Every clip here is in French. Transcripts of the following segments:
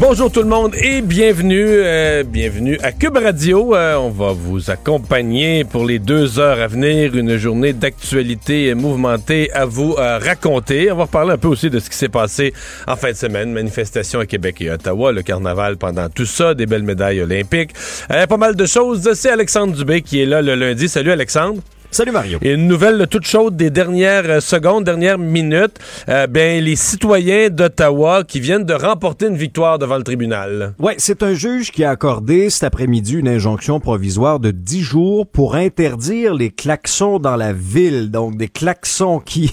Bonjour tout le monde et bienvenue, euh, bienvenue à Cube Radio. Euh, on va vous accompagner pour les deux heures à venir, une journée d'actualité mouvementée à vous euh, raconter. On va reparler un peu aussi de ce qui s'est passé en fin de semaine, manifestation à Québec et Ottawa, le carnaval pendant tout ça, des belles médailles olympiques, pas mal de choses. C'est Alexandre Dubé qui est là le lundi. Salut Alexandre. Salut Mario. Et une nouvelle toute chaude des dernières euh, secondes, dernières minutes. Euh, ben, les citoyens d'Ottawa qui viennent de remporter une victoire devant le tribunal. Ouais, c'est un juge qui a accordé cet après-midi une injonction provisoire de 10 jours pour interdire les klaxons dans la ville. Donc, des klaxons qui,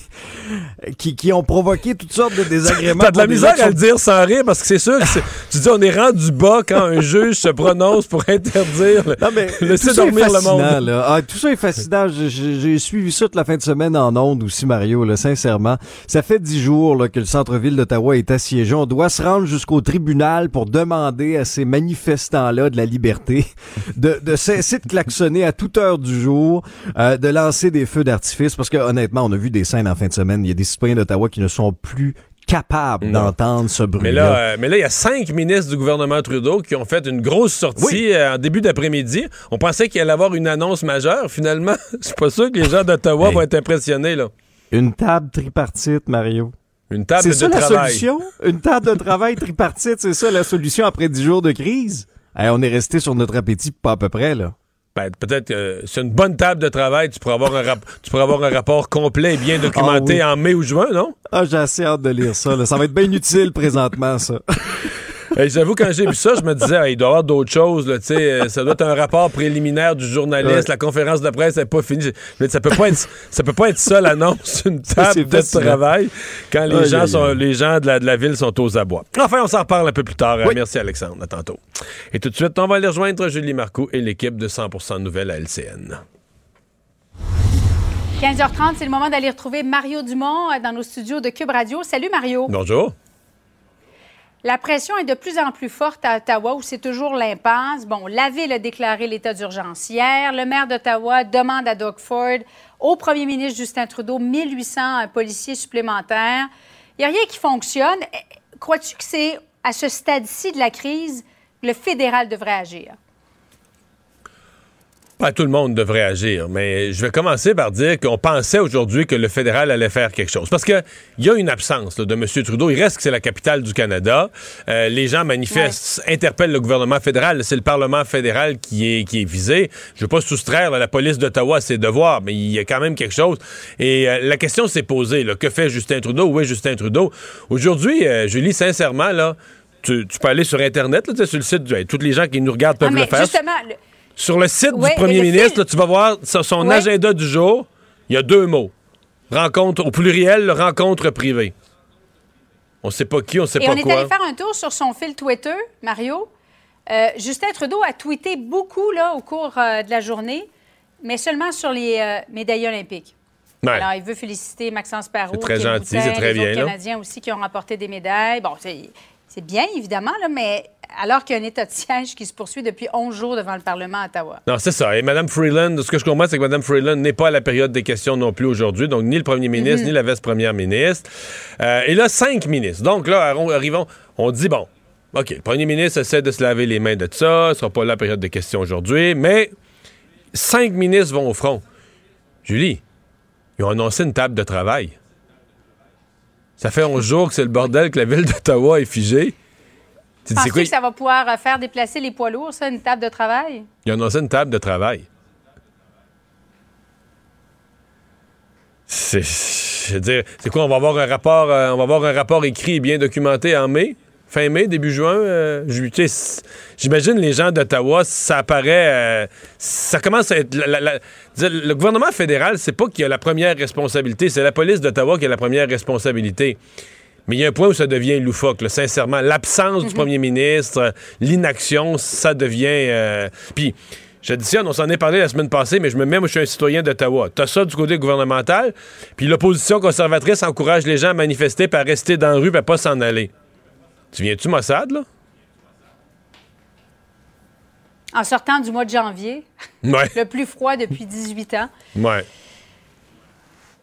qui, qui ont provoqué toutes sortes de désagréments. T'as de la misère à le dire sans rire parce que c'est sûr que tu dis on est rendu bas quand un juge se prononce pour interdire non, mais, laisser dormir le monde. Ah, tout ça est fascinant j'ai suivi ça toute la fin de semaine en ondes aussi, Mario, là, sincèrement. Ça fait dix jours là, que le centre-ville d'Ottawa est assiégé. On doit se rendre jusqu'au tribunal pour demander à ces manifestants-là de la liberté de, de cesser de klaxonner à toute heure du jour, euh, de lancer des feux d'artifice, parce que honnêtement, on a vu des scènes en fin de semaine. Il y a des citoyens d'Ottawa qui ne sont plus capable d'entendre ce bruit. Mais là, euh, mais là, il y a cinq ministres du gouvernement Trudeau qui ont fait une grosse sortie euh, en début d'après-midi. On pensait qu'il allait avoir une annonce majeure. Finalement, je suis pas sûr que les gens d'Ottawa vont être impressionnés là. Une table tripartite, Mario. Une table de ça, travail. C'est la solution? Une table de travail tripartite, c'est ça la solution après dix jours de crise? on est resté sur notre appétit pas à peu près, là. Ben, peut-être que c'est une bonne table de travail. Tu pourras avoir un, tu pourras avoir un rapport complet et bien documenté ah en mai ou juin, non? Ah, j'ai assez hâte de lire ça. Ça va être bien utile présentement, ça. J'avoue, quand j'ai vu ça, je me disais, il doit y avoir d'autres choses. Là, euh, ça doit être un rapport préliminaire du journaliste. La conférence de presse n'est pas finie. Mais ça peut pas être, ça peut pas être ça l'annonce, une table de travail, quand les, gens, sont, les gens de la, de la, ville sont aux abois. Enfin, on s'en reparle un peu plus tard. Merci, Alexandre. À tantôt. Et tout de suite, on va aller rejoindre Julie Marcoux et l'équipe de 100 Nouvelles à LCN. 15h30, c'est le moment d'aller retrouver Mario Dumont euh, dans nos studios de Cube Radio. Salut Mario. Bonjour. La pression est de plus en plus forte à Ottawa, où c'est toujours l'impasse. Bon, la Ville a déclaré l'état d'urgence hier. Le maire d'Ottawa demande à Doug Ford, au premier ministre Justin Trudeau, 1800 policiers supplémentaires. Il n'y a rien qui fonctionne. Crois-tu que c'est à ce stade-ci de la crise que le fédéral devrait agir? Pas tout le monde devrait agir, mais je vais commencer par dire qu'on pensait aujourd'hui que le fédéral allait faire quelque chose. Parce qu'il y a une absence de M. Trudeau. Il reste que c'est la capitale du Canada. Euh, les gens manifestent, interpellent le gouvernement fédéral. C'est le Parlement fédéral qui est, qui est visé. Je ne veux pas soustraire la police d'Ottawa à ses devoirs, mais il y a quand même quelque chose. Et euh, la question s'est posée. Là, que fait Justin Trudeau? Où est Justin Trudeau? Aujourd'hui, euh, je lis sincèrement, là, tu, peux aller sur Internet, là, sur le site, du, tous les gens qui nous regardent peuvent ah, le faire. Justement, sur le site du premier ministre, tu vas voir son agenda du jour. Il y a deux mots. Rencontre au pluriel, rencontre privée. On sait pas qui, on sait pas quoi. on est allé faire un tour sur son fil Twitter, Mario. Euh, Justin Trudeau a tweeté beaucoup là, au cours euh, de la journée, mais seulement sur les euh, médailles olympiques. Alors, il veut féliciter Maxence Parot. C'est très gentil, c'est très bien. Les Canadiens aussi qui ont remporté des médailles. Bon, c'est bien, évidemment, là, mais alors qu'il y a un état de siège qui se poursuit depuis 11 jours devant le Parlement à Ottawa. Non, c'est ça. Et Mme Freeland, ce que je comprends, c'est que Mme Freeland n'est pas à la période des questions non plus aujourd'hui. Donc, ni le premier ministre, mhm. ni la vice-première ministre. Euh, et là, cinq ministres. Donc, là, arrivons, on dit, bon, OK, le premier ministre essaie de se laver les mains de ça. Ce ne sera pas la période des questions aujourd'hui. Mais cinq ministres vont au front. Julie, ils ont annoncé une table de travail. Ça fait 11 jours que c'est le bordel que la ville d'Ottawa est figée. Penses-tu que ça va pouvoir euh, faire déplacer les poids lourds, ça, une table de travail? Il a annoncé une table de travail. C'est, c'est quoi? On va avoir un rapport, euh, on va avoir un rapport écrit et bien documenté en mai, fin mai, début juin. Euh, j'imagine les gens d'Ottawa, ça apparaît, ça commence à être. le gouvernement fédéral, c'est pas qu'il a la première responsabilité, c'est la police d'Ottawa qui a la première responsabilité. Mais il y a un point où ça devient loufoque, sincèrement. L'absence du mhm. premier ministre, l'inaction, ça devient. Euh, puis, J'additionne, on s'en est parlé la semaine passée, mais je me mets, moi, je suis un citoyen d'Ottawa. T'as ça du côté gouvernemental, puis l'opposition conservatrice encourage les gens à manifester, puis à rester dans la rue, puis à pas s'en aller. Tu viens-tu, Mossad, là? En sortant du mois de janvier, Ouais. le plus froid depuis 18 ans, Ouais.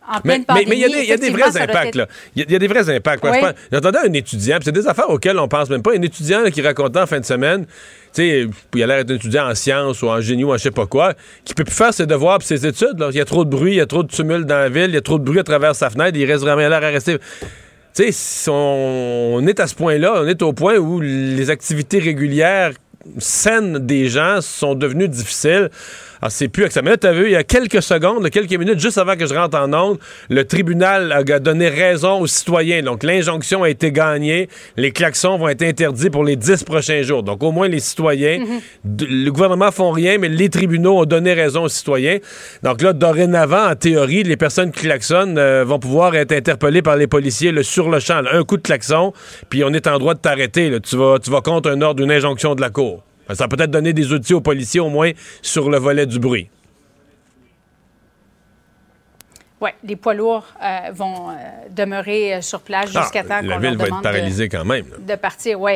En Mais il y a des- il y, a des effectivement, vrais impacts. Il y, a- il y a des vrais impacts. Oui. J'entendais un étudiant, puis c'est des affaires auxquelles on pense même pas. Un étudiant là, qui racontait en fin de semaine, tu sais, il a l'air d'être un étudiant en sciences ou en génie ou en je sais pas quoi, qui peut plus faire ses devoirs puis ses études. Il y a trop de bruit, il y a trop de tumulte dans la ville, il y a trop de bruit à travers sa fenêtre, il reste vraiment l'air à rester. Tu sais, si on, on est à ce point-là, on est au point où les activités régulières saines des gens sont devenues difficiles. Alors, c'est plus acceptable. Mais là, t'as vu, il y a quelques secondes, quelques minutes, juste avant que je rentre en onde, le tribunal a donné raison aux citoyens. Donc, l'injonction a été gagnée. Les klaxons vont être interdits pour les dix prochains jours. Donc, au moins, les citoyens, d- le gouvernement font rien, mais les tribunaux ont donné raison aux citoyens. Donc là, dorénavant, en théorie, les personnes qui klaxonnent euh, vont pouvoir être interpellées par les policiers sur le champ. là. Un coup de klaxon, puis on est en droit de t'arrêter. là. Tu vas, tu vas contre un ordre, une injonction de la Cour. Ça va peut-être donner des outils aux policiers, au moins, sur le volet du bruit. Oui, les poids lourds euh, vont euh, demeurer euh, sur place jusqu'à Ah, temps qu'on la leur ville va être demande de- paralysée quand même. là. de partir, oui.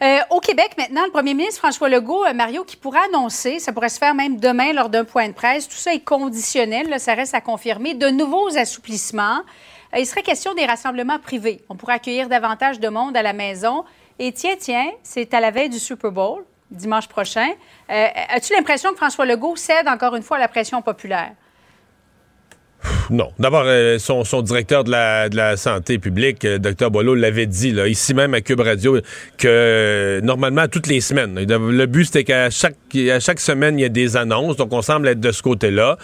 Euh, au Québec, maintenant, le premier ministre François Legault, euh, Mario, qui pourrait annoncer, ça pourrait se faire même demain lors d'un point de presse, tout ça est conditionnel, là, ça reste à confirmer, de nouveaux assouplissements. Euh, il serait question des rassemblements privés. On pourrait accueillir davantage de monde à la maison. Et tiens, tiens, c'est à la veille du Super Bowl, dimanche prochain. Euh, As-tu l'impression que François Legault cède encore une fois à la pression populaire? Non. D'abord, euh, son, directeur de la, santé publique, euh, Dr Boileau, l'avait dit, là, ici même à Cube Radio, que euh, normalement, toutes les semaines, le but, c'était qu'à chaque, semaine, il y a des annonces. Donc, on semble être de ce côté-là.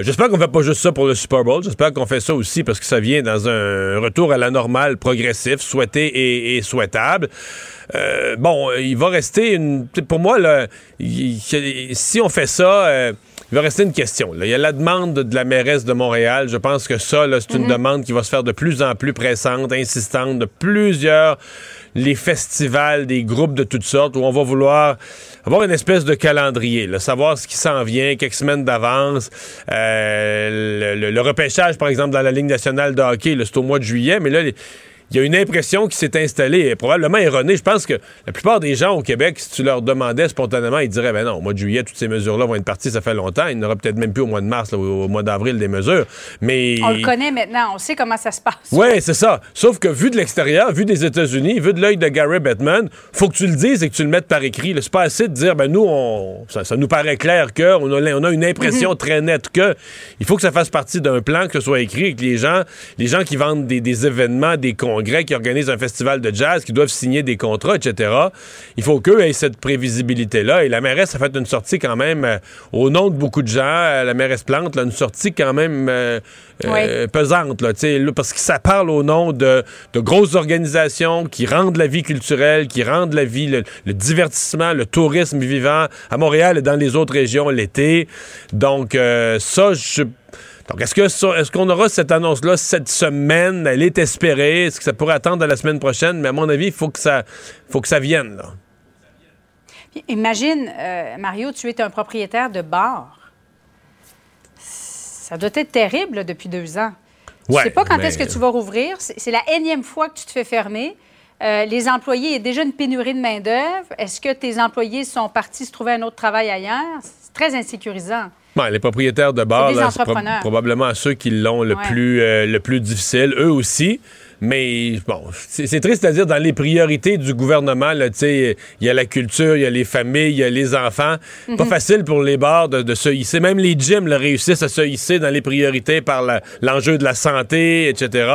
J'espère qu'on fait pas juste ça pour le Super Bowl. J'espère qu'on fait ça aussi parce que ça vient dans un retour à la normale progressif, souhaité et, souhaitable. Bon, il va rester une. Pour moi, là, si on fait ça, il va rester une question. là. Il y a la demande de la mairesse de Montréal. Je pense que ça, c'est une demande qui va se faire de plus en plus pressante, insistante, de plusieurs les festivals, des groupes de toutes sortes, où on va vouloir avoir une espèce de calendrier, là, savoir ce qui s'en vient, quelques semaines d'avance. Euh, le, le- le repêchage, par exemple, dans la Ligue nationale de hockey, c'est au mois de juillet, mais là, les- il y a une impression qui s'est installée, et probablement erronée. Je pense que la plupart des gens au Québec, si tu leur demandais spontanément, ils diraient, ben non, au mois de juillet, toutes ces mesures-là vont être parties, ça fait longtemps. Il n'y aura peut-être même plus au mois de mars, là, ou au mois d'avril des mesures. Mais... On le connaît maintenant, on sait comment ça se passe. Oui, c'est ça. Sauf que vu de l'extérieur, vu des États-Unis, vu de l'œil de Gary Bettman, faut que tu le dises et que tu le mettes par écrit. C'est pas assez de dire, ben nous, on, ça, ça nous paraît clair que, on a, on a une impression très nette que. Il faut que ça fasse partie d'un plan, que ce soit écrit et que les gens, les gens qui vendent des, des événements, des congrès, qui organisent un festival de jazz, qui doivent signer des contrats, etc., il faut qu'eux aient cette prévisibilité-là. Et la mairesse a fait une sortie quand même, euh, au nom de beaucoup de gens, euh, la mairesse Plante, là, une sortie quand même euh, pesante, là, là, parce que ça parle au nom de, de grosses organisations qui rendent la vie culturelle, qui rendent la vie, le, le divertissement, le tourisme vivant à Montréal et dans les autres régions l'été. Donc, ça, je... Donc, est-ce que ça- est-ce qu'on aura cette annonce-là cette semaine? Elle est espérée. Est-ce que ça pourrait attendre à la semaine prochaine? Mais à mon avis, il faut que ça, faut que ça vienne, là. Imagine, euh, Mario, tu es un propriétaire de bar. Ça doit être terrible là, depuis deux ans. Tu Ouais, sais pas quand mais- est-ce que tu vas rouvrir. C'est c'est la énième fois que tu te fais fermer. Euh, les employés, il y a déjà une pénurie de main-d'œuvre. Est-ce que tes employés sont partis se trouver un autre travail ailleurs? C'est très insécurisant. Bon, les propriétaires de bars, là, entrepreneurs. probablement ceux qui l'ont le, Ouais. plus, euh, le plus difficile, eux aussi. Mais bon, c'est triste à dire dans les priorités du gouvernement, là, tu sais, il y a la culture, il y a les familles, il y a les enfants. Mhm. Pas facile pour les bars de, de se hisser. Même les gyms là, réussissent à se hisser dans les priorités par l'enjeu de la santé, etc.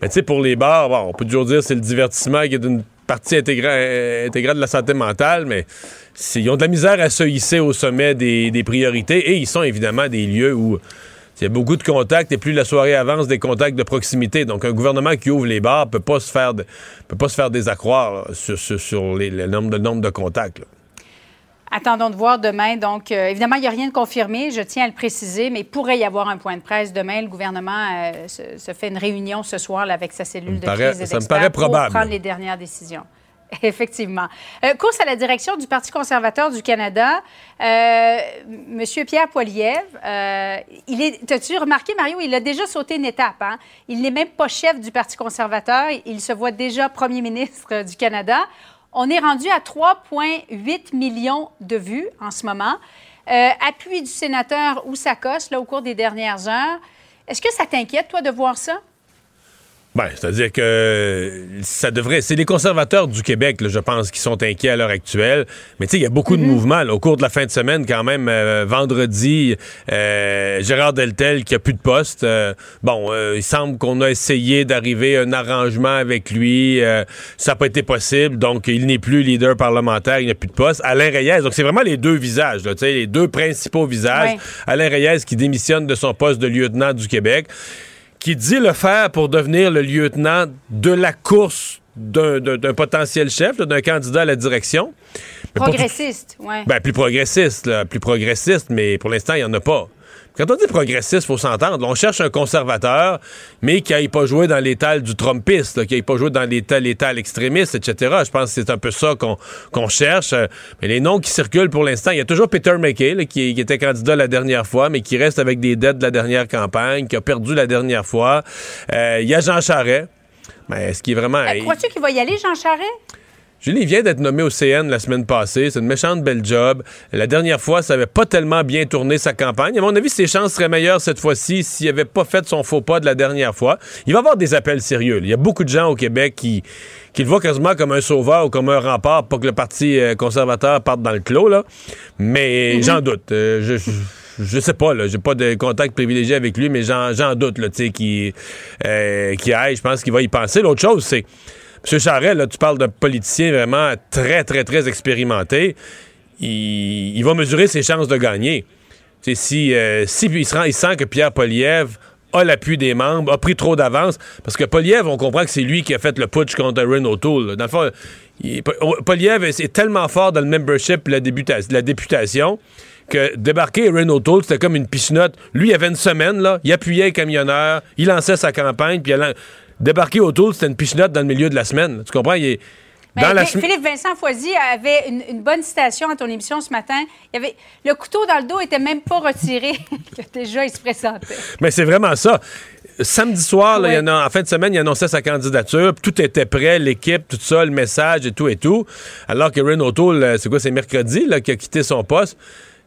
Mais tu sais, pour les bars, bon, on peut toujours dire que c'est le divertissement qui est une partie intégra- euh, intégrale de la santé mentale, mais ils ont de la misère à se hisser au sommet des, des priorités et ils sont évidemment des lieux où il y a beaucoup de contacts et plus la soirée avance, des contacts de proximité. Donc, un gouvernement qui ouvre les bars peut pas se faire, de- peut pas se faire désaccroire là, sur, sur- sur les- le, nombre de, le nombre de contacts. là. Attendons de voir demain. Donc, euh, évidemment, il n'y a rien de confirmé, je tiens à le préciser, mais il pourrait y avoir un point de presse demain. Le gouvernement euh, se, se fait une réunion ce soir là, avec sa cellule de paraît- crise et ça me paraît pour probable. prendre les dernières décisions. Effectivement. Euh, course à la direction du Parti conservateur du Canada. Monsieur Pierre Poilievre, euh, il est, as-tu remarqué, Mario, il a déjà sauté une étape. Hein? Il n'est même pas chef du Parti conservateur. Il se voit déjà premier ministre du Canada. On est rendu à 3,8 millions de vues en ce moment. Euh, appui du sénateur Oussakos, là, au cours des dernières heures. Est-ce que ça t'inquiète, toi, de voir ça? Ben, c'est-à-dire que ça devrait. C'est les conservateurs du Québec, là, je pense, qui sont inquiets à l'heure actuelle. Mais tu sais, il y a beaucoup de mouvements au cours de la fin de semaine, quand même. euh, vendredi, euh, Gérard Deltel qui a plus de poste. Euh, bon, euh, il semble qu'on a essayé d'arriver à un arrangement avec lui. Euh, ça n'a pas été possible. Donc, il n'est plus leader parlementaire. Il n'a plus de poste. Alain Reyes. Donc, c'est vraiment les deux visages, là, tu sais, les deux principaux visages. Ouais. Alain Reyes qui démissionne de son poste de lieutenant du Québec qui dit le faire pour devenir le lieutenant de la course d'un potentiel chef, d'un candidat à la direction. Mais Progressiste, oui. ben, plus progressiste, là, plus progressiste, mais pour l'instant, il n'y en a pas. Quand on dit progressiste, faut s'entendre. On cherche un conservateur, mais qui n'aille pas jouer dans l'étal du Trumpiste, là, qui n'aille pas jouer dans l'étal, extrémiste, etc. Je pense que c'est un peu ça qu'on cherche. Euh, Mais les noms qui circulent pour l'instant, il y a toujours Peter McKay, là, qui, qui était candidat la dernière fois, mais qui reste avec des dettes de la dernière campagne, qui a perdu la dernière fois. Euh, Il y a Jean Charest. Mais est-ce qu'il est vraiment... Euh, Crois-tu qu'il va y aller, Jean Charest? Julie vient d'être nommé au CN la semaine passée. C'est une méchante belle job. La dernière fois, ça avait pas tellement bien tourné sa campagne. À mon avis, ses chances seraient meilleures cette fois-ci s'il avait pas fait son faux pas de la dernière fois. Il va avoir des appels sérieux. Il y a beaucoup de gens au Québec qui, qui le voient quasiment comme un sauveur ou comme un rempart pour que le Parti euh, conservateur parte dans le clos. Là. Mais j'en doute. Euh, je, je- je sais pas, là, j'ai pas de contact privilégié avec lui, mais j'en, doute, là, tu sais, qu'il euh, aille. Je pense qu'il va y penser. L'autre chose, c'est M. Charest, là, tu parles d'un politicien vraiment très, très, très expérimenté. Il, va mesurer ses chances de gagner. Si, euh, si il, sent que Pierre Poliev a l'appui des membres, a pris trop d'avance, parce que Poliev, on comprend que c'est lui qui a fait le putsch contre Aaron O'Toole. là. Dans le fond, Poliev est, tellement fort dans le membership la, la députation que débarquer Aaron O'Toole, c'était comme une pichenote. Lui, il avait une semaine, là, il appuyait les camionneurs, il lançait sa campagne, puis débarquer O'Toole, c'était une pichenote dans le milieu de la semaine. Tu comprends? Il est Mais dans la. Philippe Vincent Foisy avait une, une bonne citation à ton émission ce matin. Il avait, le couteau dans le dos était même pas retiré, déjà il se présentait. Mais c'est vraiment ça. Samedi soir, là, il en a- en fin de semaine, il annonçait sa candidature. Tout était prêt, l'équipe, tout ça, le message et tout et tout. Alors que Ren O'Toole, euh, c'est quoi, c'est mercredi là, qu'il a quitté son poste.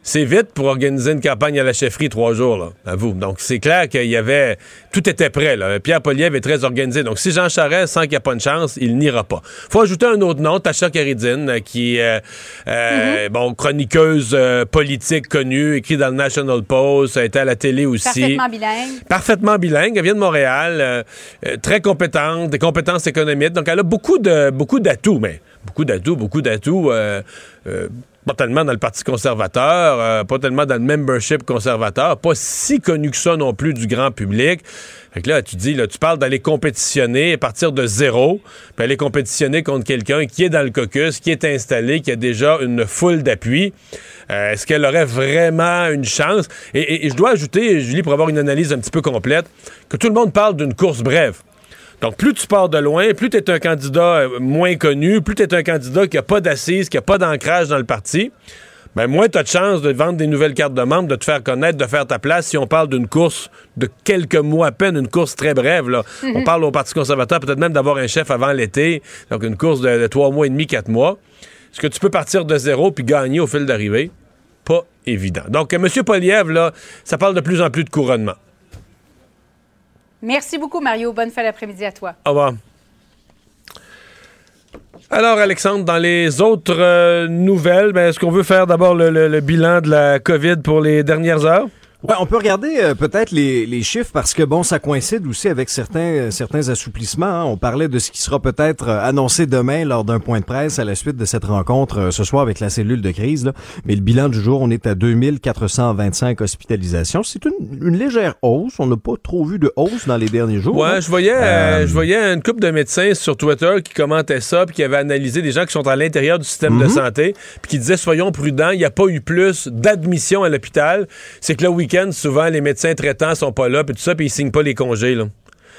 C'est vite pour organiser une campagne à la chefferie trois jours, là, à vous. Donc, c'est clair qu'il y avait... Tout était prêt, là. Pierre Poliev est très organisé. Donc, si Jean Charest sent qu'il n'y a pas de chance, il n'ira pas. faut ajouter un autre nom, Tacha Caridine, euh, qui est, euh, euh, bon, chroniqueuse euh, politique connue, écrit dans le National Post, a été à la télé aussi. Parfaitement bilingue. Parfaitement bilingue. Elle vient de Montréal, euh, très compétente, des compétences économiques. Donc, elle a beaucoup de beaucoup d'atouts, mais beaucoup d'atouts, beaucoup d'atouts. euh, euh, pas tellement dans le Parti conservateur, euh, pas tellement dans le membership conservateur, pas si connu que ça non plus du grand public. Fait que là, tu dis, là, tu parles d'aller compétitionner à partir de zéro, puis aller compétitionner contre quelqu'un qui est dans le caucus, qui est installé, qui a déjà une foule d'appui. Est-ce qu'elle aurait vraiment une chance? Et je dois ajouter, Julie, pour avoir une analyse un petit peu complète, que tout le monde parle d'une course brève. Donc, plus tu pars de loin, plus tu es un candidat euh, moins connu, plus tu es un candidat qui n'a pas d'assises, qui n'a pas d'ancrage dans le parti, ben moins tu as de chances de vendre des nouvelles cartes de membres, de te faire connaître, de faire ta place si on parle d'une course de quelques mois à peine, une course très brève. Là. On parle au Parti conservateur peut-être même d'avoir un chef avant l'été, donc une course de, de trois mois et demi, quatre mois. Est-ce que tu peux partir de zéro puis gagner au fil d'arrivée? Pas évident. Donc, euh, M. Poliev, là, ça parle de plus en plus de couronnement. Merci beaucoup, Mario. Bonne fin d'après-midi à toi. Au revoir. Alors, Alexandre, dans les autres euh, nouvelles, ben, est-ce qu'on veut faire d'abord le, le- le bilan de la COVID pour les dernières heures? Ouais, on peut regarder euh, peut-être les, les chiffres parce que bon, ça coïncide aussi avec certains euh, certains assouplissements. hein. On parlait de ce qui sera peut-être euh, annoncé demain lors d'un point de presse à la suite de cette rencontre euh, ce soir avec la cellule de crise. Là. Mais le bilan du jour, on est à 2425 hospitalisations. C'est une, une légère hausse. On n'a pas trop vu de hausse dans les derniers jours. Ouais, je voyais, je voyais une couple de médecins sur Twitter qui commentaient ça, puis qui avaient analysé des gens qui sont à l'intérieur du système Mhm. de santé, puis qui disaient soyons prudents, il n'y a pas eu plus d'admissions à l'hôpital. C'est que le souvent, les médecins traitants sont pas là, puis tout ça, puis ils signent pas les congés. Là.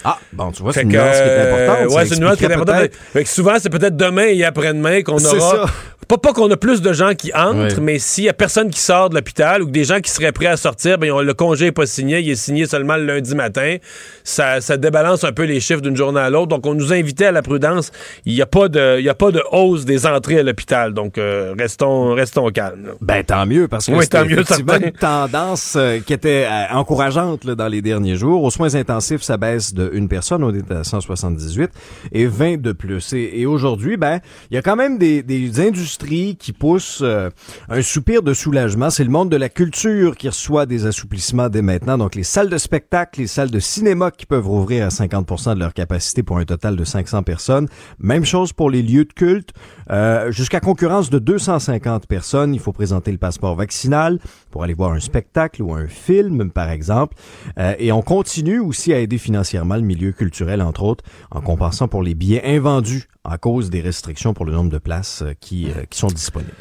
Ah, bon, tu vois, c'est une nuance qui est euh, importante. ouais, c'est une nuance qui est importante. Fait que souvent, c'est peut-être demain et après-demain qu'on aura. ça. Pas, pas qu'on a plus de gens qui entrent, mais s'il y a personne qui sort de l'hôpital ou que des gens qui seraient prêts à sortir, ben, le congé n'est pas signé, il est signé seulement le lundi matin. Ça, ça débalance un peu les chiffres d'une journée à l'autre. Donc, on nous invitait à la prudence. Il n'y a, pas de- y a pas de hausse des entrées à l'hôpital. Donc, euh, restons, restons calmes. là. Ben tant mieux parce que Oui, c'était tant mieux, effectivement certain. une tendance euh, qui était euh, encourageante là, dans les derniers jours. Aux soins intensifs, ça baisse de une personne, on est à 178 et 20 de plus. Et, aujourd'hui, ben il y a quand même des, des industries qui poussent euh, un soupir de soulagement. C'est le monde de la culture qui reçoit des assouplissements dès maintenant. Donc les salles de spectacle, les salles de cinéma qui peuvent rouvrir à 50% de leur capacité pour un total de 500 personnes. Même chose pour les lieux de culte. Euh, Jusqu'à concurrence de 250 personnes, il faut présenter le passeport vaccinal pour aller voir un spectacle ou un film, par exemple. Euh, et on continue aussi à aider financièrement le milieu culturel, entre autres, en compensant pour les billets invendus à cause des restrictions pour le nombre de places euh, qui, euh, qui sont disponibles.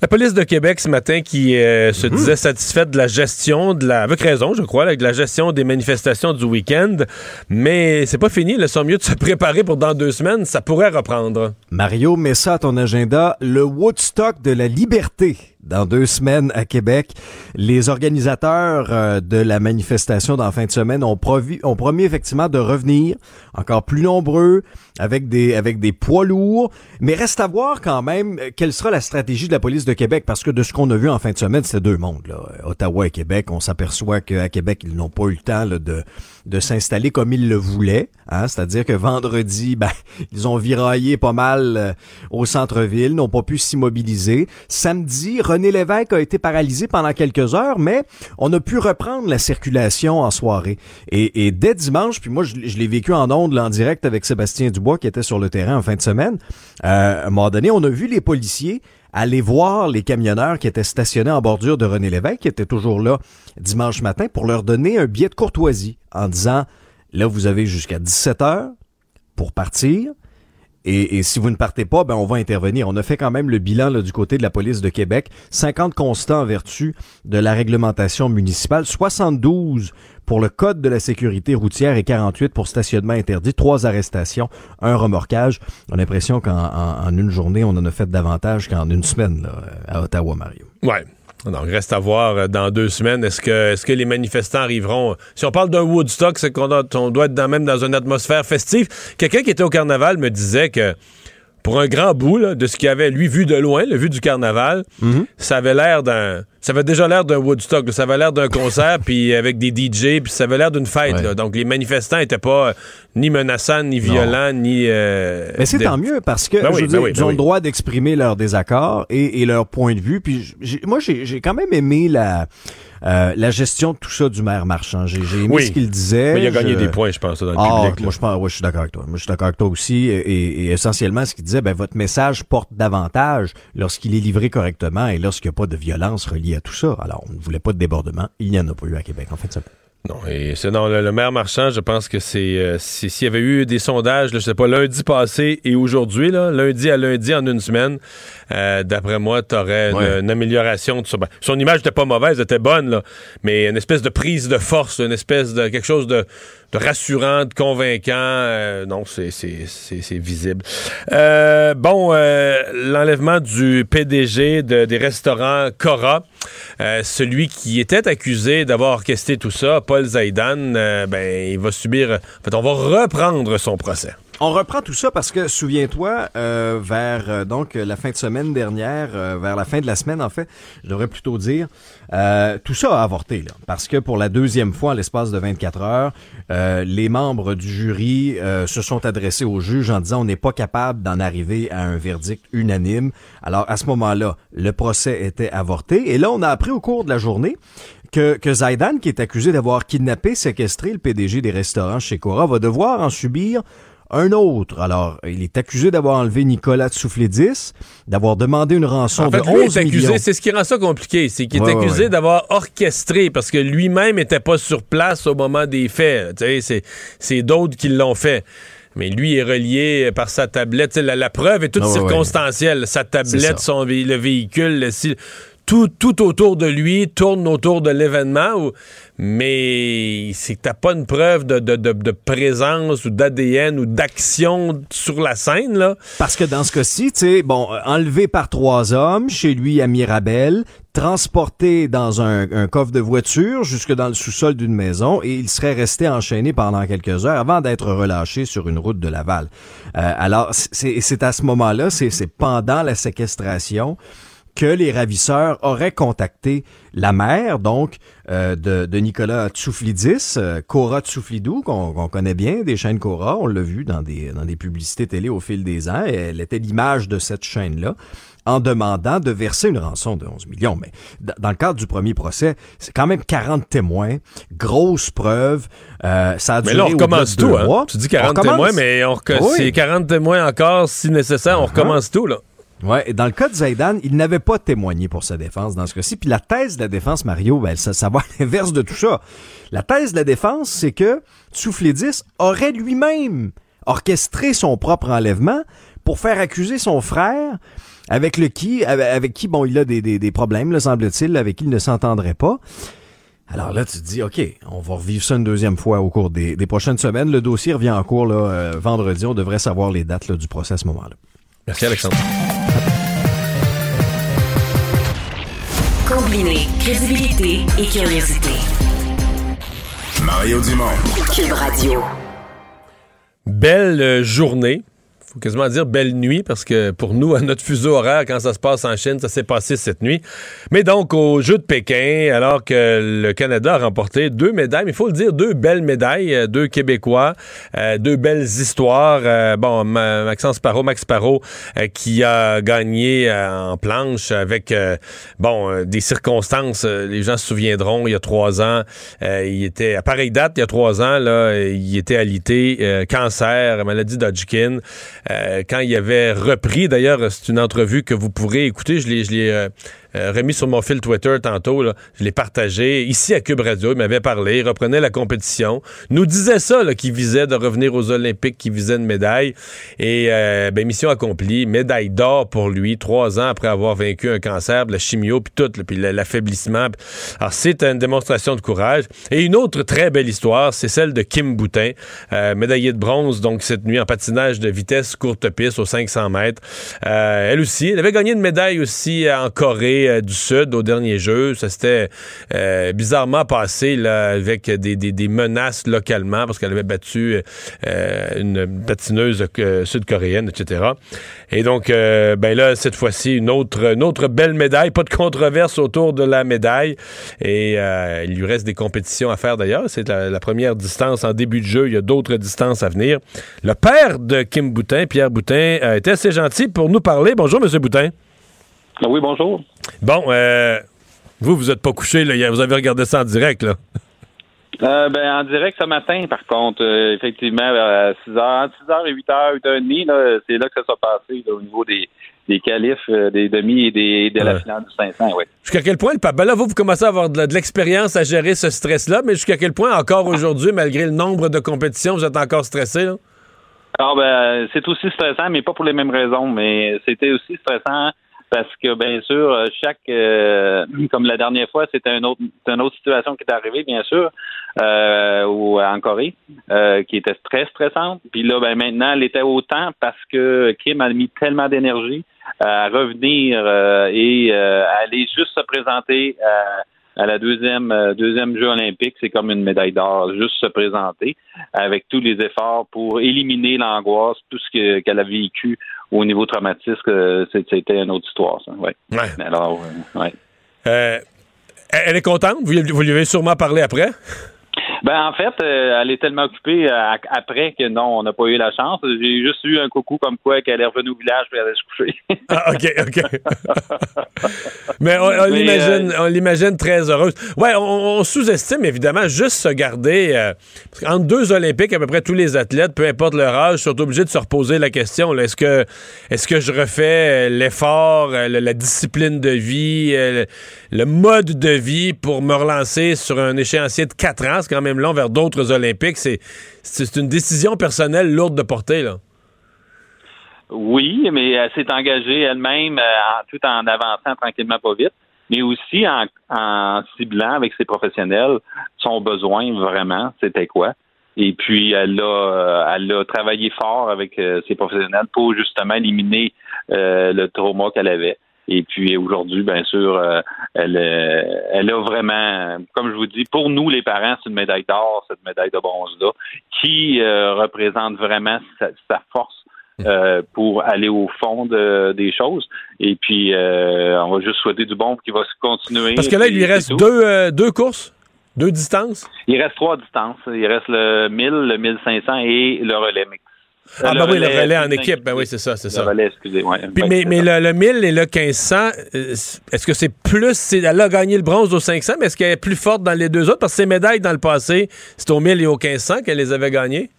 La police de Québec ce matin qui euh, Mhm. se disait satisfaite de la gestion, de la, avec raison, je crois, là, de la gestion des manifestations du week-end. Mais c'est pas fini. Ils sont mieux de se préparer pour dans deux semaines. Ça pourrait reprendre. Mario, mets ça à ton agenda, le Woodstock de la liberté. Dans deux semaines à Québec, les organisateurs euh, de la manifestation la fin de semaine ont, provi- ont promis effectivement de revenir encore plus nombreux, avec des, avec des poids lourds. Mais reste à voir quand même euh, quelle sera la stratégie de la police de Québec, parce que de ce qu'on a vu en fin de semaine, c'était deux mondes. Là. Ottawa et Québec, on s'aperçoit qu'à Québec, ils n'ont pas eu le temps là, de, de s'installer comme ils le voulaient. Hein? C'est-à-dire que vendredi, ben, ils ont viraillé pas mal euh, au centre-ville, n'ont pas pu s'immobiliser. Samedi, René Lévesque a été paralysé pendant quelques heures, mais on a pu reprendre la circulation en soirée. Et, et dès dimanche, puis moi, je, je l'ai vécu en ondes là, en direct avec Sébastien Dubois qui était sur le terrain en fin de semaine. Euh, à un moment donné, on a vu les policiers aller voir les camionneurs qui étaient stationnés en bordure de René Lévesque, qui étaient toujours là dimanche matin, pour leur donner un billet de courtoisie en disant, là, vous avez jusqu'à 17 heures pour partir. Et, et si vous ne partez pas, ben on va intervenir. On a fait quand même le bilan là, du côté de la police de Québec. 50 constats en vertu de la réglementation municipale, 72 pour le code de la sécurité routière et 48 pour stationnement interdit. Trois arrestations, un remorquage. On a l'impression qu'en en- en une journée, on en a fait davantage qu'en une semaine là, à Ottawa, Mario. Ouais. Donc, reste à voir euh, dans deux semaines. Est-ce que, est-ce que les manifestants arriveront? Si on parle d'un Woodstock, c'est qu'on doit être dans, même dans une atmosphère festive. Quelqu'un qui était au carnaval me disait que pour un grand bout là, de ce qu'il avait, lui, vu de loin, le vu du carnaval, ça avait l'air d'un. Ça avait déjà l'air d'un Woodstock. là. Ça avait l'air d'un concert, puis avec des DJ, puis ça avait l'air d'une fête. Ouais. là. Donc, les manifestants étaient pas euh, ni menaçants, ni violents, ni. euh, Mais c'est tant mieux parce que Ben je oui, veux ben dire, oui, ils ben ont oui. le droit d'exprimer leur désaccord et, et leur point de vue. Puis moi, j'ai j'ai quand même aimé la euh, la gestion de tout ça du maire marchand. J'ai j'ai aimé Oui. ce qu'il disait. Mais il a gagné Je- des points, je pense, dans le Ah, public. là. moi je pense, ouais, je suis d'accord avec toi. Moi je suis d'accord avec toi aussi. Et, et essentiellement, ce qu'il disait, ben votre message porte davantage lorsqu'il est livré correctement et lorsqu'il n'y a pas de violence reliée à tout ça. Alors, on ne voulait pas de débordement. Il n'y en a pas eu à Québec en fait. Ça. Non, et c'est non, le, le maire marchand, je pense que c'est euh, si- s'il y avait eu des sondages, là, je sais pas, lundi passé et aujourd'hui, là, lundi à lundi en une semaine, euh, d'après moi, tu aurais Ouais. une, une amélioration de ça. Ben, son image n'était pas mauvaise, elle était bonne, là, mais une espèce de prise de force, une espèce de quelque chose de, de rassurant, de convaincant. euh, non, c'est visible. Euh, bon, euh, l'enlèvement du PDG de- des restaurants Cora, euh, celui qui était accusé d'avoir orchestré tout ça, Paul Zaidan, ben, il va subir. En fait, on va reprendre son procès. On reprend tout ça parce que, souviens-toi, euh, vers euh, donc la fin de semaine dernière, euh, vers la fin de la semaine en fait, je devrais plutôt dire, tout ça a avorté parce que pour la deuxième fois, en l'espace de 24 heures, les membres du jury se sont adressés au juge en disant on n'est pas capable d'en arriver à un verdict unanime. Alors à ce moment-là, le procès était avorté et là on a appris au cours de la journée que, que Zaidan, qui est accusé d'avoir kidnappé, séquestré le PDG des restaurants chez Cora, va devoir en subir un autre. Alors, il est accusé d'avoir enlevé Nicolas Tsouflidis, d'avoir demandé une rançon En fait, de lui 11 est accusé, c'est ce qui rend ça compliqué, c'est qu'il est ouais, accusé ouais. d'avoir orchestré parce que lui-même n'était pas sur place au moment des faits. Tu sais, c'est- d'autres qui l'ont fait. Mais lui est relié par sa tablette. La, la preuve est toute Ah, ouais. circonstancielle. Sa tablette, son le véhicule, le, tout, tout autour de lui tourne autour de l'événement, mais que t'as pas une preuve de, de, de, présence ou d'ADN ou d'action sur la scène, là. Parce que dans ce cas-ci, tu sais, bon, enlevé par trois hommes chez lui à Mirabel, transporté dans un, un, coffre de voiture jusque dans le sous-sol d'une maison et il serait resté enchaîné pendant quelques heures avant d'être relâché sur une route de Laval. Euh, alors, c'est à ce moment-là, c'est pendant la séquestration que les ravisseurs auraient contacté la mère, donc, euh, de, de, Nicolas Tsouflidis, euh, Cora Tsouflidou, qu'on connaît bien, des chaînes Cora, on l'a vu dans des, dans des publicités télé au fil des ans, et elle était l'image de cette chaîne-là en demandant de verser une rançon de 11 millions. Mais dans le cadre du premier procès, c'est quand même 40 témoins, grosse preuve. Euh, ça a duré mais là, on recommence tout. Hein? Tu dis 40 témoins, mais on c'est 40 témoins encore si nécessaire. On uh-huh. recommence tout. là. Ouais, et dans le cas de Zaidan, il n'avait pas témoigné pour sa défense dans ce cas-ci. Puis la thèse de la défense, Mario, ben, ça, ça va à l'inverse de tout ça. La thèse de la défense, c'est que Tsouflidis aurait lui-même orchestré son propre enlèvement pour faire accuser son frère avec le qui, avec qui, bon, il a des, des, des problèmes, le semble-t-il, avec qui il ne s'entendrait pas. Alors là, tu te dis, OK, on va revivre ça une deuxième fois au cours des, des prochaines semaines. Le dossier revient en cours là, euh, vendredi. On devrait savoir les dates là, du procès à ce moment-là. Merci, Alexandre. Combiner crédibilité et curiosité. Mario Dumont. Cube Radio. Belle journée faut quasiment dire belle nuit parce que pour nous, à notre fuseau horaire, quand ça se passe en Chine, ça s'est passé cette nuit. Mais donc, au Jeu de Pékin, alors que le Canada a remporté deux médailles, mais il faut le dire, deux belles médailles, euh, deux Québécois, euh, deux belles histoires. Euh, bon, Maxence Parot, Max Parot, qui a gagné en planche avec, bon, des circonstances, les gens se souviendront, il y a trois ans, il était, à pareille date, il y a trois ans, là, il était alité, cancer, maladie d'Hodgkin. Euh, quand il avait repris, d'ailleurs, c'est une entrevue que vous pourrez écouter, je l'ai euh, euh, remis sur mon fil Twitter tantôt. Je l'ai partagé ici à Cube Radio. Il m'avait parlé, il reprenait la compétition. Nous disait ça, qu'il visait de revenir aux Olympiques, qu'il visait une médaille. Et euh, ben, mission accomplie, médaille d'or pour lui, trois ans après avoir vaincu un cancer, la chimio, puis tout, puis l'affaiblissement. Alors, c'est une démonstration de courage. Et une autre très belle histoire, c'est celle de Kim Boutin, euh, médaillée de bronze, donc cette nuit en patinage de vitesse courte piste aux 500 mètres. elle aussi, elle avait gagné une médaille aussi en Corée euh, du Sud au dernier jeu. Ça s'était euh, bizarrement passé avec des, menaces localement parce qu'elle avait battu euh, une patineuse sud-coréenne, etc. Et donc, ben là, cette fois-ci, une autre, belle médaille. Pas de controverse autour de la médaille. Et il lui reste des compétitions à faire d'ailleurs. C'est la, première distance en début de jeu. Il y a d'autres distances à venir. Le père de Kim Boutin, Pierre Boutin, a été assez gentil pour nous parler. Bonjour, Monsieur Boutin. Ah oui, bonjour. Bon, euh, vous, vous n'êtes pas couché, là. Vous avez regardé ça en direct, là. Euh, ben, en direct ce matin, par contre, euh, effectivement, à 6h, 6h et 8h, 8h30, c'est là que ça s'est passé au niveau des, des qualifs, des demi et des, de la finale du 500, oui. Jusqu'à quel point le ben là, vous, vous commencez à avoir de, l'expérience à gérer ce stress-là, mais jusqu'à quel point, encore aujourd'hui, malgré le nombre de compétitions, vous êtes encore stressé, là? Alors, ben, c'est aussi stressant, mais pas pour les mêmes raisons, mais c'était aussi stressant parce que bien sûr, euh, chaque euh, comme la dernière fois, c'était une autre une autre situation qui est arrivée, bien sûr, euh, ou en Corée, euh, qui était très stressante. Puis là, ben maintenant, elle était autant parce que Kim a mis tellement d'énergie à revenir et aller juste se présenter à la deuxième deuxième Jeu olympique, c'est comme une médaille d'or, juste se présenter avec tous les efforts pour éliminer l'angoisse, tout ce qu'elle a vécu au niveau traumatisme, euh, c'était une autre histoire, ça. Ouais. Alors, euh, ouais. Euh, elle est contente? Vous, vous lui avez sûrement parlé après? Ben en fait, euh, elle est tellement occupée euh, après que non, on n'a pas eu la chance. J'ai juste eu un coucou comme quoi qu'elle est revenue au village et elle allait se coucher. ah, ok, ok. Mais euh, on, l'imagine, très heureuse. Ouais, on, sous-estime évidemment juste se garder entre deux Olympiques, à peu près tous les athlètes, peu importe leur âge, sont obligés de se reposer la question. Est-ce que est-ce que je refais l'effort, la, discipline de vie, le, mode de vie pour me relancer sur un échéancier de quatre ans? Même long vers d'autres Olympiques. C'est, une décision personnelle lourde de porter, là. Oui, mais elle s'est engagée elle-même euh, tout en avançant tranquillement pas vite. mais aussi en, en ciblant avec ses professionnels son besoin vraiment, c'était quoi. Et puis, elle a, euh, elle a travaillé fort avec euh, ses professionnels pour justement éliminer le trauma qu'elle avait. Et puis aujourd'hui, bien sûr, elle, elle a vraiment, comme je vous dis, pour nous les parents, c'est une médaille d'or, cette médaille de bronze-là, qui représente vraiment sa, force pour aller au fond des choses. Et puis, on va juste souhaiter du bon qui va se continuer. Parce que là, il lui reste deux, deux courses deux distances? Il reste trois distances. Il reste le 1000, le 1500 et le relais mix. Ah, ben oui, le relais en équipe. Ben oui, c'est ça, c'est ça. Le relais, excusez. mais, mais le, 1000 et le 1500, euh, est-ce que c'est plus. Elle a gagné le bronze au 500, mais est-ce qu'elle est plus forte dans les deux autres? Parce que ses médailles dans le passé, c'était au 1000 et au 1500 qu'elle les avait gagnées.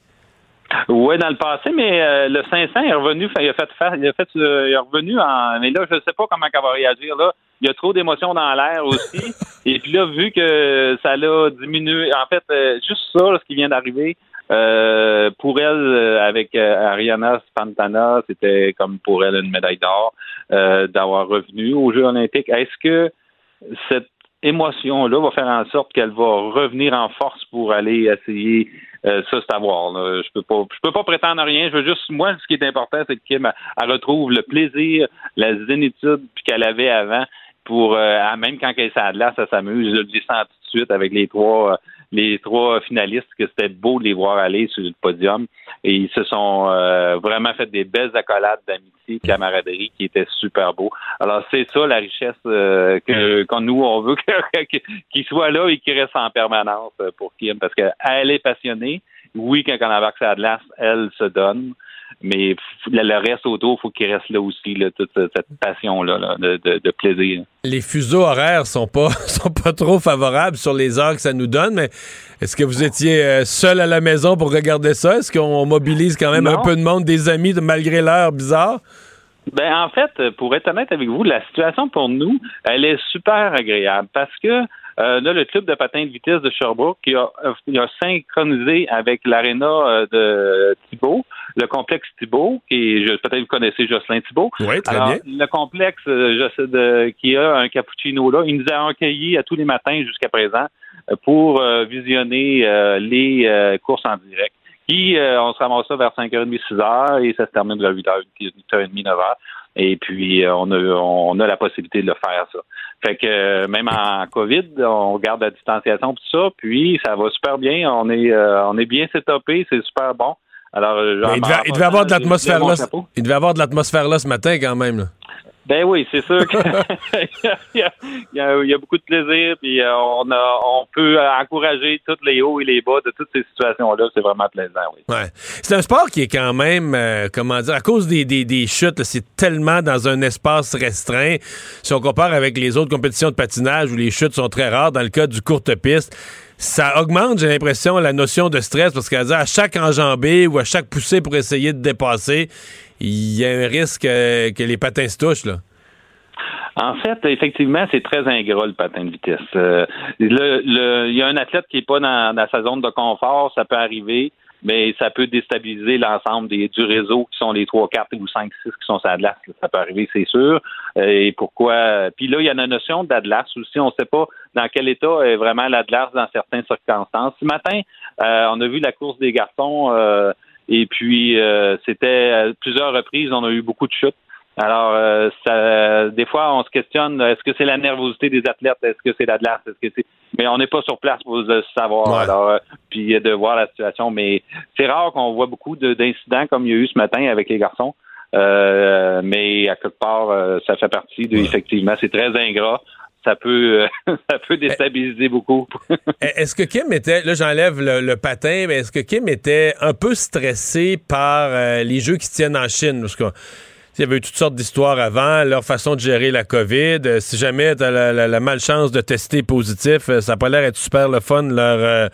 Oui, dans le passé, mais euh, le 500 est revenu, il a fait, il a fait, euh, il est revenu en, mais là, je ne sais pas comment elle va réagir là. Il y a trop d'émotions dans l'air aussi. Et puis là, vu que ça l'a diminué, en fait, euh, juste ça, ce qui vient d'arriver, pour elle, avec Ariana Spantana, c'était comme pour elle une médaille d'or d'avoir revenu aux Jeux olympiques. Est-ce que cette émotion-là va faire en sorte qu'elle va revenir en force pour aller essayer euh, ça, c'est à voir. Je peux pas, je peux pas prétendre à rien. Je veux juste, moi, ce qui est important, c'est que Kim elle, retrouve le plaisir, la zénitude qu'elle avait avant. Pour euh, même quand elle glace, elle s'amuse. Je le dis ça tout de suite avec les trois, euh, les trois finalistes que c'était beau de les voir aller sur le podium. Et ils se sont vraiment fait des belles accolades d'amitié, camaraderie qui étaient super beaux. Alors c'est ça la richesse que quand nous on veut qu'il soit là et qu'il reste en permanence pour Kim parce qu'elle est passionnée. Oui, quand on embarque sa glace, elle se donne mais le reste autour, il faut qu'il reste là aussi, toute cette passion-là de, plaisir. Les fuseaux horaires sont pas sont pas trop favorables sur les heures que ça nous donne, mais est-ce que vous étiez euh, seul à la maison pour regarder ça? Est-ce qu'on mobilise quand même un peu de monde, des amis, malgré l'heure bizarre? Ben en fait, pour être honnête avec vous, la situation pour nous, elle est super agréable parce que euh, là, le club de patin de vitesse de Sherbrooke qui a, a synchronisé avec l'aréna euh, de Thibault, le complexe Thibault, qui peut-être vous connaissez Jocelyn Thibault. Oui, très bien. Le complexe euh, de, qui a un cappuccino là, il nous a accueillis à tous les matins jusqu'à présent pour visionner les courses en direct. Qui, on se ramasse ça vers 5h30, 6h et ça se termine vers 8h, 8h30, 9h. Et puis, on a, on a la possibilité de le faire, ça. Fait que euh, même en COVID, on garde la distanciation tout ça, puis ça va super bien. On est euh, on est bien setupé, c'est super bon. Alors, euh, il devait, il devait avoir de l'atmosphère là. Il devait avoir de l'atmosphère là ce matin quand même. Là. Ben oui, c'est sûr qu'il y, y, a beaucoup de plaisir, puis euh, on, a, on peut encourager tous les hauts et les bas de toutes ces situations-là. C'est vraiment plaisant, oui. Ouais. C'est un sport qui est quand même, euh, comment dire, à cause des, des, des chutes, c'est tellement dans un espace restreint. Si on compare avec les autres compétitions de patinage où les chutes sont très rares, dans le cas du courte piste, ça augmente, j'ai l'impression, la notion de stress parce qu'à chaque enjambée ou à chaque poussée pour essayer de dépasser, il y a un risque euh, que les patins se touchent, là. En fait, effectivement, c'est très ingrat le patin de vitesse. Euh, il y a un athlète qui n'est pas dans, sa zone de confort, ça peut arriver, mais ça peut déstabiliser l'ensemble du réseau qui sont les 3, 4 ou 5, 6 qui sont sur Atlas. Ça peut arriver, c'est sûr. Euh, et pourquoi? Puis là, il y a la notion d'Atlas aussi. On ne sait pas dans quel état est vraiment l'Atlas dans certaines circonstances. Ce matin, on a vu la course des garçons. Et puis, euh, c'était à plusieurs reprises, on a eu beaucoup de chutes. Alors, euh, ça, des fois, on se questionne est-ce que c'est la nervosité des athlètes? Est-ce que c'est la glace? Est-ce que c'est Mais on n'est pas sur place pour le savoir. Alors, euh, puis de voir la situation. Mais c'est rare qu'on voit beaucoup d'incidents comme il y a eu ce matin avec les garçons. mais à quelque part, ça fait partie de. Effectivement, c'est très ingrat ça peut, euh, ça peut déstabiliser beaucoup. est-ce que Kim était, là j'enlève le, patin, mais est-ce que Kim était un peu stressé par euh, les jeux qui se tiennent en Chine? Parce que il y avait eu toutes sortes d'histoires avant, leur façon de gérer la COVID. Euh, si jamais tu as la, malchance de tester positif, ça n'a pas l'air d'être super le fun. Leur,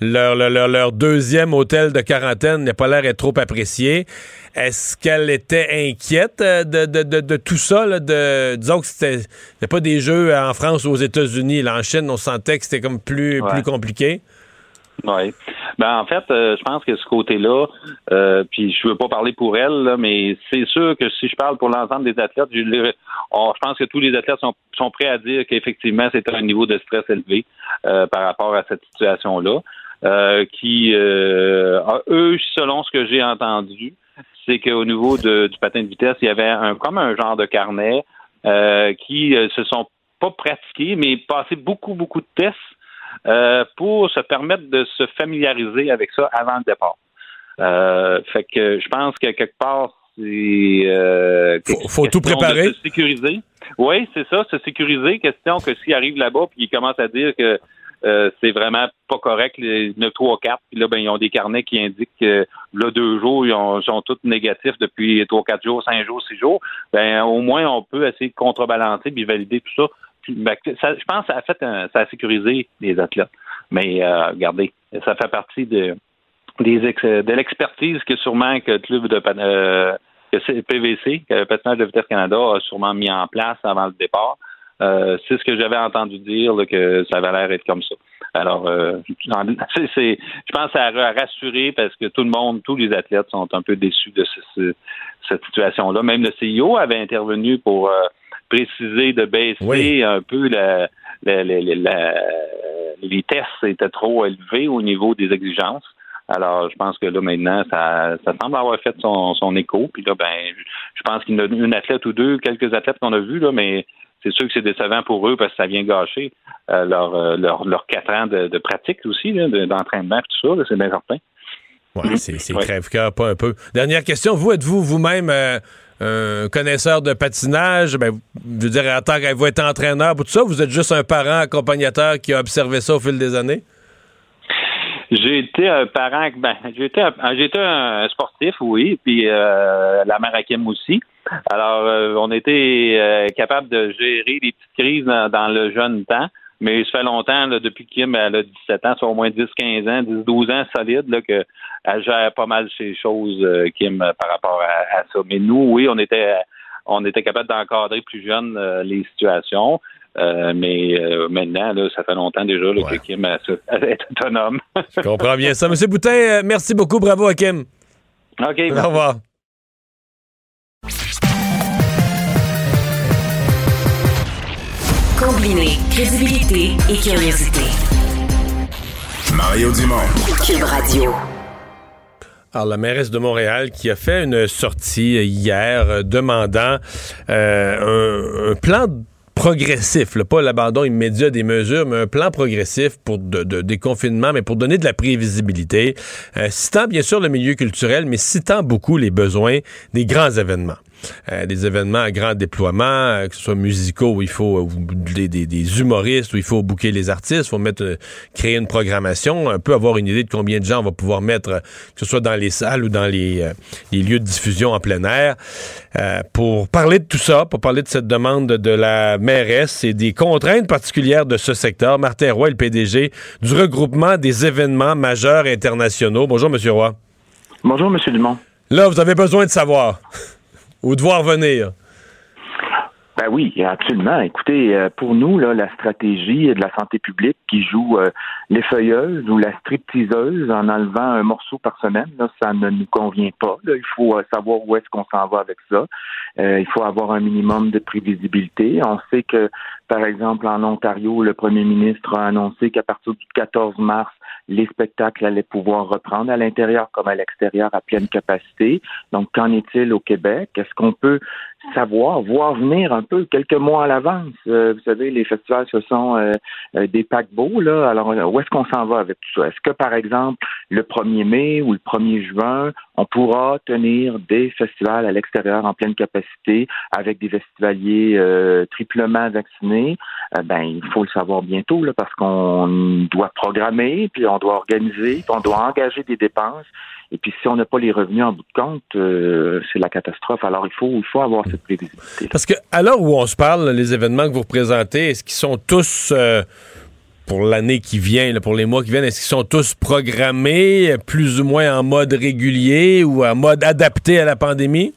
leur, leur, leur, deuxième hôtel de quarantaine n'a pas l'air d'être trop apprécié. Est-ce qu'elle était inquiète euh, de, de, de, tout ça? Là, de, disons que c'était pas des jeux en France ou aux États-Unis. En Chine, on sentait que c'était comme plus, plus compliqué. Oui. Ben en fait, euh, je pense que ce côté-là, euh, puis je veux pas parler pour elle, mais c'est sûr que si je parle pour l'ensemble des athlètes, je, je, pense que tous les athlètes sont, sont prêts à dire qu'effectivement c'est un niveau de stress élevé euh, par rapport à cette situation-là. qui, eux, selon ce que j'ai entendu, c'est qu'au niveau de, du patin de vitesse, il y avait un comme un genre de carnet qui se sont pas pratiqués, mais passé beaucoup, beaucoup de tests euh, pour se permettre de se familiariser avec ça avant le départ. Euh, fait que je pense que quelque part, c'est euh, faut, tout préparer. se sécuriser. Oui, c'est ça, se sécuriser. Question que s'il arrive là-bas puis il commence à dire que euh, c'est vraiment pas correct, les 9, 3, 4. Puis là, ben, ils ont des carnets qui indiquent que là, deux jours, ils, sont tous négatifs depuis 3, 4 jours, 5 jours, 6 jours. Ben, au moins, on peut essayer de contrebalancer puis valider tout ça ça, je pense que ça a sécurisé les athlètes. Mais euh, regardez, ça fait partie de l'expertise que sûrement que le club de euh, que PVC, le patinage de vitesse Canada a sûrement mis en place avant le départ. Euh, c'est ce que j'avais entendu dire que ça avait l'air être comme ça. Alors, je pense ça a rassuré parce que tout le monde, tous les athlètes sont un peu déçus de cette situation-là. Même le CIO avait intervenu pour préciser de baisser un peu la, les tests étaient trop élevés au niveau des exigences. Alors, je pense que là, maintenant, ça, ça semble avoir fait son, son écho. Puis là, ben, je pense qu'il y a une athlète ou deux, quelques athlètes qu'on a vus, là, mais c'est sûr que c'est décevant pour eux parce que ça vient gâcher euh, leur, euh, leur, leur, quatre ans de, de pratique aussi, d'entraînement, tout ça, c'est bien certain. Oui, c'est crève-cœur, pas un peu. Dernière question, vous, êtes-vous vous-même euh, un connaisseur de patinage, ben, je veux dire, en tant que vous êtes entraîneur, tout ça, vous êtes juste un parent accompagnateur qui a observé ça au fil des années? J'ai été un parent, ben, j'ai été, un, sportif, oui, puis euh, la mère aussi. Alors, euh, on était euh, capable de gérer les petites crises dans, le jeune temps. Mais ça fait longtemps, depuis Kim elle a 17 ans, soit au moins 10-15 ans, 10-12 ans solide, là, qu'elle gère pas mal ces choses, euh, Kim, par rapport à, ça. Mais nous, oui, on était on était capable d'encadrer plus jeune euh, les situations. Euh, mais maintenant, là, ça fait longtemps déjà que Kim est autonome. Je comprends bien ça. Monsieur Boutin, merci beaucoup. Bravo à Kim. OK. Au revoir. Combiner crédibilité et curiosité. Mario Dumont. Cube Radio. Alors, la mairesse de Montréal qui a fait une sortie hier euh, demandant euh, un, plan progressif, pas l'abandon immédiat des mesures, mais un plan progressif pour de, de déconfinement, mais pour donner de la prévisibilité, euh, citant bien sûr le milieu culturel, mais citant beaucoup les besoins des grands événements. Euh, des événements à grand déploiement, euh, que ce soit musicaux où il faut euh, des, des, humoristes, où il faut bouquer les artistes, il faut mettre, créer une programmation, un peu avoir une idée de combien de gens on va pouvoir mettre, que ce soit dans les salles ou dans les, les lieux de diffusion en plein air. pour parler de tout ça, pour parler de cette demande de la mairesse et des contraintes particulières de ce secteur, Martin Roy, le PDG du regroupement des événements majeurs internationaux. Bonjour, Monsieur Roy. Bonjour, Monsieur Dumont. Là, vous avez besoin de savoir ou devoir venir? Ben oui, absolument. Écoutez, euh, pour nous, là, la stratégie de la santé publique qui joue euh, les feuilleuses ou la stripteaseuse en enlevant un morceau par semaine, là, ça ne nous convient pas. Il faut euh, savoir où est-ce qu'on s'en va avec ça. il faut avoir un minimum de prévisibilité. On sait que, par exemple, en Ontario, le premier ministre a annoncé qu'à partir du 14 mars, les spectacles allaient pouvoir reprendre à l'intérieur comme à l'extérieur à pleine capacité. Donc, qu'en est-il au Québec? Est-ce qu'on peut savoir, voir venir un peu quelques mois à l'avance? Euh, vous savez, les festivals, ce sont euh, euh, des paquebots, là. Alors, où est-ce qu'on s'en va avec tout ça? Est-ce que, par exemple, le 1er mai ou le 1er juin, on pourra tenir des festivals à l'extérieur en pleine capacité avec des festivaliers triplement vaccinés? Ben, il faut le savoir bientôt, là, parce qu'on doit programmer, puis on doit organiser, puis on doit engager des dépenses. Et puis, si on n'a pas les revenus en bout de compte, euh, c'est la catastrophe. Alors, il faut, il faut avoir cette prévisibilité. Parce que, à l'heure où on se parle, les événements que vous représentez, est-ce qu'ils sont tous, euh, pour l'année qui vient, pour les mois qui viennent, est-ce qu'ils sont tous programmés plus ou moins en mode régulier ou en mode adapté à la pandémie?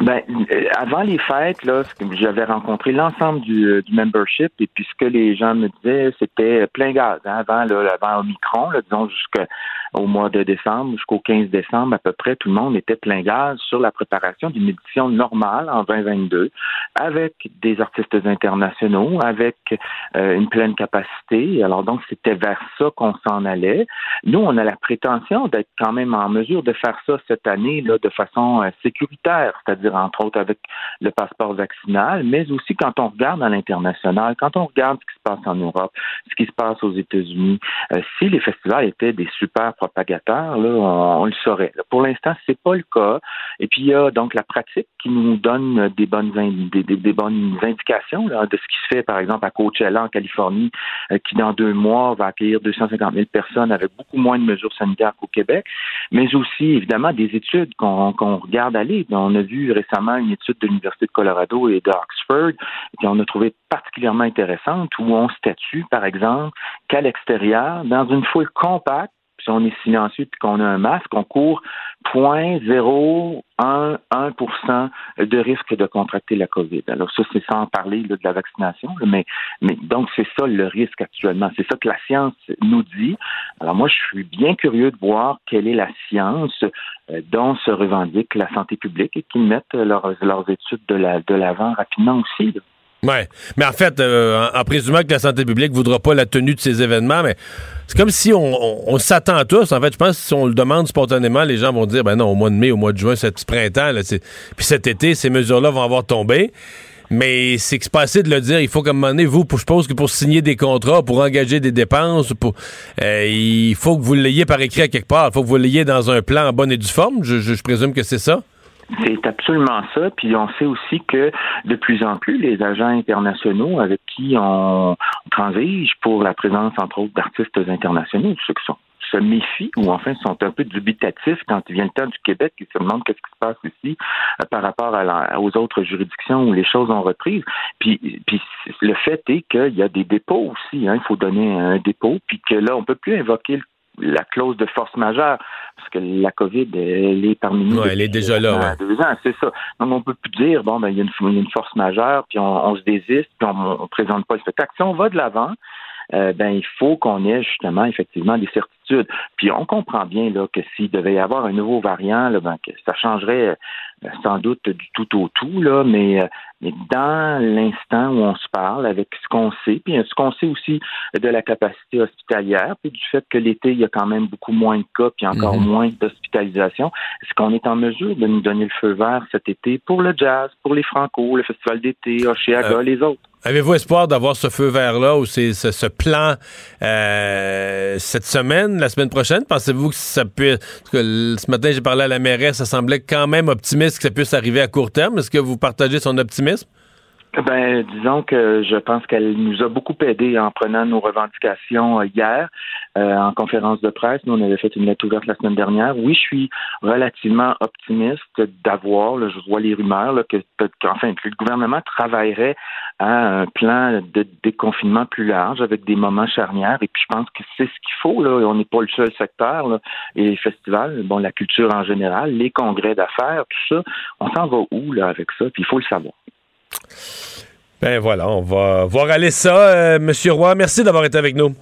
Ben, euh, avant les fêtes, là, j'avais rencontré l'ensemble du, euh, du, membership et puis ce que les gens me disaient, c'était plein gaz. Hein, avant, là, avant Omicron, là, disons jusqu'au mois de décembre, jusqu'au 15 décembre, à peu près, tout le monde était plein gaz sur la préparation d'une édition normale en 2022, avec des artistes internationaux, avec euh, une pleine capacité. Alors donc, c'était vers ça qu'on s'en allait. Nous, on a la prétention d'être quand même en mesure de faire ça cette année là, de façon sécuritaire, c'est-à-dire entre autres avec le passeport vaccinal, mais aussi quand on regarde à l'international, quand on regarde ce qui se passe en Europe, ce qui se passe aux États-Unis, euh, si les festivals étaient des super propagateurs, là, on, le saurait. Pour l'instant, c'est pas le cas. Et puis il y a donc la pratique qui nous donne des bonnes des, bonnes indications de ce qui se fait, par exemple, à Coachella en Californie, euh, qui dans deux mois va accueillir 250 000 personnes avec beaucoup moins de mesures sanitaires qu'au Québec, mais aussi évidemment des études qu'on regarde aller. On a vu récemment une étude de l'Université de Colorado et d'Oxford qu'on a trouvé particulièrement intéressante où on statue, par exemple, qu'à l'extérieur, dans une foule compacte, si on est silencieux et qu'on a un masque, on court 0.011% de risque de contracter la COVID. Alors ça, c'est sans parler de la vaccination, mais, mais donc c'est ça le risque actuellement. C'est ça que la science nous dit. Alors moi, je suis bien curieux de voir quelle est la science euh, dont se revendique la santé publique et qu'ils mettent leurs, leurs études de l'avant rapidement aussi. Ouais, mais en fait, euh, en, présumant que la santé publique voudra pas la tenue de ces événements, mais c'est comme si on, s'attend à tous. En fait, je pense que si on le demande spontanément, les gens vont dire, ben non, au mois de mai, au mois de juin, ce printemps, là, puis cet été, ces mesures-là vont avoir tombé. Mais c'est que c'est pas assez de le dire. Il faut qu'à un moment donné, vous, je pense que pour signer des contrats, pour engager des dépenses, pour, euh, il faut que vous l'ayez par écrit à quelque part. Il faut que vous l'ayez dans un plan en bonne et due forme. je présume que c'est ça. C'est absolument ça. Puis on sait aussi que de plus en plus, les agents internationaux avec qui on transige pour la présence, entre autres, d'artistes internationaux, ceux qui sont se méfient ou enfin sont un peu dubitatifs quand il vient le temps du Québec, ils se demandent qu'est-ce qui se passe ici euh, par rapport à aux autres juridictions où les choses ont repris. Puis, le fait est qu'il y a des dépôts aussi. Hein, il faut donner un dépôt, puis que là, on peut plus invoquer la clause de force majeure, que la COVID, elle est parmi nous. elle est déjà là. c'est ça. Donc, on peut plus dire, bon, ben, il y, a une, force majeure, puis on, se désiste, puis on, ne présente pas le spectacle. Si on va de l'avant, euh, ben, il faut qu'on ait justement, effectivement, des certitudes. Puis on comprend bien là, que s'il devait y avoir un nouveau variant, là, ben, que ça changerait euh, sans doute du tout au tout, là, mais, euh, mais dans l'instant où on se parle, avec ce qu'on sait, puis ce qu'on sait aussi de la capacité hospitalière, puis du fait que l'été, il y a quand même beaucoup moins de cas, puis encore mhm. moins d'hospitalisation, est-ce qu'on est en mesure de nous donner le feu vert cet été pour le jazz, pour les Franco, le festival d'été, Oshéaga, les autres? Avez-vous espoir d'avoir ce feu vert-là ou ce, plan euh, cette semaine, la semaine prochaine? Pensez-vous que ça. Que ce matin, j'ai parlé à la mairesse, ça semblait quand même optimiste que ça puisse arriver à court terme. Est-ce que vous partagez son optimisme? Ben, disons que je pense qu'elle nous a beaucoup aidé en prenant nos revendications euh, hier euh, en conférence de presse. Nous, on avait fait une lettre ouverte la semaine dernière. Oui, je suis relativement optimiste d'avoir, je vois les rumeurs, là, que, enfin, que le gouvernement travaillerait à un plan de déconfinement plus large avec des moments charnières. Et puis, je pense que c'est ce qu'il faut. Là. On n'est pas le seul secteur. Là. Et les festivals, bon, la culture en général, les congrès d'affaires, tout ça, on s'en va où là avec ça? Puis il faut le savoir. Ben voilà, on va voir aller ça. Euh, Monsieur Roy, merci d'avoir été avec nous.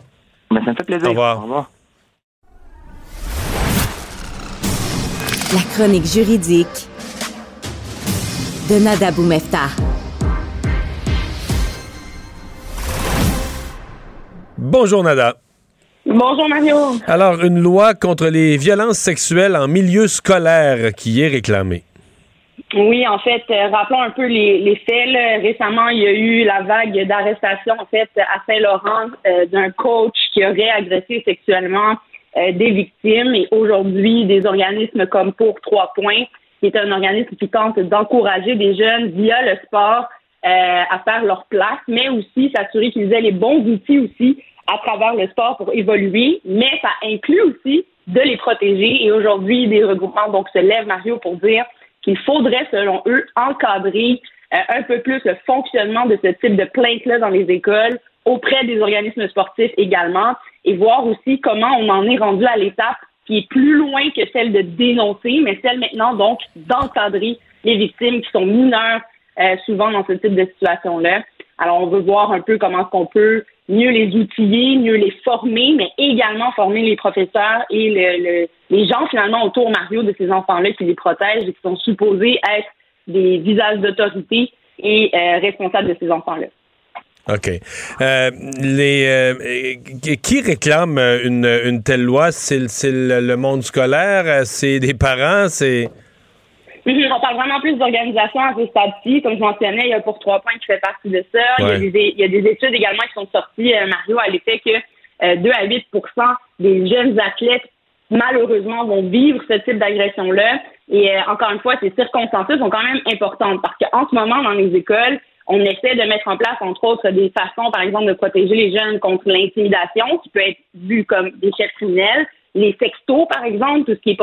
Ben, ça me fait plaisir. Au revoir. Au revoir. La chronique juridique de Nada Boumefta. Bonjour Nada. Bonjour Mario. Alors, une loi contre les violences sexuelles en milieu scolaire qui est réclamée. Oui, en fait, euh, rappelons un peu les, faits. Récemment, il y a eu la vague d'arrestation en fait à Saint-Laurent euh, d'un coach qui aurait agressé sexuellement euh, des victimes. Et aujourd'hui, des organismes comme Pour Trois Points, qui est un organisme qui tente d'encourager des jeunes via le sport à faire leur place, mais aussi s'assurer qu'ils aient les bons outils aussi à travers le sport pour évoluer. Mais ça inclut aussi de les protéger. Et aujourd'hui, des regroupements donc se lèvent, Mario, pour dire il faudrait, selon eux, encadrer euh, un peu plus le fonctionnement de ce type de plainte-là dans les écoles, auprès des organismes sportifs également, et voir aussi comment on en est rendu à l'étape qui est plus loin que celle de dénoncer, mais celle maintenant donc d'encadrer les victimes qui sont mineures euh, souvent dans ce type de situation-là. Alors, on veut voir un peu comment qu'on peut mieux les outiller, mieux les former, mais également former les professeurs et le, les gens finalement autour, Mario, de ces enfants-là qui les protègent et qui sont supposés être des visages d'autorité et euh, responsables de ces enfants-là. OK. Euh, les, euh, qui réclame une, telle loi? C'est le, le monde scolaire? C'est des parents? C'est... On parle vraiment plus d'organisation à ce stade-ci. Comme je mentionnais, il y a pour trois points qui fait partie de ça. Il, y a des, études également qui sont sorties, euh, Mario, à l'effet que 2 euh, à 8% des jeunes athlètes, malheureusement, vont vivre ce type d'agression-là. Et euh, encore une fois, ces circonstances sont quand même importantes parce qu'en ce moment, dans les écoles, on essaie de mettre en place, entre autres, des façons, par exemple, de protéger les jeunes contre l'intimidation, qui peut être vue comme des chefs criminels, les sextos, par exemple, tout ce qui est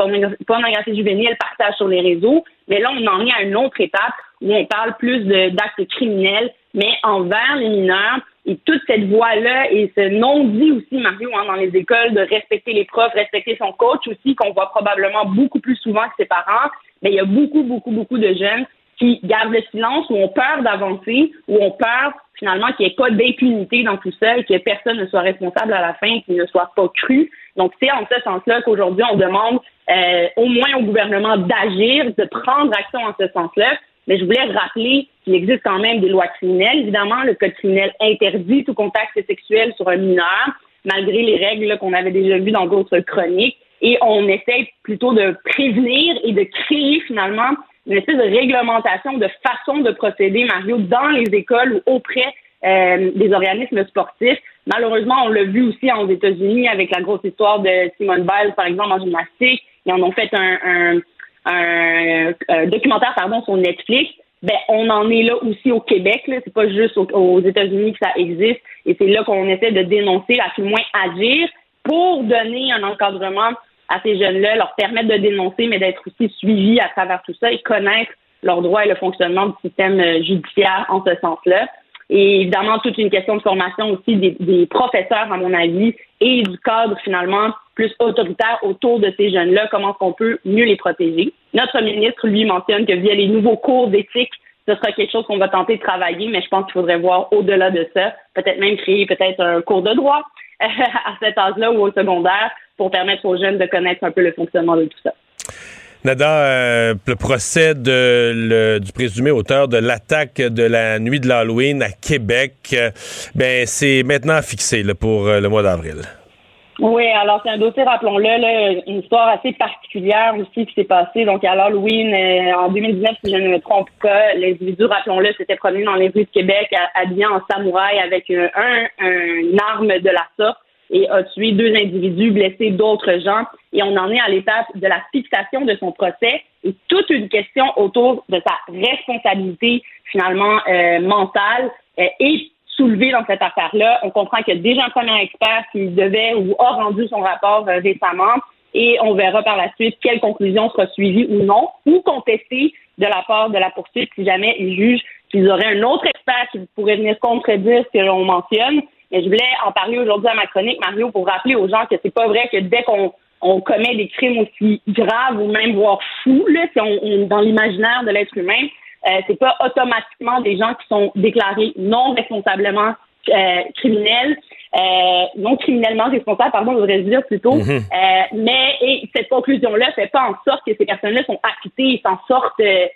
pornographie juvénile, partage sur les réseaux. Mais là, on en est à une autre étape où on parle plus d'actes criminels, mais envers les mineurs. Et toute cette voie-là et ce non-dit aussi, Mario, hein, dans les écoles, de respecter les profs, respecter son coach aussi, qu'on voit probablement beaucoup plus souvent que ses parents, mais il y a beaucoup, beaucoup, beaucoup de jeunes qui gardent le silence ou ont peur d'avancer ou ont peur finalement qu'il n'y ait pas d'impunité dans tout ça et que personne ne soit responsable à la fin, qu'il ne soit pas cru. Donc, c'est en ce sens-là qu'aujourd'hui, on demande euh, au moins au gouvernement d'agir, de prendre action en ce sens-là. Mais je voulais rappeler qu'il existe quand même des lois criminelles. Évidemment, le code criminel interdit tout contact sexuel sur un mineur, malgré les règles qu'on avait déjà vues dans d'autres chroniques. Et on essaie plutôt de prévenir et de créer finalement une espèce de réglementation, de façon de procéder, Mario, dans les écoles ou auprès euh, des organismes sportifs. Malheureusement, on l'a vu aussi aux États-Unis avec la grosse histoire de Simone Biles, par exemple, en gymnastique. Ils en ont fait un, documentaire pardon, sur Netflix. Ben, on en est là aussi au Québec. Ce C'est pas juste aux, États-Unis que ça existe. Et c'est là qu'on essaie de dénoncer, à tout le moins agir, pour donner un encadrement à ces jeunes-là, leur permettre de dénoncer, mais d'être aussi suivis à travers tout ça et connaître leurs droits et le fonctionnement du système euh, judiciaire en ce sens-là. Et évidemment, toute une question de formation aussi des, professeurs, à mon avis, et du cadre finalement plus autoritaire autour de ces jeunes-là, comment on peut mieux les protéger. Notre ministre, lui, mentionne que via les nouveaux cours d'éthique, ce sera quelque chose qu'on va tenter de travailler, mais je pense qu'il faudrait voir au-delà de ça, peut-être même créer peut-être un cours de droit à cet âge-là ou au secondaire pour permettre aux jeunes de connaître un peu le fonctionnement de tout ça. Nada, euh, le procès du présumé auteur de l'attaque de la nuit de l'Halloween à Québec, euh, ben c'est maintenant fixé pour euh, le mois d'avril. Oui, alors c'est un dossier, rappelons-le, une histoire assez particulière aussi qui s'est passée. Donc à l'Halloween, en 2019, si je ne me trompe pas, l'individu, rappelons-le, s'était promené dans les rues de Québec habillé en samouraï avec un, une arme de la sorte et a tué deux individus, blessé d'autres gens. Et on en est à l'étape de la fixation de son procès et toute une question autour de sa responsabilité finalement euh, mentale euh, est soulevée dans cette affaire-là. On comprend qu'il y a déjà un premier expert qui devait ou a rendu son rapport euh, récemment et on verra par la suite quelles conclusions sera suivies ou non ou contestées de la part de la poursuite si jamais ils jugent qu'ils auraient un autre expert qui pourrait venir contredire ce que l'on mentionne. Mais je voulais en parler aujourd'hui à ma chronique, Mario, pour rappeler aux gens que c'est pas vrai que dès qu'on on commet des crimes aussi graves ou même voire fous, là, si on, dans l'imaginaire de l'être humain, euh, c'est pas automatiquement des gens qui sont déclarés non responsablement euh, criminels, euh, non criminellement responsables, pardon, je voudrais dire plutôt. Euh, mais et cette conclusion-là fait pas en sorte que ces personnes-là sont acquittées et s'en sortent euh,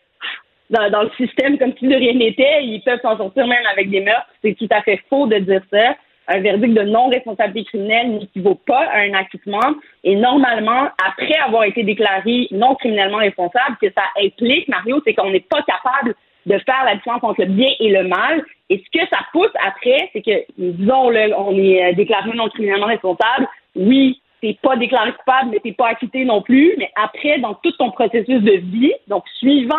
dans, le système comme si de rien n'était. Ils peuvent s'en sortir même avec des meurtres. C'est tout à fait faux de dire ça. Un verdict de non-responsabilité criminelle n'équivaut pas à un acquittement. Et normalement, après avoir été déclaré non criminellement responsable, ce que ça implique, Mario, c'est qu'on n'est pas capable de faire la différence entre le bien et le mal. Et ce que ça pousse après, c'est que, disons, le, on est euh, déclaré non criminellement responsable. Oui, t'es pas déclaré coupable, mais t'es pas acquitté non plus. Mais après, dans tout ton processus de vie, donc suivant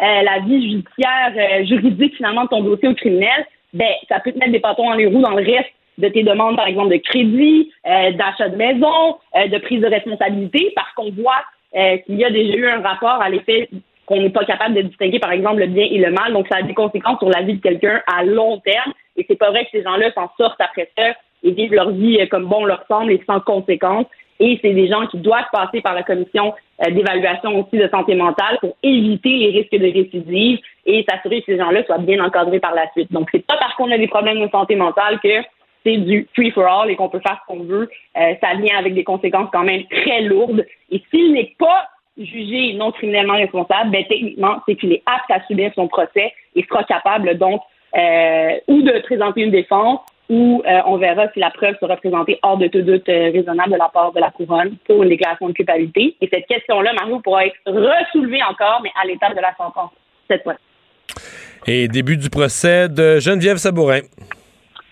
euh, la vie judiciaire, euh, juridique finalement de ton dossier au criminel, ben ça peut te mettre des bâtons dans les roues dans le reste de tes demandes, par exemple, de crédit, euh, d'achat de maison, de prise de responsabilité, parce qu'on voit qu'il y a déjà eu un rapport à l'effet qu'on n'est pas capable de distinguer, par exemple, le bien et le mal. Donc, ça a des conséquences sur la vie de quelqu'un à long terme. Et c'est pas vrai que ces gens-là s'en sortent après ça et vivent leur vie comme bon leur semble et sans conséquences. Et c'est des gens qui doivent passer par la commission euh, d'évaluation aussi de santé mentale pour éviter les risques de récidive et s'assurer que ces gens-là soient bien encadrés par la suite. Donc, c'est pas parce qu'on a des problèmes de santé mentale que c'est du free for all et qu'on peut faire ce qu'on veut. Euh, ça vient avec des conséquences quand même très lourdes. Et s'il n'est pas jugé non criminellement responsable, ben techniquement, c'est qu'il est apte à subir son procès et sera capable donc euh, ou de présenter une défense ou euh, on verra si la preuve sera présentée hors de tout doute raisonnable de la part de la couronne pour une déclaration de culpabilité. Et cette question-là, Mario, pourra être resoulevée encore, mais à l'étape de la sentence cette fois. Et début du procès de Geneviève Sabourin.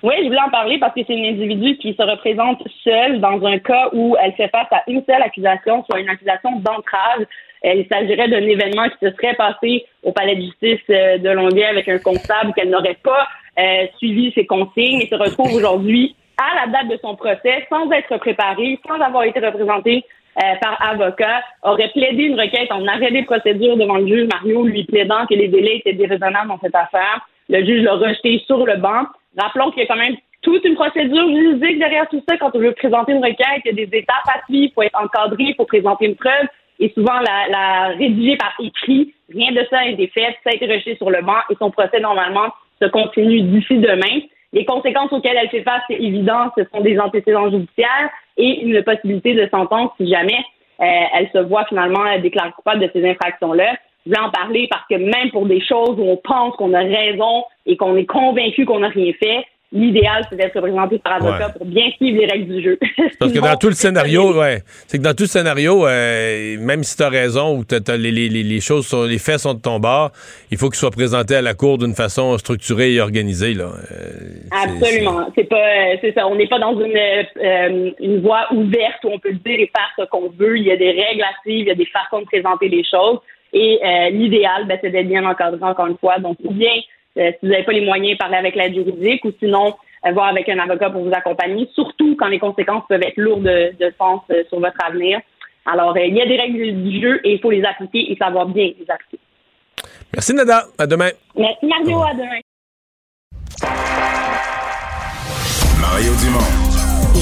Oui, je voulais en parler parce que c'est une individu qui se représente seule dans un cas où elle fait face à une seule accusation, soit une accusation d'entrave. Il s'agirait d'un événement qui se serait passé au palais de justice euh, de Longueuil avec un comptable qu'elle n'aurait pas euh, suivi ses consignes et se retrouve aujourd'hui à la date de son procès sans être préparée, sans avoir été représentée euh, par avocat, aurait plaidé une requête en arrêt des procédures devant le juge Mario, lui plaidant que les délais étaient déraisonnables dans cette affaire. Le juge l'a rejeté sur le banc. Rappelons qu'il y a quand même toute une procédure juridique derrière tout ça. Quand on veut présenter une requête, il y a des étapes à suivre, il faut être encadré, il faut présenter une preuve et souvent la, la rédiger par écrit. Rien de ça été fait, ça a été rejeté sur le banc et son procès normalement se continue d'ici demain. Les conséquences auxquelles elle fait face, c'est évident, ce sont des antécédents judiciaires et une possibilité de sentence si jamais euh, elle se voit finalement déclarée coupable de ces infractions-là. Je vais en parler parce que même pour des choses où on pense qu'on a raison et qu'on est convaincu qu'on n'a rien fait, l'idéal, c'est d'être représenté par avocat pour bien suivre les règles du jeu. Parce que dans tout le scénario, ouais, c'est que dans tout le scénario, euh, même si tu as raison ou t'as, les, les, les, choses sont, les faits sont de ton bord, il faut qu'ils soient présentés à la cour d'une façon structurée et organisée. Là. Euh, Absolument. C'est, pas, c'est ça. On n'est pas dans une, euh, une voie ouverte où on peut dire et faire ce qu'on veut. Il y a des règles à suivre, il y a des façons de présenter les choses. Et l'idéal, ben, c'est d'être bien encadré encore une fois. Donc, ou bien euh, si vous n'avez pas les moyens, parler avec l'aide juridique ou sinon euh, voir avec un avocat pour vous accompagner, surtout quand les conséquences peuvent être lourdes de, de sens euh, sur votre avenir. Alors, il y a des règles du jeu et il faut les appliquer et savoir bien les appliquer. Merci Nada. À demain. Merci Mario. À demain. Mario Dumont.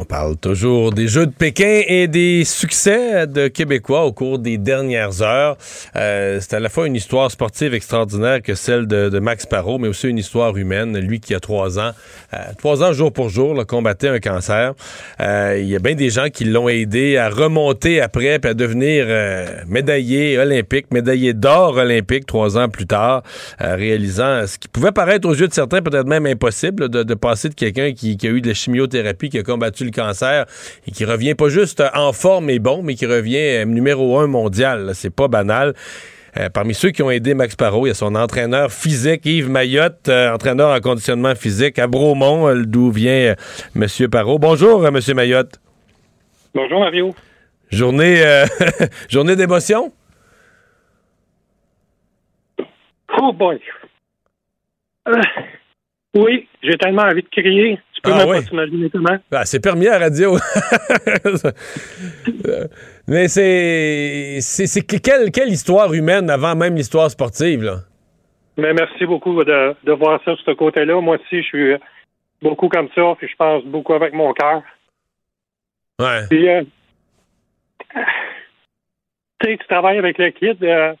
On parle toujours des Jeux de Pékin et des succès de Québécois au cours des dernières heures. Euh, c'est à la fois une histoire sportive extraordinaire que celle de, Max Parot, mais aussi une histoire humaine. Lui qui a trois ans, euh, trois ans jour pour jour, là, combattait un cancer. Euh, il y a bien des gens qui l'ont aidé à remonter après puis à devenir euh, médaillé olympique, médaillé d'or olympique trois ans plus tard, réalisant ce qui pouvait paraître aux yeux de certains peut-être même impossible de, passer de quelqu'un qui, qui a eu de la chimiothérapie, qui a combattu cancer et qui revient pas juste en forme et bon, mais qui revient euh, numéro un mondial. C'est pas banal. Euh, parmi ceux qui ont aidé Max Parot, il y a son entraîneur physique, Yves Mayotte, euh, entraîneur en conditionnement physique à Bromont, d'où vient M. Parot. Bonjour, M. Mayotte. Bonjour, Mario. Journée, journée d'émotion? Oh boy. oui, j'ai tellement envie de crier. Tu peux ah, même pas t'imaginer comment. Ah, c'est permis à la radio. Mais c'est. c'est quelle, quelle histoire humaine avant même l'histoire sportive, là? Mais merci beaucoup de, de voir ça de ce côté-là. Moi aussi, je suis beaucoup comme ça, puis je pense beaucoup avec mon cœur. Ouais. Puis, euh, tu sais, tu travailles avec le kid. Euh,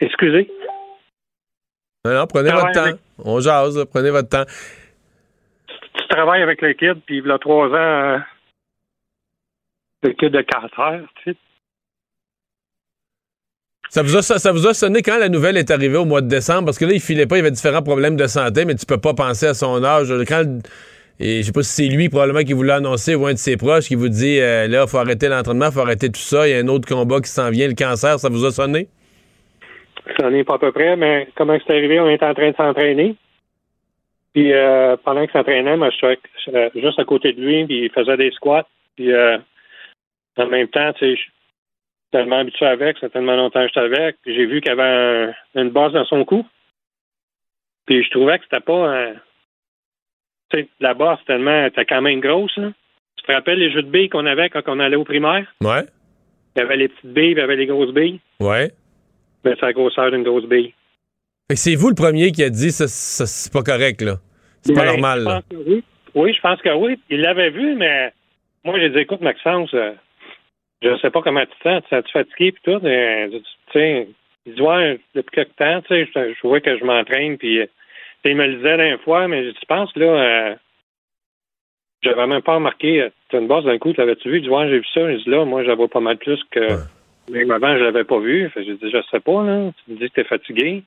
excusez. Non, non, prenez votre temps. On jase, prenez votre temps tu travailles avec le kid, puis il a trois ans, euh, le kid de cancer, tu sais. Ça vous, a, ça, vous a sonné quand la nouvelle est arrivée au mois de décembre? Parce que là, il filait pas, il avait différents problèmes de santé, mais tu peux pas penser à son âge. Quand, et je sais pas si c'est lui probablement qui vous l'a annoncé ou un de ses proches qui vous dit euh, là, il faut arrêter l'entraînement, il faut arrêter tout ça, il y a un autre combat qui s'en vient, le cancer, ça vous a sonné? Ça n'est pas à peu près, mais comment c'est arrivé? On était en train de s'entraîner. Puis euh, pendant qu'il s'entraînait, moi, je suis juste à côté de lui, puis il faisait des squats. Puis euh, en même temps, tu sais, je suis tellement habitué avec, ça fait tellement longtemps que j'étais avec. Puis j'ai vu qu'il avait une base dans son cou. Puis je trouvais que c'était pas Tu sais, la base tellement était quand même grosse. Là. Tu te rappelles les jeux de billes qu'on avait quand on allait au primaire? Ouais. Il y avait les petites billes, il y avait les grosses billes. Ouais. mais c'est la grosseur d'une grosse bille. C'est vous le premier qui a dit ça, c'est pas correct, là. C'est pas ben, normal. Là. Oui. oui. je pense que oui. Il l'avait vu, mais moi, j'ai dit, écoute, Maxence, euh, je sais pas comment tu te sens, tu es fatigué puis tout, mais, tu sais, il dit, ouais, depuis quelque temps, tu sais, je, vois que je m'entraîne, puis il me le disait d'une fois, mais je pense, là, euh, j'avais même pas remarqué, euh, tu une base d'un coup, l'avais-tu vu? Il dit, ouais, j'ai vu ça. Je dis, là, moi, j'avais pas mal plus que, même avant, je l'avais pas vu. J'ai dit, je sais pas, là, tu me dis que t'es fatigué.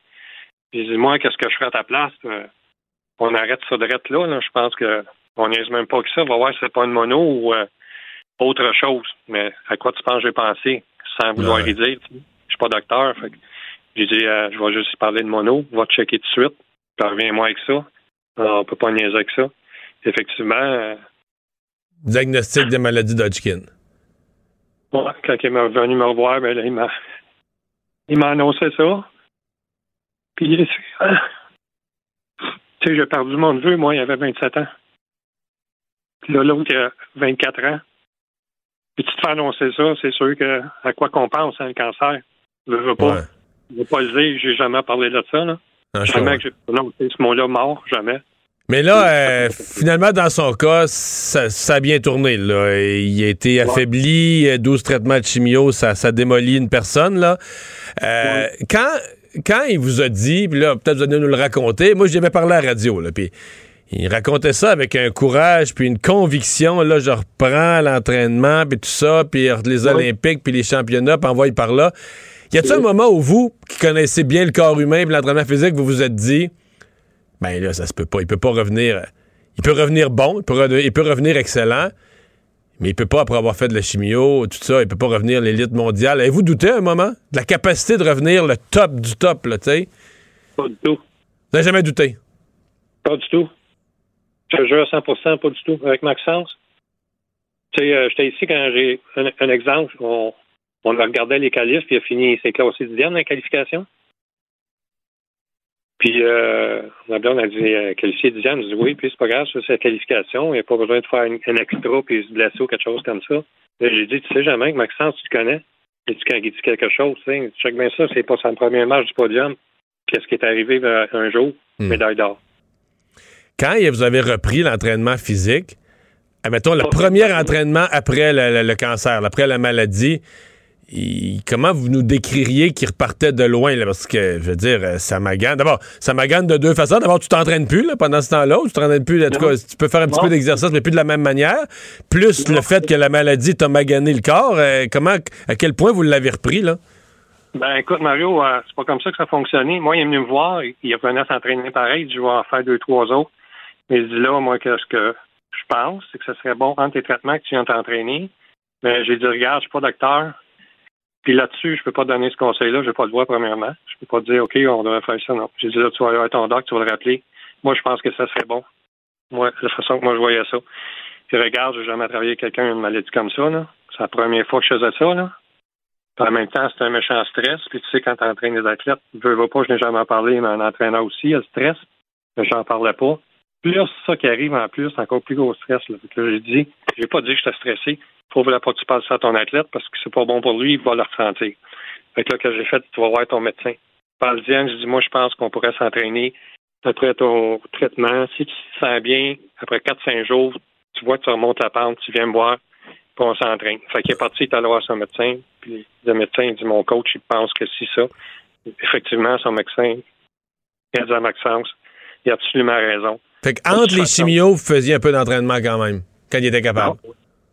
Puis je dis, moi, qu'est-ce que je ferais à ta place? Euh, on arrête ça de là, là. Je pense que on niaise même pas que ça. On va voir si c'est pas une mono ou autre chose. Mais à quoi tu penses que j'ai pensé? Sans vouloir y dire. Je suis pas docteur. j'ai dit, je vais juste parler de mono. Va te checker tout de suite reviens-moi avec ça. on peut pas niaiser avec ça. Effectivement. Euh, Diagnostic des maladies d'Hodgkin. quand il est venu me revoir, ben il m'a il m'a annoncé ça. Puis tu sais, j'ai perdu mon neveu, moi, il avait 27 ans. Puis là, l'autre, il a 24 ans. Puis tu te fais annoncer ça, c'est sûr que à quoi qu'on pense, hein, le cancer? Je veux pas. Je veux pas le dire, j'ai jamais parlé de ça, là. Ah, jamais que j'ai ce mot-là mort, jamais. Mais là, euh, finalement, dans son cas, ça, a bien tourné. Là. Il a été affaibli, 12 traitements de chimio, ça, ça démolit une personne. Là. Euh, quand, quand il vous a dit, puis là, peut-être vous allez nous le raconter, moi, j'avais parlé à la radio, là, puis il racontait ça avec un courage, puis une conviction. Là, je reprends l'entraînement, puis tout ça, puis les Olympiques, puis les championnats, puis envoie par là. Y a-t-il un moment où vous, qui connaissez bien le corps humain et l'entraînement physique, vous vous êtes dit, ben là, ça se peut pas. Il peut pas revenir. Il peut revenir bon, il peut, revenir excellent, mais il peut pas, après avoir fait de la chimio, tout ça, il peut pas revenir l'élite mondiale. Avez-vous douté un moment de la capacité de revenir le top du top, là, tu sais? Pas du tout. Vous n'avez jamais douté? Pas du tout. Je jure à 100% pas du tout. Avec Maxence, tu sais, euh, j'étais ici quand j'ai un, exemple. On, on regardait les qualifs, puis il a fini ses classé dixième dans la qualification. Puis, euh, ma blonde a dit euh, qualifié dixième. Je dis oui, puis c'est pas grave, c'est la qualification. Il n'y a pas besoin de faire un extra puis se blesser ou quelque chose comme ça. J'ai dit, tu sais jamais que Maxence, tu le connais. Et tu dit quelque chose, tu sais. Check bien ça, c'est pas son premier match du podium. Qu'est-ce qui est arrivé un jour? Hmm. Médaille d'or. Quand vous avez repris l'entraînement physique, admettons, le premier entraînement après le cancer, après la maladie, comment vous nous décririez qu'il repartait de loin? parce que, je veux dire, euh, ça magane. D'abord, ça magane de deux façons. D'abord, tu t'entraînes plus là, pendant ce temps-là, tu t'entraînes plus. En tout cas, tu peux faire un petit peu d'exercice, mais plus de la même manière. Plus le fait que la maladie t'a magané le corps. Euh, comment, à quel point vous l'avez repris, là? Ben, écoute, Mario, euh, c'est pas comme ça que ça a fonctionné. Moi, il est venu me voir. Il venu s'entraîner pareil. Je vais en faire deux, trois autres. Mais il dit là, moi, qu'est-ce que je pense, c'est que ce serait bon, entre tes traitements, que tu viens t'entraîner. Mais j'ai dit, regarde, je suis pas docteur puis là-dessus, je peux pas donner ce conseil-là, je vais pas le voir premièrement. Je peux pas dire OK, on devrait faire ça. Non. J'ai dit là, tu vas aller à ton doc, tu vas le rappeler. Moi, je pense que ça serait bon. Moi, la façon que moi je voyais ça. Puis regarde, j'ai jamais travaillé avec quelqu'un une maladie comme ça. Là. C'est la première fois que je faisais ça. Là. Puis en même temps, c'est un méchant stress. Puis tu sais, quand tu entraînes des athlètes, je veux pas, je n'ai jamais parlé, mais un entraîneur aussi, il y a le stress. Mais j'en parlais pas. Plus ça qui arrive en plus, encore plus gros stress. Là. J'ai dit, j'ai pas dit que j'étais stressé faut pas que tu passes ça à ton athlète parce que c'est pas bon pour lui, il va le ressentir. Fait que là, que j'ai fait, tu vas voir ton médecin. Parle-en, je dis, moi, je pense qu'on pourrait s'entraîner après ton traitement. Si tu te sens bien, après 4-5 jours, tu vois que tu remontes la pente, tu viens me voir, puis on s'entraîne. Fait qu'il est parti, il est allé voir son médecin, puis le médecin dit, mon coach, il pense que si ça. Effectivement, son médecin, il a dit à Maxence, il a absolument raison. Fait qu'entre les chimios, vous faisiez un peu d'entraînement quand même, quand il était capable.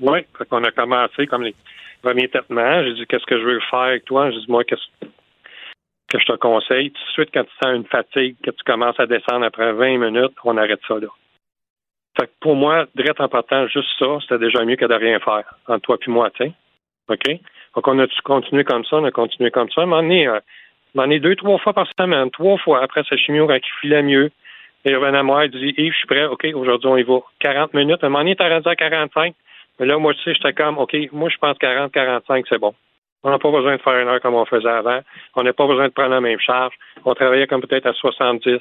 Oui, on a commencé comme les premiers traitements. J'ai dit, qu'est-ce que je veux faire avec toi? J'ai dit, moi, qu'est-ce que je te conseille? Tout de suite, quand tu sens une fatigue, que tu commences à descendre après 20 minutes, on arrête ça là. Fait que pour moi, direct en partant, juste ça, c'était déjà mieux que de rien faire, entre toi et moi, tu OK? Donc, on a continué comme ça, on a continué comme ça. À un moment donné, euh, deux, trois fois par semaine, trois fois après sa chimio, quand il filait mieux. Et il revenait à moi, il dit, Yves, je suis prêt, OK, aujourd'hui, on y va. 40 minutes. À un moment donné, t'as rendu à 45. Mais là, moi, tu sais, j'étais comme, OK, moi, je pense 40-45, c'est bon. On n'a pas besoin de faire une heure comme on faisait avant. On n'a pas besoin de prendre la même charge. On travaillait comme peut-être à 70%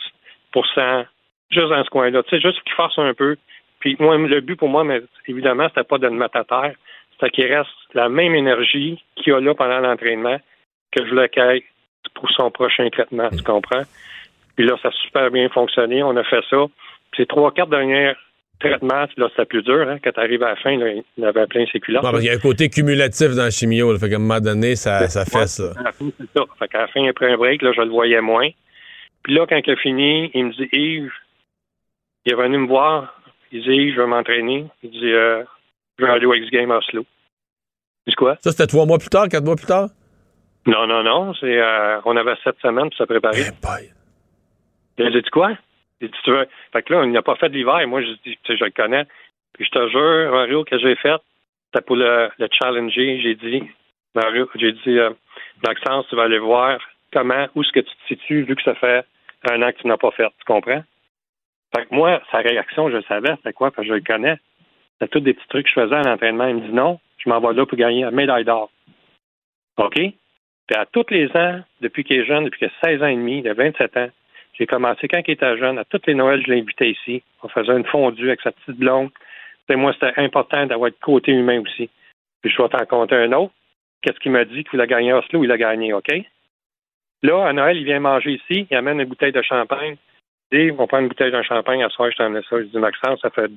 juste dans ce coin-là. Tu sais, juste qu'il fasse un peu. Puis moi, le but pour moi, mais évidemment, c'était pas de le mettre à terre. C'était qu'il reste la même énergie qu'il y a là pendant l'entraînement que je voulais qu'il pour son prochain traitement, tu comprends? Puis là, ça a super bien fonctionné. On a fait ça. Ces trois, quatre dernières traitements, là, c'était plus dur. Hein? Quand tu arrives à la fin, là, il avait plein ses culottes. il y a un côté cumulatif dans la chimio. Là, fait qu'à un moment donné, ça, ça fait ça. À la fin, c'est ça. Fait qu'à la fin, après un break, là, je le voyais moins. Puis là, quand il a fini, il me dit Yves, il est venu me voir. Il dit Yves, je vais m'entraîner. Il dit euh, Je vais aller au X-Game à Oslo. Il dit quoi? Ça, c'était trois mois plus tard, quatre mois plus tard? Non, non, non. C'est euh, on avait sept semaines pour se préparer. Eh boy. Il a dit quoi? Dit, tu veux. Fait que là, il n'a pas fait de l'hiver. Moi, je dis, je le connais. Puis je te jure, Mario, que j'ai fait, c'était pour le, le challenger. J'ai dit, Mario, j'ai dit, euh, Maxence, tu vas aller voir comment, où est-ce que tu te situes, vu que ça fait un an que tu n'as pas fait. Tu comprends? Fait que moi, sa réaction, je savais, c'était quoi? Parce que je le connais. C'était tous des petits trucs que je faisais à l'entraînement. Il me dit non, je m'en vais là pour gagner la médaille d'or. OK? Puis à tous les ans, depuis qu'il est jeune, depuis qu'il a 16 ans et demi, il a 27 ans, j'ai commencé quand il était jeune, à toutes les Noëls, je l'invitais ici. On faisait une fondue avec sa petite blonde. Et moi, c'était important d'avoir le côté humain aussi. Puis je vais t'en compter un autre. Qu'est-ce qu'il m'a dit? Qu'il a gagné à Oslo? Il a gagné, OK? Là, à Noël, il vient manger ici, il amène une bouteille de champagne. Il dit, on prend une bouteille de champagne à soir, je t'emmène ça. Je dis, Maxence, ça fait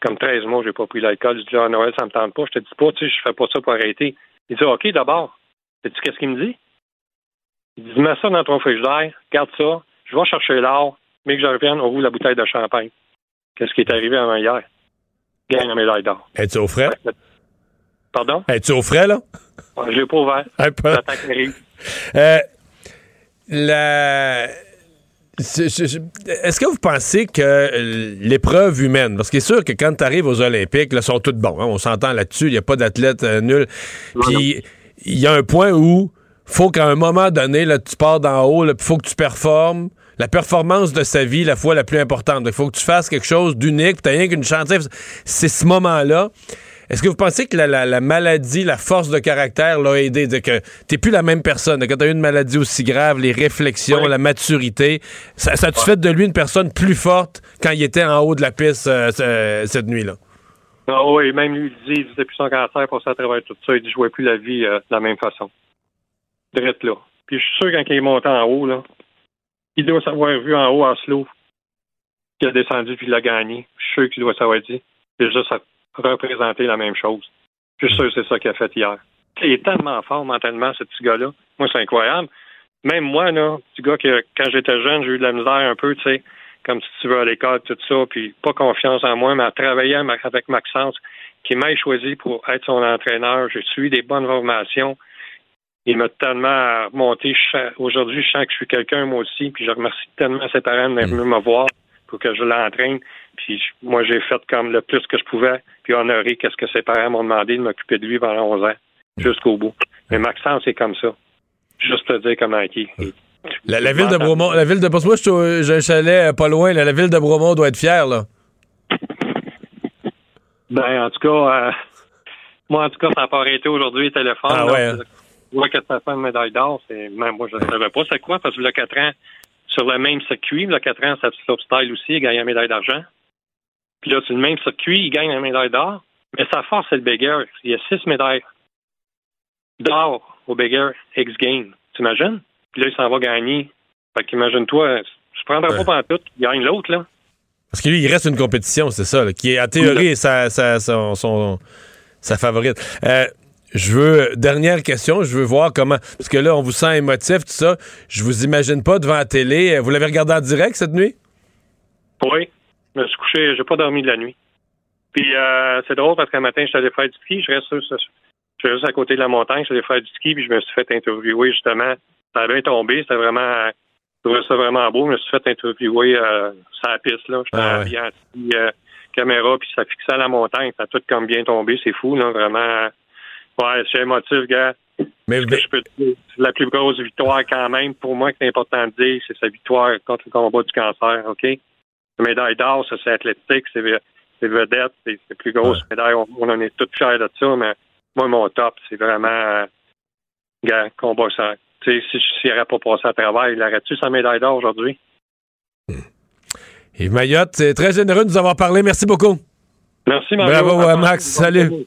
comme 13 mois que j'ai pas pris l'alcool. Je dis, à Noël, ça me tente pas. Je te dis pas, tu sais, je fais pas ça pour arrêter. Il dit, OK, d'abord. Sais-tu qu'est-ce qu'il me dit? Il dit, mets ça dans ton frigidaire, garde ça, je vais chercher l'or, mais que je revienne, on roule la bouteille de champagne. Qu'est-ce qui est arrivé avant hier? Gagne la médaille d'or. Es-tu au frais? Pardon? Es-tu au frais, là? Je l'ai pas ouvert. Un peu. Euh, la... Est-ce que vous pensez que l'épreuve humaine, parce qu'il est sûr que quand tu arrives aux Olympiques, là, sont toutes bons, hein, on s'entend là-dessus, il n'y a pas d'athlète euh, nul. Puis il y a un point où faut qu'à un moment donné, là, tu pars d'en haut, il faut que tu performes. La performance de sa vie, la fois la plus importante. Il faut que tu fasses quelque chose d'unique, tu n'as rien qu'une chance. C'est ce moment-là. Est-ce que vous pensez que la, maladie, la force de caractère l'a aidé? que t'es plus la même personne. Quand tu as eu une maladie aussi grave, les réflexions, la maturité, ça, ça tu fait de lui une personne plus forte quand il était en haut de la piste euh, cette nuit-là? Ah oui, même lui, il dit, depuis son cancer, pour ça, à travers tout ça, il dit, je plus la vie euh, de la même façon. Drette là. Puis je suis sûr, quand il est monté en haut, là, il doit s'avoir vu en haut à slow, qu'il a descendu puis l'a gagné. Je suis sûr qu'il doit s'avoir dit. C'est juste représenter la même chose. Je suis sûr que c'est ça qu'il a fait hier. Il est tellement fort mentalement, ce petit gars-là. Moi, c'est incroyable. Même moi, là, petit gars que quand j'étais jeune, j'ai eu de la misère un peu, tu sais, comme si tu veux à l'école, tout ça, puis pas confiance en moi, mais à travailler avec Maxence, qui m'a choisi pour être son entraîneur. J'ai suivi des bonnes formations. Il m'a tellement remonté. Aujourd'hui, je sens que je suis quelqu'un, moi aussi, puis je remercie tellement ses parents de venir me voir pour que je l'entraîne. Puis moi, j'ai fait comme le plus que je pouvais, puis honoré qu'est-ce que ses parents m'ont demandé de m'occuper de lui pendant 11 ans, jusqu'au bout. Mais Maxence, c'est comme ça. Juste te dire comment il est. La, ville de Bromont, la ville de moi, j'ai un chalet euh, pas loin. la ville de Bromont doit être fière, là. Ben, en tout cas, euh, moi, en tout cas, ça n'a pas arrêté aujourd'hui, téléphone. Ah ouais. Hein? Moi, que ça fait une médaille d'or, c'est même moi, je ne savais pas c'est quoi, parce que le 4 ans, sur le même circuit, le 4 ans, ça style aussi, il gagne une médaille d'argent. Puis là, sur le même circuit, il gagne une médaille d'or. Mais sa force, c'est le Bigger. Il y a six médailles d'or au Bigger X Game. T'imagines? Puis là, il s'en va gagner. Fait qu'imagine-toi, je prendrais pas pendant tout, il gagne l'autre, là. Parce que lui, il reste une compétition, c'est ça, qui est, en théorie, sa, sa, sa favorite. Euh, je veux, dernière question, je veux voir comment, parce que là, on vous sent émotif, tout ça. Je vous imagine pas devant la télé. Vous l'avez regardé en direct cette nuit? Oui. Je me suis couché, j'ai pas dormi de la nuit. Puis euh, c'est drôle parce qu'un matin, je suis allé faire du ski. Je reste, je, juste à côté de la montagne, je suis allé faire du ski, puis je me suis fait interviewer justement. Ça a bien tombé, c'était vraiment. Je trouvais ça vraiment beau. Je me suis fait interviewer euh, sur la piste. là. J'étais ah bien euh, caméra, puis ça fixait à la montagne. Ça a tout comme bien tombé. C'est fou, là, vraiment. Ouais, c'est émotif, gars. Mais, Je peux la plus grosse victoire quand même, pour moi, c'est important de dire, c'est sa victoire contre le combat du cancer, OK? La médaille d'or, ça, c'est athlétique, c'est vedette, c'est la plus grosse médaille. On, en est tous fiers de ça, mais moi, mon top, c'est vraiment, euh, gars, combat ça. Tu sais, s'il n'aurait pas passé à travers, il aurait-tu sa médaille d'or aujourd'hui? Yves Mayotte, c'est très généreux de nous avoir parlé. Merci beaucoup. Merci, Mario. Bravo, Max. Salut.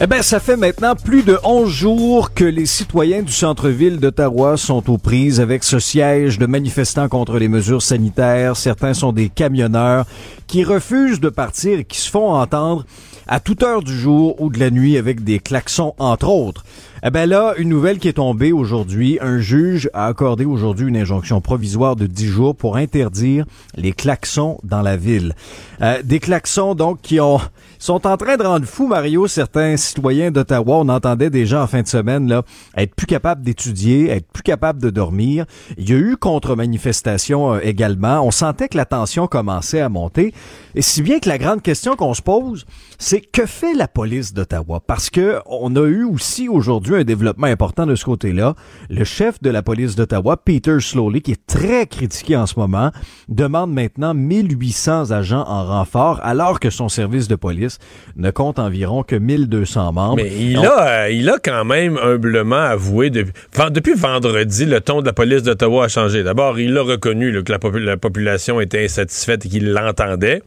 Eh bien, ça fait maintenant plus de 11 jours que les citoyens du centre-ville d'Ottawa sont aux prises avec ce siège de manifestants contre les mesures sanitaires. Certains sont des camionneurs qui refusent de partir et qui se font entendre à toute heure du jour ou de la nuit avec des klaxons, entre autres. Eh ben là, une nouvelle qui est tombée aujourd'hui. Un juge a accordé aujourd'hui une injonction provisoire de 10 jours pour interdire les klaxons dans la ville. Euh, des klaxons, donc, qui ont sont en train de rendre fou, Mario, certains citoyens d'Ottawa. On entendait déjà en fin de semaine là, être plus capables d'étudier, être plus capables de dormir. Il y a eu contre-manifestation euh, également. On sentait que la tension commençait à monter. Et si bien que la grande question qu'on se pose, c'est que fait la police d'Ottawa? Parce que on a eu aussi aujourd'hui un développement important de ce côté-là. Le chef de la police d'Ottawa, Peter Slowly, qui est très critiqué en ce moment, demande maintenant 1800 agents en renfort, alors que son service de police ne compte environ que 1200 membres. Mais il, a, euh, il a quand même humblement avoué, depuis, depuis vendredi, le ton de la police d'Ottawa a changé. D'abord, il a reconnu là, que la, la population était insatisfaite et qu'il l'entendait.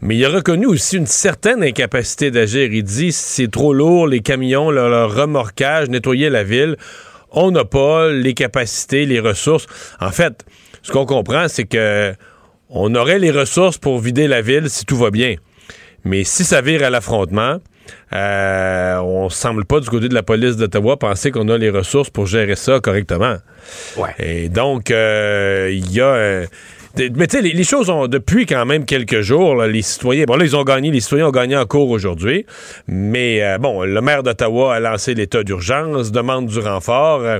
Mais il a reconnu aussi une certaine incapacité d'agir. Il dit c'est trop lourd, les camions, leur, remorquage, nettoyer la ville. On n'a pas les capacités, les ressources. En fait, ce qu'on comprend, c'est que on aurait les ressources pour vider la ville si tout va bien. Mais si ça vire à l'affrontement, euh, on semble pas du côté de la police d'Ottawa penser qu'on a les ressources pour gérer ça correctement. Ouais. Et donc, euh, il y a... Euh, mais tu sais, les, choses ont, depuis quand même quelques jours, les citoyens, bon là, ils ont gagné, les citoyens ont gagné en cours aujourd'hui, mais euh, bon, le maire d'Ottawa a lancé l'état d'urgence, demande du renfort. Euh,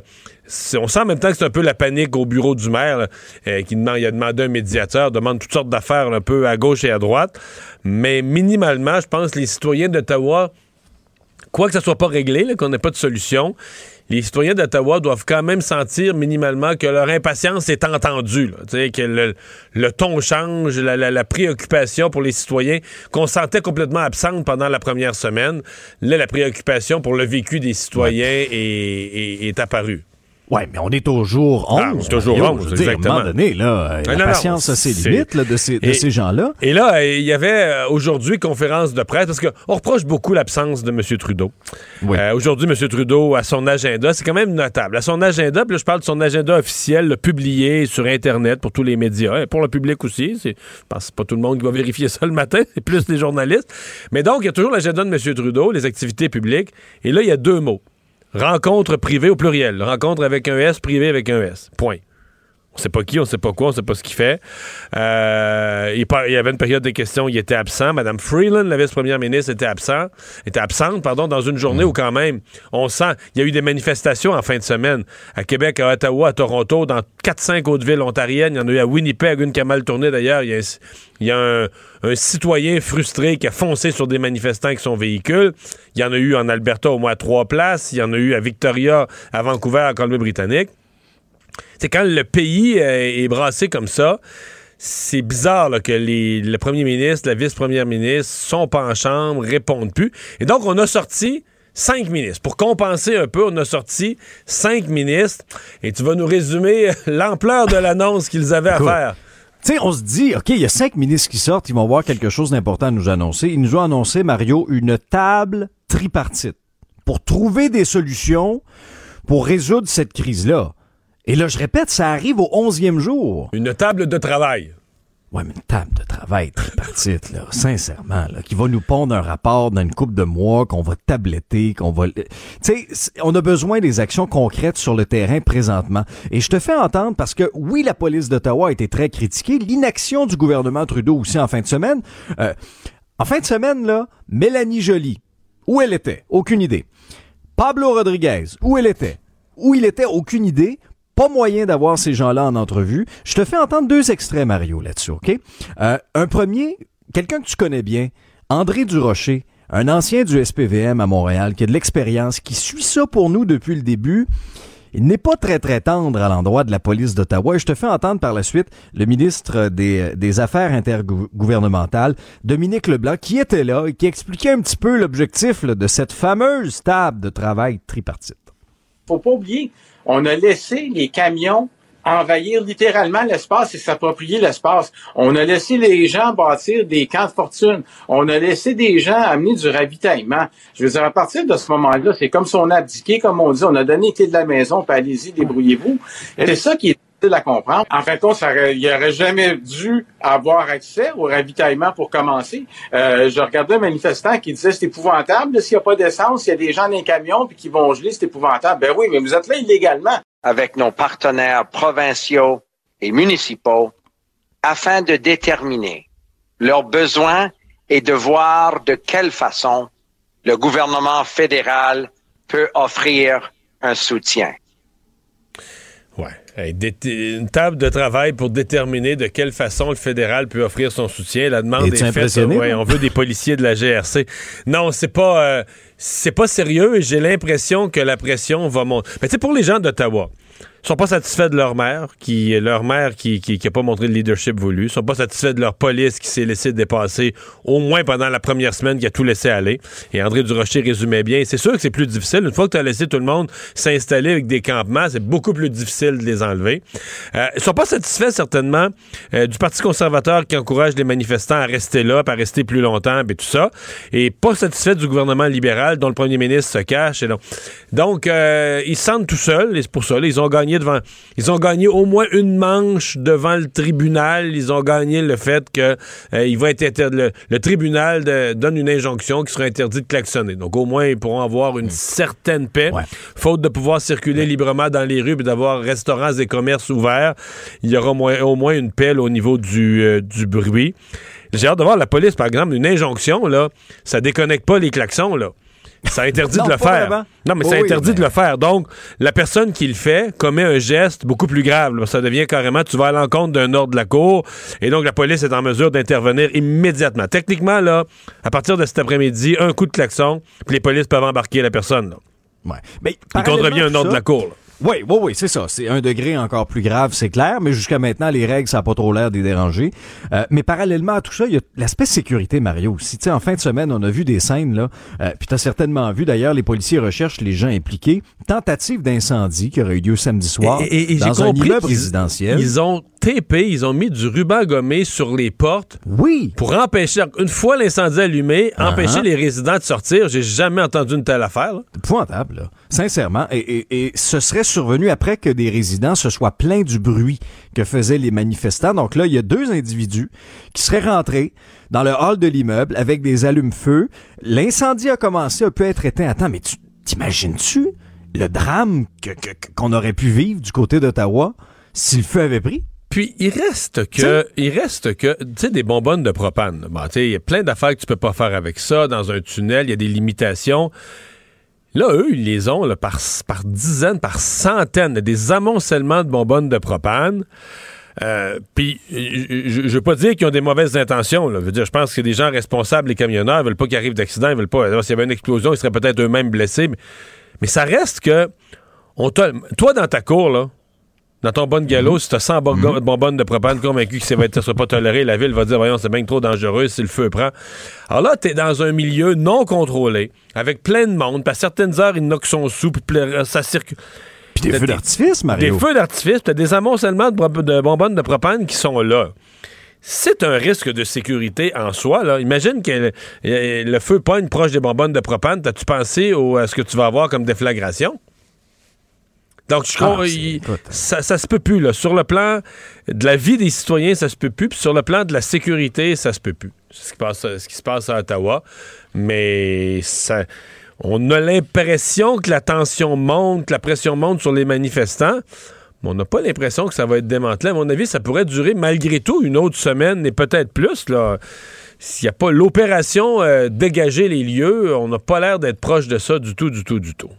on sent en même temps que c'est un peu la panique au bureau du maire, euh, qui demande, il a demandé un médiateur, demande toutes sortes d'affaires un peu à gauche et à droite, mais minimalement, je pense que les citoyens d'Ottawa, quoi que ça soit pas réglé, qu'on n'ait pas de solution, les citoyens d'Ottawa doivent quand même sentir minimalement que leur impatience est entendue, que le, ton change, la, préoccupation pour les citoyens qu'on sentait complètement absente pendant la première semaine. Là, la préoccupation pour le vécu des citoyens est apparue. Oui, mais on est toujours 11. Ah, toujours 11, exactement. à un moment donné, là, la patience a ses limites de ces, de ces gens-là. Et là, il y avait euh, aujourd'hui conférence de presse, parce qu'on reproche beaucoup l'absence de M. Trudeau. Euh, aujourd'hui, M. Trudeau, à son agenda, c'est quand même notable. À son agenda, puis là, je parle de son agenda officiel, publié sur Internet pour tous les médias, et pour le public aussi. Je pense que c'est pas tout le monde qui va vérifier ça le matin, c'est plus les journalistes. Mais donc, il y a toujours l'agenda de M. Trudeau, les activités publiques, et là, il y a deux mots. Rencontre privée au pluriel. Rencontre avec un S, privé avec un S. Point. On sait pas qui, on sait pas quoi, on sait pas ce qu'il fait. Euh, il, y avait une période de questions, il était absent. Madame Freeland, la vice-première ministre, était absent, était absente, pardon, dans une journée où quand même, on sent, il y a eu des manifestations en fin de semaine à Québec, à Ottawa, à Toronto, dans 4-5 autres villes ontariennes. Il y en a eu à Winnipeg, une qui a mal tourné d'ailleurs. Il y a, un, un, citoyen frustré qui a foncé sur des manifestants avec son véhicule. Il y en a eu en Alberta au moins à trois places. Il y en a eu à Victoria, à Vancouver, à Colombie-Britannique c'est quand le pays euh, est brassé comme ça, c'est bizarre que le premier ministre, la vice-première ministre sont pas en chambre, répondent plus. Et donc, on a sorti cinq ministres. Pour compenser un peu, on a sorti cinq ministres. Et tu vas nous résumer l'ampleur de l'annonce qu'ils avaient à faire. Tu sais, on se dit, OK, il y a cinq ministres qui sortent, ils vont avoir quelque chose d'important à nous annoncer. Ils nous ont annoncé, Mario, une table tripartite pour trouver des solutions pour résoudre cette crise-là. Et là, je répète, ça arrive au onzième jour. Une table de travail. Ouais, mais une table de travail tripartite, là, sincèrement, là, qui va nous pondre un rapport dans une coupe de mois, qu'on va tabletter, qu'on va... Tu sais, on a besoin des actions concrètes sur le terrain présentement. Et je te fais entendre parce que, oui, la police d'Ottawa a été très critiquée, l'inaction du gouvernement Trudeau aussi en fin de semaine. Euh, en fin de semaine, là, Mélanie Joly, où elle était? Aucune idée. Pablo Rodriguez, où elle était? Où il était? Aucune idée pas moyen d'avoir ces gens-là en entrevue. Je te fais entendre deux extraits, Mario, là-dessus, OK? Euh, un premier, quelqu'un que tu connais bien, André Durocher, un ancien du SPVM à Montréal, qui a de l'expérience, qui suit ça pour nous depuis le début. il n'est pas très très tendre à l'endroit de la police d'Ottawa. Et je te fais entendre par la suite le ministre des, Affaires intergouvernementales, Dominique Leblanc, qui était là et qui expliquait un petit peu l'objectif de cette fameuse table de travail tripartite. Faut pas oublier, on a laissé les camions envahir littéralement l'espace et s'approprier l'espace. On a laissé les gens bâtir des camps de fortune. On a laissé des gens amener du ravitaillement. Je veux dire, à partir de ce moment-là, c'est comme si on a abdiqué, comme on dit, on a donné les de la maison, puis allez-y, débrouillez-vous. C'est ça qui est à comprendre. En fin de compte, ça aurait, il aurait jamais dû avoir accès au ravitaillement pour commencer. Euh, je regardais un manifestant qui disait c'est épouvantable s'il n'y a pas d'essence, il y a des gens dans les camions puis qui vont geler, c'est épouvantable. Ben oui, mais vous êtes là illégalement avec nos partenaires provinciaux et municipaux afin de déterminer leurs besoins et de voir de quelle façon le gouvernement fédéral peut offrir un soutien. Une table de travail pour déterminer de quelle façon le fédéral peut offrir son soutien. La demande est, faite. Ouais, on veut des policiers de la GRC. Non, c'est pas euh, c'est pas sérieux et j'ai l'impression que la pression va monter. Mais tu sais, pour les gens d'Ottawa, sont pas satisfaits de leur maire, qui leur maire qui, qui, pas montré le leadership voulu, sont pas satisfaits de leur police qui s'est laissé dépasser au moins pendant la première semaine qui a tout laissé aller. Et André Durocher résumait bien. C'est sûr que c'est plus difficile. Une fois que tu as laissé tout le monde s'installer avec des campements, c'est beaucoup plus difficile de les enlever. Euh, ils sont pas satisfaits certainement euh, du Parti conservateur qui encourage les manifestants à rester là, à rester plus longtemps, et tout ça. Et pas satisfaits du gouvernement libéral dont le premier ministre se cache. Et donc, euh, ils se sentent tout seuls et c'est pour ça. Ils ont gagné devant. Ils ont gagné au moins une manche devant le tribunal. Ils ont gagné le fait que euh, il va être le, le, tribunal donne une injonction qui sera interdit de klaxonner. Donc au moins ils pourront avoir une certaine paix, faute de pouvoir circuler librement dans les rues et d'avoir restaurants et commerces ouverts. Il y aura au moins, une paix au niveau du, euh, du bruit. J'ai hâte de voir la police, par exemple, une injonction, là, ça déconnecte pas les klaxons, là. Ça interdit de le faire. Non, mais ça interdit de le faire. Donc, la personne qui le fait commet un geste beaucoup plus grave. Ça devient carrément, tu vas à l'encontre d'un ordre de la cour, et donc la police est en mesure d'intervenir immédiatement. Techniquement, là, à partir de cet après-midi, un coup de klaxon, puis les polices peuvent embarquer la personne. Ouais. Mais, Il contrevient un ordre de la cour. Oui, oui, oui, c'est ça. C'est un degré encore plus grave, c'est clair, mais jusqu'à maintenant, les règles, ça n'a pas trop l'air de déranger. Euh, mais parallèlement à tout ça, il y a l'aspect sécurité, Mario. Si, tu sais, en fin de semaine, on a vu des scènes, là, euh, puis tu as certainement vu, d'ailleurs, les policiers recherchent les gens impliqués. Tentative d'incendie qui aurait eu lieu samedi soir et, dans un immeuble résidentiel. Ils ont TP, ils ont mis du ruban gommé sur les portes. Oui. Pour empêcher, une fois l'incendie allumé, uh-huh. empêcher les résidents de sortir. J'ai jamais entendu une telle affaire. Pointable, là. Sincèrement. Et, et, ce serait survenu après que des résidents se soient plaints du bruit que faisaient les manifestants. Donc là, il y a deux individus qui seraient rentrés dans le hall de l'immeuble avec des allumes-feu. L'incendie a commencé, a pu être éteint. Attends, mais tu t'imagines-tu le drame qu'on aurait pu vivre du côté d'Ottawa si le feu avait pris? Puis il reste que, il reste que, tu sais, des bonbonnes de propane. Bon, tu sais, il y a plein d'affaires que tu peux pas faire avec ça dans un tunnel. Il y a des limitations. Là, eux, ils les ont par, dizaines, par centaines, des amoncellements de bonbonnes de propane. Euh, puis, je, ne veux pas dire qu'ils ont des mauvaises intentions. Je pense que des gens responsables, les camionneurs, veulent pas qu'il arrive d'accident, ils veulent pas. S'il y avait une explosion, ils seraient peut-être eux-mêmes blessés. Mais, ça reste que, toi, dans ta cour, là, dans ton bon galop, si t'as 100 mhm. bonbonnes de propane convaincu que ça va être, sera pas toléré, la ville va dire, voyons, c'est bien trop dangereux si le feu prend. Alors là, t'es dans un milieu non contrôlé, avec plein de monde, puis à certaines heures, ils knockent son sou, puis ça circule. Puis des feux d'artifice, Mario. Des feux d'artifice, t'as des amoncellements de, de bonbonnes de propane qui sont là c'est un risque de sécurité en soi. Là. Imagine que le, feu pogne proche des bonbonnes de propane. T'as-tu pensé à ce que tu vas avoir comme déflagration? Donc, je crois, ah, ça, ça se peut plus, là. Sur le plan de la vie des citoyens, ça se peut plus. Puis sur le plan de la sécurité, ça se peut plus. C'est ce qui, passe, ce qui se passe à Ottawa. Mais ça, on a l'impression que la tension monte, que la pression monte sur les manifestants. Mais on n'a pas l'impression que ça va être démantelé. À mon avis, ça pourrait durer malgré tout une autre semaine et peut-être plus, là. S'il n'y a pas l'opération euh, dégager les lieux, on n'a pas l'air d'être proche de ça du tout, du tout, du tout.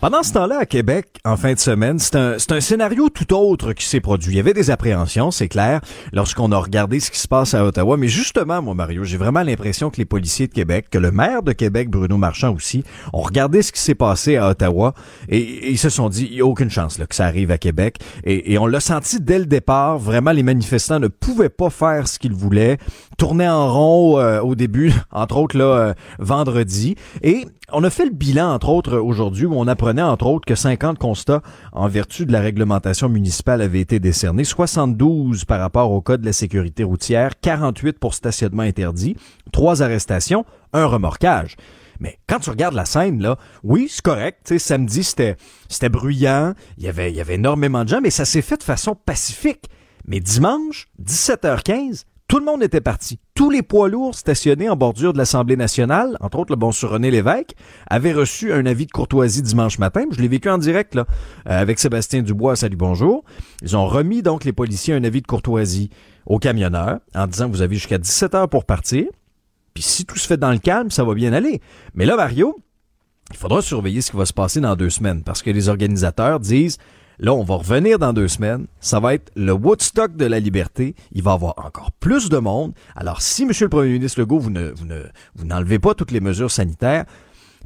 Pendant ce temps-là, à Québec, en fin de semaine, c'est un, un scénario tout autre qui s'est produit. Il y avait des appréhensions, c'est clair, lorsqu'on a regardé ce qui se passe à Ottawa. Mais justement, moi, Mario, j'ai vraiment l'impression que les policiers de Québec, que le maire de Québec, Bruno Marchand aussi, ont regardé ce qui s'est passé à Ottawa et, ils se sont dit, il n'y a aucune chance là, que ça arrive à Québec. Et, et on l'a senti dès le départ, vraiment, les manifestants ne pouvaient pas faire ce qu'ils voulaient, tourner en rond euh, au début, entre autres là, euh, vendredi. Et on a fait le bilan, entre autres, aujourd'hui, où on apprenait, entre autres, que 50 constats en vertu de la réglementation municipale avaient été décernés, 72 par rapport au code de la sécurité routière, 48 pour stationnement interdit, trois arrestations, un remorquage. Mais quand tu regardes la scène, là, oui, c'est correct. samedi, c'était, c'était bruyant. Il y avait, il y avait énormément de gens, mais ça s'est fait de façon pacifique. Mais dimanche, 17h15, tout le monde était parti. Tous les poids lourds stationnés en bordure de l'Assemblée nationale, entre autres le bon sur René Lévesque, avaient reçu un avis de courtoisie dimanche matin. Je l'ai vécu en direct là, euh, avec Sébastien Dubois. Salut, bonjour. Ils ont remis donc les policiers un avis de courtoisie aux camionneurs en disant vous avez jusqu'à 17 heures pour partir. Puis si tout se fait dans le calme, ça va bien aller. Mais là, Mario, il faudra surveiller ce qui va se passer dans deux semaines parce que les organisateurs disent Là, on va revenir dans deux semaines. Ça va être le Woodstock de la liberté. Il va y avoir encore plus de monde. Alors, si, Monsieur le Premier ministre Legault, vous ne, vous ne, vous n'enlevez pas toutes les mesures sanitaires,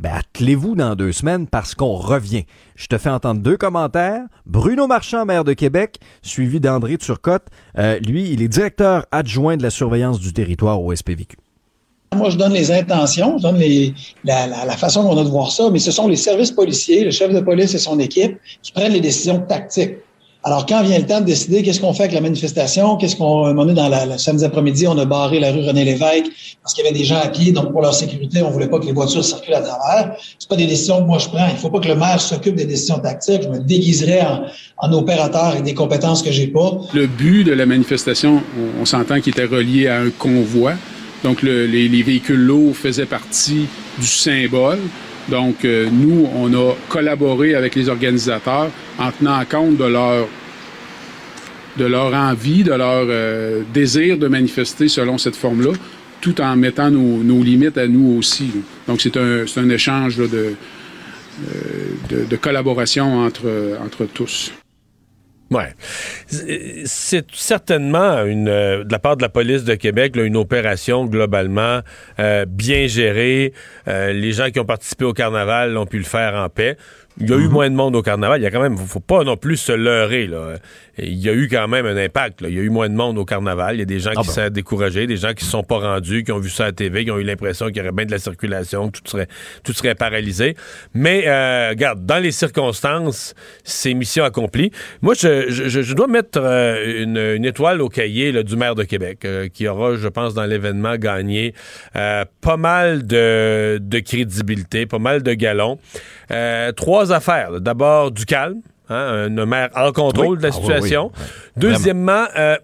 ben, attelez-vous dans deux semaines parce qu'on revient. Je te fais entendre deux commentaires. Bruno Marchand, maire de Québec, suivi d'André Turcotte. Euh, lui, il est directeur adjoint de la surveillance du territoire au SPVQ. Moi, je donne les intentions, je donne la, façon qu'on a de voir ça, mais ce sont les services policiers, le chef de police et son équipe qui prennent les décisions tactiques. Alors, quand vient le temps de décider qu'est-ce qu'on fait avec la manifestation, qu'est-ce qu'on a dans la, samedi après-midi, on a barré la rue René Lévesque parce qu'il y avait des gens à pied, donc pour leur sécurité, on voulait pas que les voitures circulent à travers. C'est pas des décisions que moi je prends. Il faut pas que le maire s'occupe des décisions tactiques. Je me déguiserais en, opérateur avec des compétences que j'ai pas. Le but de la manifestation, on, on s'entend qu'il était relié à un convoi. Donc, les, véhicules lourds faisaient partie du symbole. Donc, euh, nous, on a collaboré avec les organisateurs en tenant compte de leur de leur envie, de leur euh, désir de manifester selon cette forme-là, tout en mettant nos, limites à nous aussi. Donc, c'est un, un, échange de, euh, de, de, collaboration entre, entre tous. Ouais. C'est certainement une, euh, de la part de la police de Québec une opération globalement euh, bien gérée. Euh, les gens qui ont participé au carnaval ont pu le faire en paix. Il y a eu mhm. moins de monde au carnaval. Il y a quand même, faut pas non plus se leurrer. Là. Il y a eu quand même un impact. Là. Il y a eu moins de monde au carnaval. Il y a des gens ah qui sont découragés, des gens qui se sont pas rendus, qui ont vu ça à la TV, qui ont eu l'impression qu'il y aurait bien de la circulation, que tout serait, tout serait paralysé. Mais euh, regarde, dans les circonstances, c'est mission accomplie. Moi, je, je, dois mettre euh, une, étoile au cahier du maire de Québec, euh, qui aura, je pense, dans l'événement gagné pas mal de, de crédibilité, pas mal de galons. trois affaires. D'abord, du calme. Hein, un maire en contrôle de la ah, situation. Deuxièmement, euh,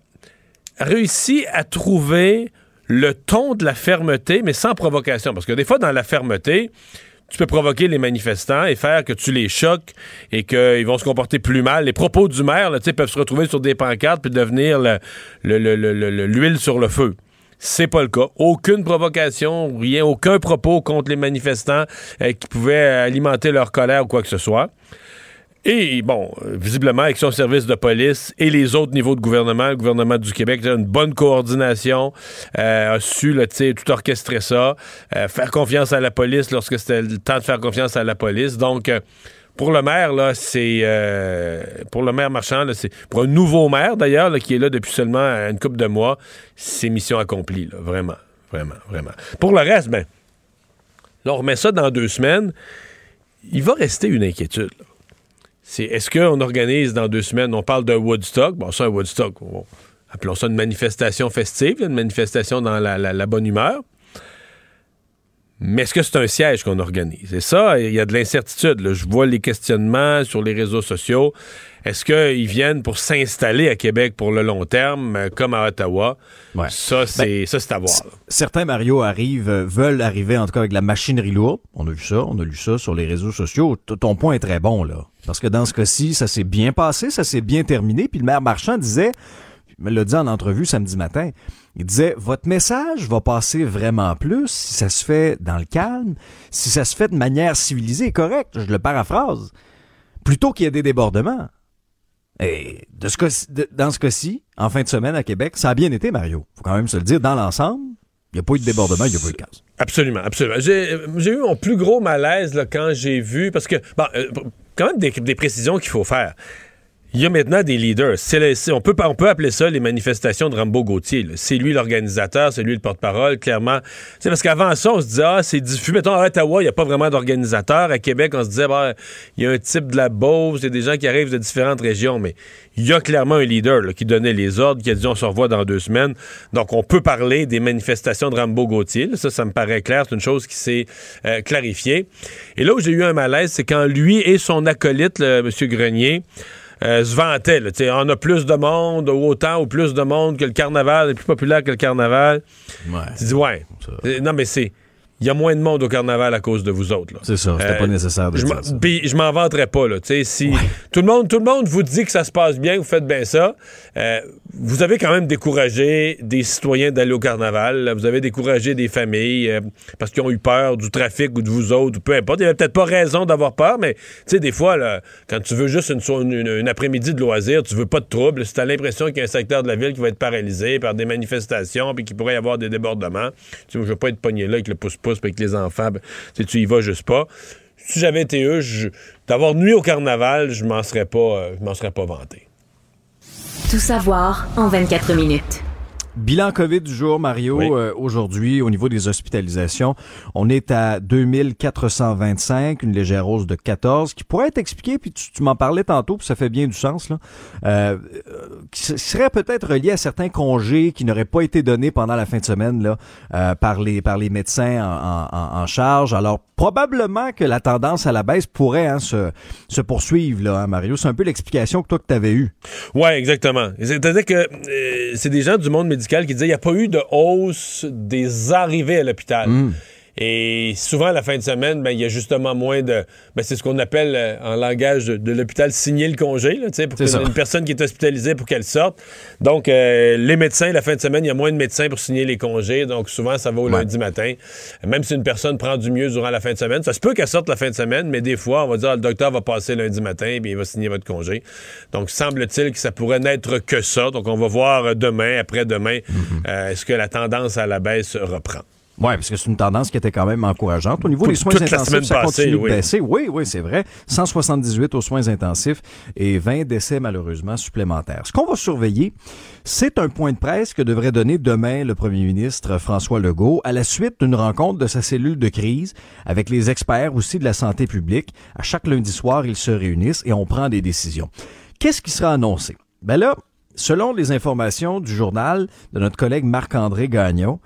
réussi à trouver le ton de la fermeté, mais sans provocation. Parce que des fois, dans la fermeté, tu peux provoquer les manifestants et faire que tu les choques et qu'ils vont se comporter plus mal. Les propos du maire là, peuvent se retrouver sur des pancartes puis devenir l'huile sur le feu. C'est pas le cas. Aucune provocation, rien, aucun propos contre les manifestants euh, qui pouvaient alimenter leur colère ou quoi que ce soit. Et bon, visiblement, avec son service de police et les autres niveaux de gouvernement, le gouvernement du Québec, a une bonne coordination, euh, a su là, tout orchestrer ça, euh, faire confiance à la police lorsque c'était le temps de faire confiance à la police. Donc, pour le maire, là, c'est pour le maire marchand, c'est pour un nouveau maire d'ailleurs, qui est là depuis seulement une couple de mois, c'est mission accomplie, là, vraiment, vraiment, vraiment. Pour le reste, ben, là, on remet ça dans deux semaines. Il va rester une inquiétude. C'est est-ce qu'on organise dans deux semaines, on parle d'un Woodstock, bon, ça, un Woodstock, appelons ça une manifestation festive, une manifestation dans la bonne humeur. Mais est-ce que c'est un siège qu'on organise? Et ça, il y a de l'incertitude. Je vois les questionnements sur les réseaux sociaux. Est-ce qu'ils viennent pour s'installer à Québec pour le long terme, euh, comme à Ottawa? Ça, c'est ben, à voir. Certains, Mario, arrivent, euh, veulent arriver en tout cas avec la machinerie lourde. On a vu ça, on a lu ça sur les réseaux sociaux. Ton point est très bon, là. Parce que dans ce cas-ci, ça s'est bien passé, ça s'est bien terminé. Puis le maire Marchand disait me l'a dit en entrevue samedi matin. Il disait, votre message va passer vraiment plus si ça se fait dans le calme, si ça se fait de manière civilisée et correcte, je le paraphrase, plutôt qu'il y ait des débordements. Et de ce cas, dans ce cas-ci, en fin de semaine à Québec, ça a bien été, Mario. Faut quand même se le dire, dans l'ensemble, il n'y a pas eu de débordement, il n'y a pas eu de casse. Absolument, absolument. J'ai eu mon plus gros malaise quand j'ai vu, parce que, bon, euh, quand même des précisions qu'il faut faire. Il y a maintenant des leaders. On, peut, on peut appeler ça les manifestations de Rambo Gauthier. C'est lui l'organisateur, c'est lui le porte-parole, clairement. C'est parce qu'avant ça, on se disait, ah, c'est diffus. Mettons, à Ottawa, il n'y a pas vraiment d'organisateur. À Québec, on se disait, bah, il y a un type de la Beauce, il y a des gens qui arrivent de différentes régions, mais il y a clairement un leader là, qui donnait les ordres, qui a dit, on se revoit dans deux semaines. Donc, on peut parler des manifestations de Rambo Gauthier. Ça, ça me paraît clair. C'est une chose qui s'est euh, clarifiée. Et là où j'ai eu un malaise, c'est quand lui et son acolyte, M. Grenier, euh, se vantaient. là. On a plus de monde, ou autant ou plus de monde que le carnaval, est plus populaire que le carnaval. Tu dis, ouais. Euh, Non, mais c'est. Il y a moins de monde au carnaval à cause de vous autres. C'est ça, c'était Euh, pas nécessaire de je dire ça. Puis je m'en vanterais pas, là. Si tout le monde, tout le monde vous dit que ça se passe bien, vous faites bien ça, euh, vous avez quand même découragé des citoyens d'aller au carnaval. Vous avez découragé des familles euh, parce qu'ils ont eu peur du trafic ou de vous autres, ou peu importe. Il n'y avait peut-être pas raison d'avoir peur, mais tu sais, des fois, quand tu veux juste une, après-midi de loisirs, tu veux pas de trouble. Si tu as l'impression qu'il y a un secteur de la ville qui va être paralysé par des manifestations puis qu'il pourrait y avoir des débordements, tu sais, je veux pas être pogné là avec le pouce-pouce avec les enfants. ben, tu y vas juste pas si j'avais été eux, d'avoir nuit au carnaval, je m'en serais pas, euh, je m'en serais pas vanté. Tout savoir en 24 minutes. Bilan COVID du jour, Mario. Euh, Aujourd'hui, au niveau des hospitalisations, on est à 2425, une légère hausse de 14, qui pourrait être expliquée, puis tu, tu m'en parlais tantôt, puis ça fait bien du sens, là, euh, euh, qui se- serait peut-être relié à certains congés qui n'auraient pas été donnés pendant la fin de semaine là, euh, par, les, par les médecins en, en- en charge. Alors, probablement que la tendance à la baisse pourrait hein, se, se poursuivre, là, hein, Mario. C'est un peu l'explication que toi que tu avais eue. Ouais, exactement. C'est-à-dire que euh, c'est des gens du monde médical qui disaient qu'il n'y a pas eu de hausse des arrivées à l'hôpital. Et souvent, à la fin de semaine, ben, il y a justement moins de. Ben, c'est ce qu'on appelle euh, en langage de, de l'hôpital signer le congé, là, pour que- une personne qui est hospitalisée pour qu'elle sorte. Donc, euh, les médecins, la fin de semaine, il y a moins de médecins pour signer les congés. Donc, souvent, ça va au lundi matin. Même si une personne prend du mieux durant la fin de semaine, ça se peut qu'elle sorte la fin de semaine, mais des fois, on va dire, ah, le docteur va passer lundi matin puis il va signer votre congé. Donc, semble-t-il que ça pourrait n'être que ça. Donc, on va voir euh, demain, après-demain, euh, est-ce que la tendance à la baisse reprend. Oui, parce que c'est une tendance qui était quand même encourageante. Au niveau des soins intensifs, ça passée, continue de baisser. Oui, oui, c'est vrai. 178 aux soins intensifs et 20 décès malheureusement supplémentaires. Ce qu'on va surveiller, c'est un point de presse que devrait donner demain le premier ministre François Legault à la suite d'une rencontre de sa cellule de crise avec les experts aussi de la santé publique. À chaque lundi soir, ils se réunissent et on prend des décisions. Qu'est-ce qui sera annoncé? Ben là, selon les informations du journal de notre collègue Marc-André Gagnon,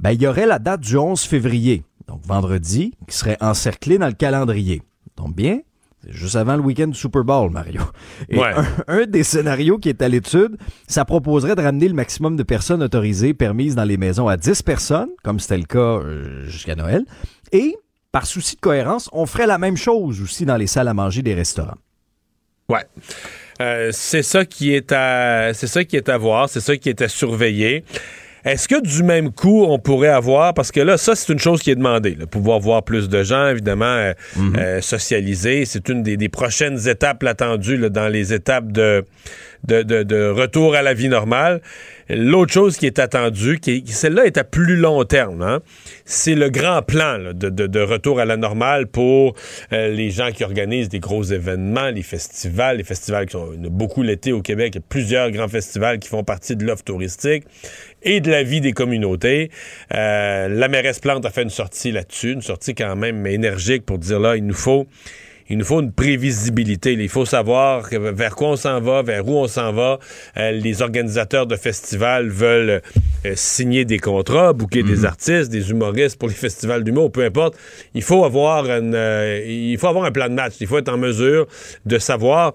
ben, il y aurait la date du 11 février, donc vendredi, qui serait encerclée dans le calendrier. Donc bien, c'est juste avant le week-end du Super Bowl, Mario. Et Ouais. un, un des scénarios qui est à l'étude, ça proposerait de ramener le maximum de personnes autorisées permises dans les maisons à 10 personnes, comme c'était le cas euh, jusqu'à Noël. Et, par souci de cohérence, on ferait la même chose aussi dans les salles à manger des restaurants. Ouais. Euh, c'est ça qui est à c'est ça qui est à voir, c'est ça qui est à surveiller. Est-ce que du même coup, on pourrait avoir, parce que là, ça, c'est une chose qui est demandée, là, pouvoir voir plus de gens, évidemment, euh, euh, socialiser. C'est une des, des prochaines étapes attendues là, dans les étapes de, de, de- de retour à la vie normale. L'autre chose qui est attendue, qui, celle-là est à plus long terme, hein, c'est le grand plan là, de, de- de retour à la normale pour euh, les gens qui organisent des gros événements, les festivals, les festivals qui sont beaucoup l'été au Québec, il y a plusieurs grands festivals qui font partie de l'offre touristique et de la vie des communautés. Euh, la mairesse Plante a fait une sortie là-dessus, une sortie quand même énergique pour dire là, il nous faut il nous faut une prévisibilité. Il faut savoir vers quoi on s'en va, vers où on s'en va. Euh, les organisateurs de festivals veulent euh, signer des contrats, booker des artistes, des humoristes pour les festivals d'humour, peu importe. Il faut avoir une, euh, il faut avoir un plan de match. Il faut être en mesure de savoir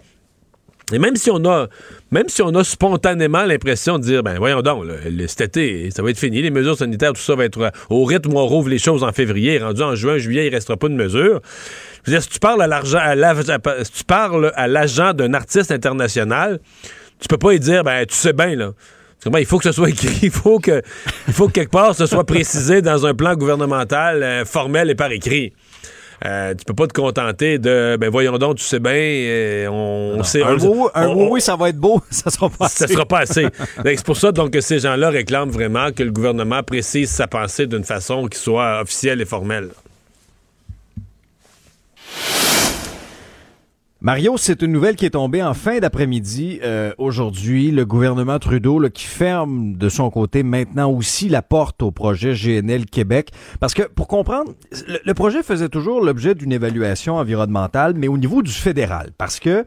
et même si on a, même si on a spontanément l'impression de dire, ben voyons donc, là, cet été, ça va être fini, les mesures sanitaires, tout ça va être au rythme où on rouvre les choses en février, rendu en juin, juillet, il restera pas de mesures. Je veux dire, si tu parles à l'argent, si tu parles à l'agent d'un artiste international, tu peux pas lui dire, ben tu sais bien là. il faut que ce soit écrit, il faut que, il faut que quelque part ce soit précisé dans un plan gouvernemental euh, formel et par écrit. Euh, tu peux pas te contenter de ben voyons donc, tu sais bien, euh, on, sait. Un, oui, ça va être beau, ça sera pas assez. Ça sera pas assez. c'est pour ça donc que ces gens-là réclament vraiment que le gouvernement précise sa pensée d'une façon qui soit officielle et formelle. Mario, c'est une nouvelle qui est tombée en fin d'après-midi euh, aujourd'hui. Le gouvernement Trudeau qui ferme de son côté maintenant aussi la porte au projet GNL Québec. Parce que pour comprendre, le, projet faisait toujours l'objet d'une évaluation environnementale, mais au niveau du fédéral. Parce que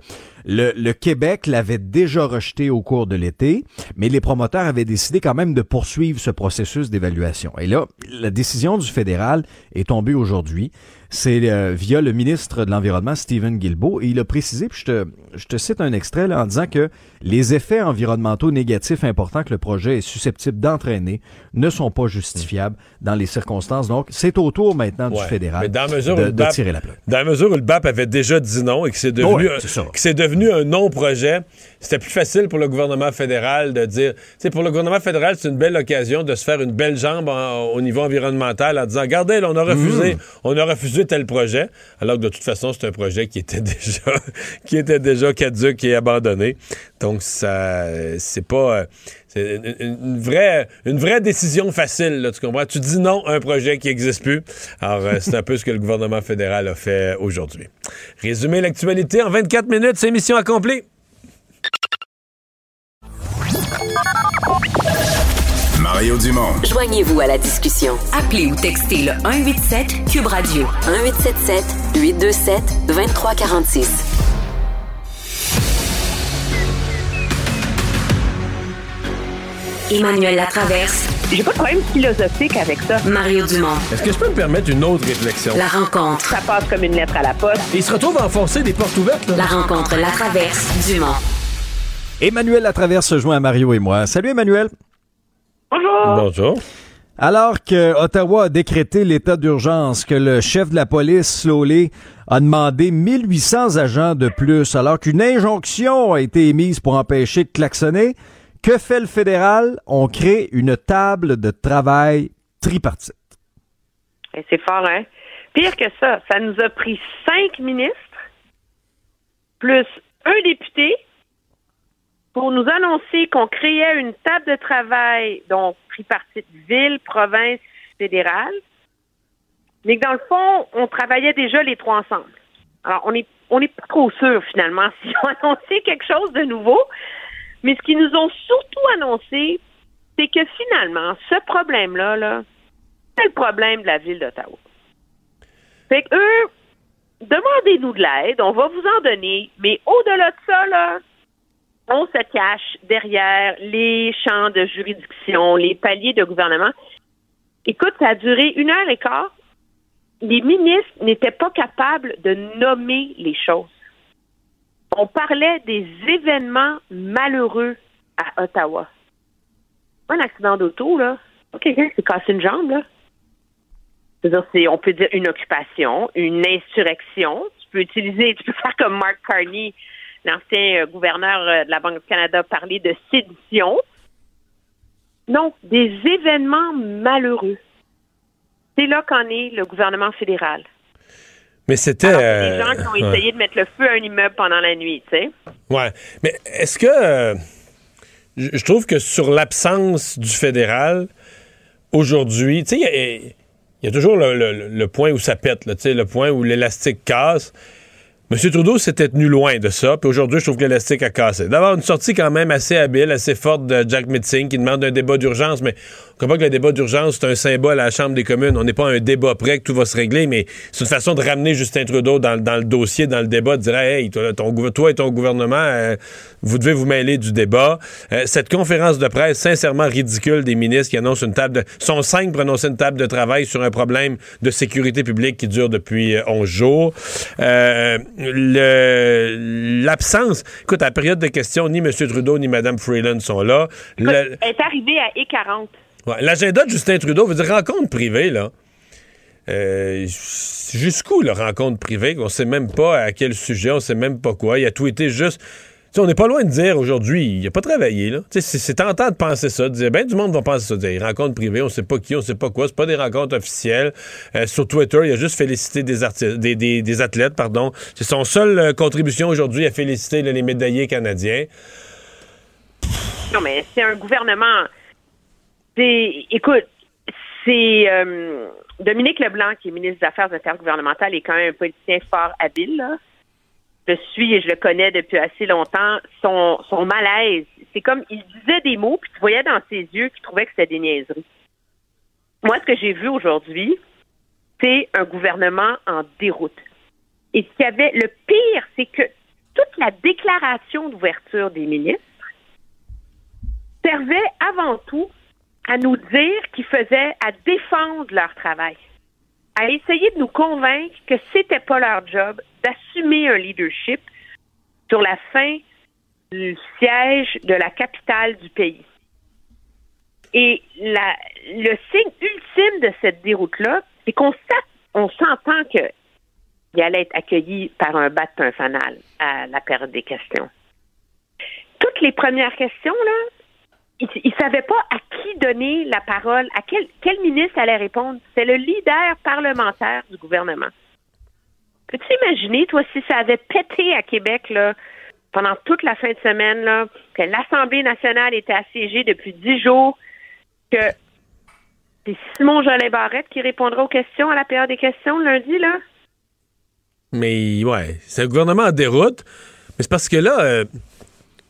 le, le Québec l'avait déjà rejeté au cours de l'été, mais les promoteurs avaient décidé quand même de poursuivre ce processus d'évaluation. Et là, la décision du fédéral est tombée aujourd'hui. C'est euh, via le ministre de l'Environnement, Stephen Guilbeault, et il a précisé, puis je te, je te cite un extrait là, en disant que les effets environnementaux négatifs importants que le projet est susceptible d'entraîner ne sont pas justifiables dans les circonstances. Donc, c'est au tour maintenant du fédéral de, tirer la plaque. Dans la mesure où le BAP avait déjà dit non et que c'est devenu, c'est devenu un non-projet, c'était plus facile pour le gouvernement fédéral de dire, tu pour le gouvernement fédéral, c'est une belle occasion de se faire une belle jambe au niveau environnemental en disant, regardez, on a refusé, mmh. on a refusé tel projet, alors que de toute façon, c'est un projet qui était déjà, qui était déjà caduque et abandonné. Donc, ça, c'est pas, c'est une, vraie, une vraie décision facile, là, tu comprends? Tu dis non à un projet qui n'existe plus. Alors, euh, c'est un peu ce que le gouvernement fédéral a fait aujourd'hui. Résumer l'actualité en 24 minutes, c'est mission accomplie. Mario Dumont. Joignez-vous à la discussion. Appelez ou textez le 187 Cube Radio 1877 827 2346. Emmanuel Latraverse. J'ai pas de problème philosophique avec ça. Mario Dumont. Est-ce que je peux me permettre une autre réflexion? La rencontre. Ça passe comme une lettre à la poste. il se retrouve à enfoncer des portes ouvertes. Là. La rencontre La Traverse Dumont. Emmanuel Latraverse se joint à Mario et moi. Salut Emmanuel. Bonjour. Bonjour. Alors que Ottawa a décrété l'état d'urgence, que le chef de la police, Slowley, a demandé 1800 agents de plus, alors qu'une injonction a été émise pour empêcher de klaxonner, que fait le fédéral? On crée une table de travail tripartite. C'est fort, hein? Pire que ça, ça nous a pris cinq ministres, plus un député, pour nous annoncer qu'on créait une table de travail, donc tripartite ville, province, fédérale, mais que dans le fond, on travaillait déjà les trois ensemble. Alors, on est on n'est pas trop sûr finalement si on annonçait quelque chose de nouveau, mais ce qu'ils nous ont surtout annoncé, c'est que finalement, ce problème-là, -là, c'est le problème de la ville d'Ottawa. Fait que eux, demandez-nous de l'aide, on va vous en donner, mais au-delà de ça, là, on se cache derrière les champs de juridiction, les paliers de gouvernement. Écoute, ça a duré une heure et quart. Les ministres n'étaient pas capables de nommer les choses. On parlait des événements malheureux à Ottawa. Un accident d'auto, là. Pas quelqu'un qui s'est cassé une jambe, là. C'est-à-dire, on peut dire une occupation, une insurrection. Tu peux utiliser, tu peux faire comme Mark Carney l'ancien euh, gouverneur euh, de la Banque du Canada parlait de sédition. Non, des événements malheureux. C'est là qu'en est le gouvernement fédéral. Mais c'était. des gens qui ont euh, essayé de mettre le feu à un immeuble pendant la nuit, tu sais. Ouais. Mais est-ce que. je trouve que sur l'absence du fédéral, aujourd'hui, tu sais, il y, a toujours le, point où ça pète, tu sais, le point où l'élastique casse. M. Trudeau s'était tenu loin de ça, puis aujourd'hui, je trouve que l'élastique a cassé. D'avoir une sortie quand même assez habile, assez forte de Jack Mitzing, qui demande un débat d'urgence, mais on comprend que le débat d'urgence, c'est un symbole à la Chambre des communes? On n'est pas un débat prêt que tout va se régler, mais c'est une façon de ramener Justin Trudeau dans, le dossier, dans le débat, de dire Hey, toi, toi et ton gouvernement, euh, vous devez vous mêler du débat. Euh, cette conférence de presse, sincèrement ridicule des ministres qui annoncent une table de. sont cinq pour annoncer une table de travail sur un problème de sécurité publique qui dure depuis 11 euh, jours. L'absence. Écoute, à la période de questions, ni M. Trudeau ni Mme Freeland sont là. Elle est arrivée à E40. L'agenda de Justin Trudeau veut dire rencontre privée, là. Euh, jusqu'où la rencontre privée? On sait même pas à quel sujet, on sait même pas quoi. Il a tweeté juste on n'est pas loin de dire aujourd'hui, il n'a pas travaillé. Là. C'est, tentant de penser ça, de dire, ben du monde va penser ça, des rencontres privées, on ne sait pas qui, on ne sait pas quoi, c'est pas des rencontres officielles. Euh, sur Twitter, il a juste félicité des, des, des, athlètes, pardon. C'est son seule euh, contribution aujourd'hui à féliciter les médaillés canadiens. Non, mais c'est un gouvernement. C'est, écoute, c'est euh, Dominique Leblanc, qui est ministre des Affaires intergouvernementales, est quand même un politicien fort habile. Là je suis et je le connais depuis assez longtemps, son, son malaise, c'est comme il disait des mots, puis tu voyais dans ses yeux qu'il trouvait que c'était des niaiseries. Moi, ce que j'ai vu aujourd'hui, c'est un gouvernement en déroute. Et ce qu'il y avait, le pire, c'est que toute la déclaration d'ouverture des ministres servait avant tout à nous dire qu'ils faisaient à défendre leur travail à essayer de nous convaincre que c'était pas leur job d'assumer un leadership sur la fin du siège de la capitale du pays. Et la, le signe ultime de cette déroute-là, c'est qu'on on s'entend qu'il allait être accueilli par un bâton fanal à la période des questions. Toutes les premières questions, là, il ne savait pas à qui donner la parole, à quel, ministre allait répondre. C'est le leader parlementaire du gouvernement. Peux-tu imaginer, toi, si ça avait pété à Québec là, pendant toute la fin de semaine, que l'Assemblée nationale était assiégée depuis dix jours, que c'est Simon Jolin Barrette qui répondra aux questions à la période des questions lundi, là? Mais ouais, c'est un gouvernement en déroute. Mais c'est parce que là, euh,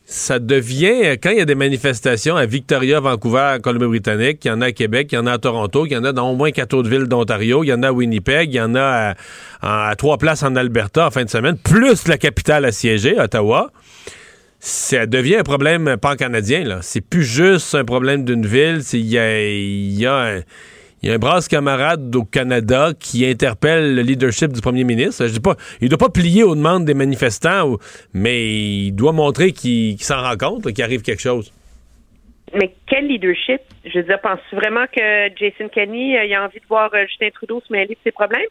ça devient, quand il y a des manifestations à Victoria, Vancouver, Colombie-Britannique, il y en a à Québec, il y en a à Toronto, il y en a dans au moins quatre autres villes d'Ontario, il y en a à Winnipeg, il y en a à, trois places en Alberta en fin de semaine, plus la capitale assiégée, Ottawa. Ça devient un problème pan-canadien. C'est plus juste un problème d'une ville, il y a, y a un il y a un brasse camarade au Canada qui interpelle le leadership du premier ministre. Je dis pas, il doit pas plier aux demandes des manifestants, mais il doit montrer qu'il s'en rend compte, qu'il arrive quelque chose. Mais quel leadership? Je veux dire, penses-tu vraiment que Jason Kenney euh, a envie de voir euh, Justin Trudeau se mêler de ses problèmes?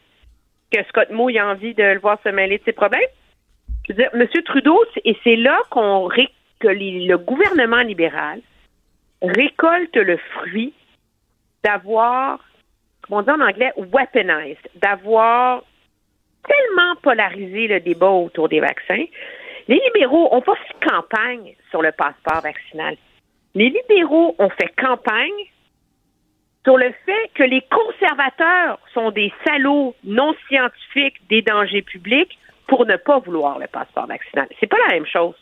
Que Scott Moe a envie de le voir se mêler de ses problèmes? Je veux dire, M. Trudeau, et c'est là qu'on que le gouvernement libéral récolte le fruit d'avoir, comme on dit en anglais, weaponized, d'avoir tellement polarisé le débat autour des vaccins. Les libéraux ont pas fait campagne sur le passeport vaccinal. Les libéraux ont fait campagne sur le fait que les conservateurs sont des salauds non scientifiques des dangers publics pour ne pas vouloir le passeport vaccinal. C'est pas la même chose.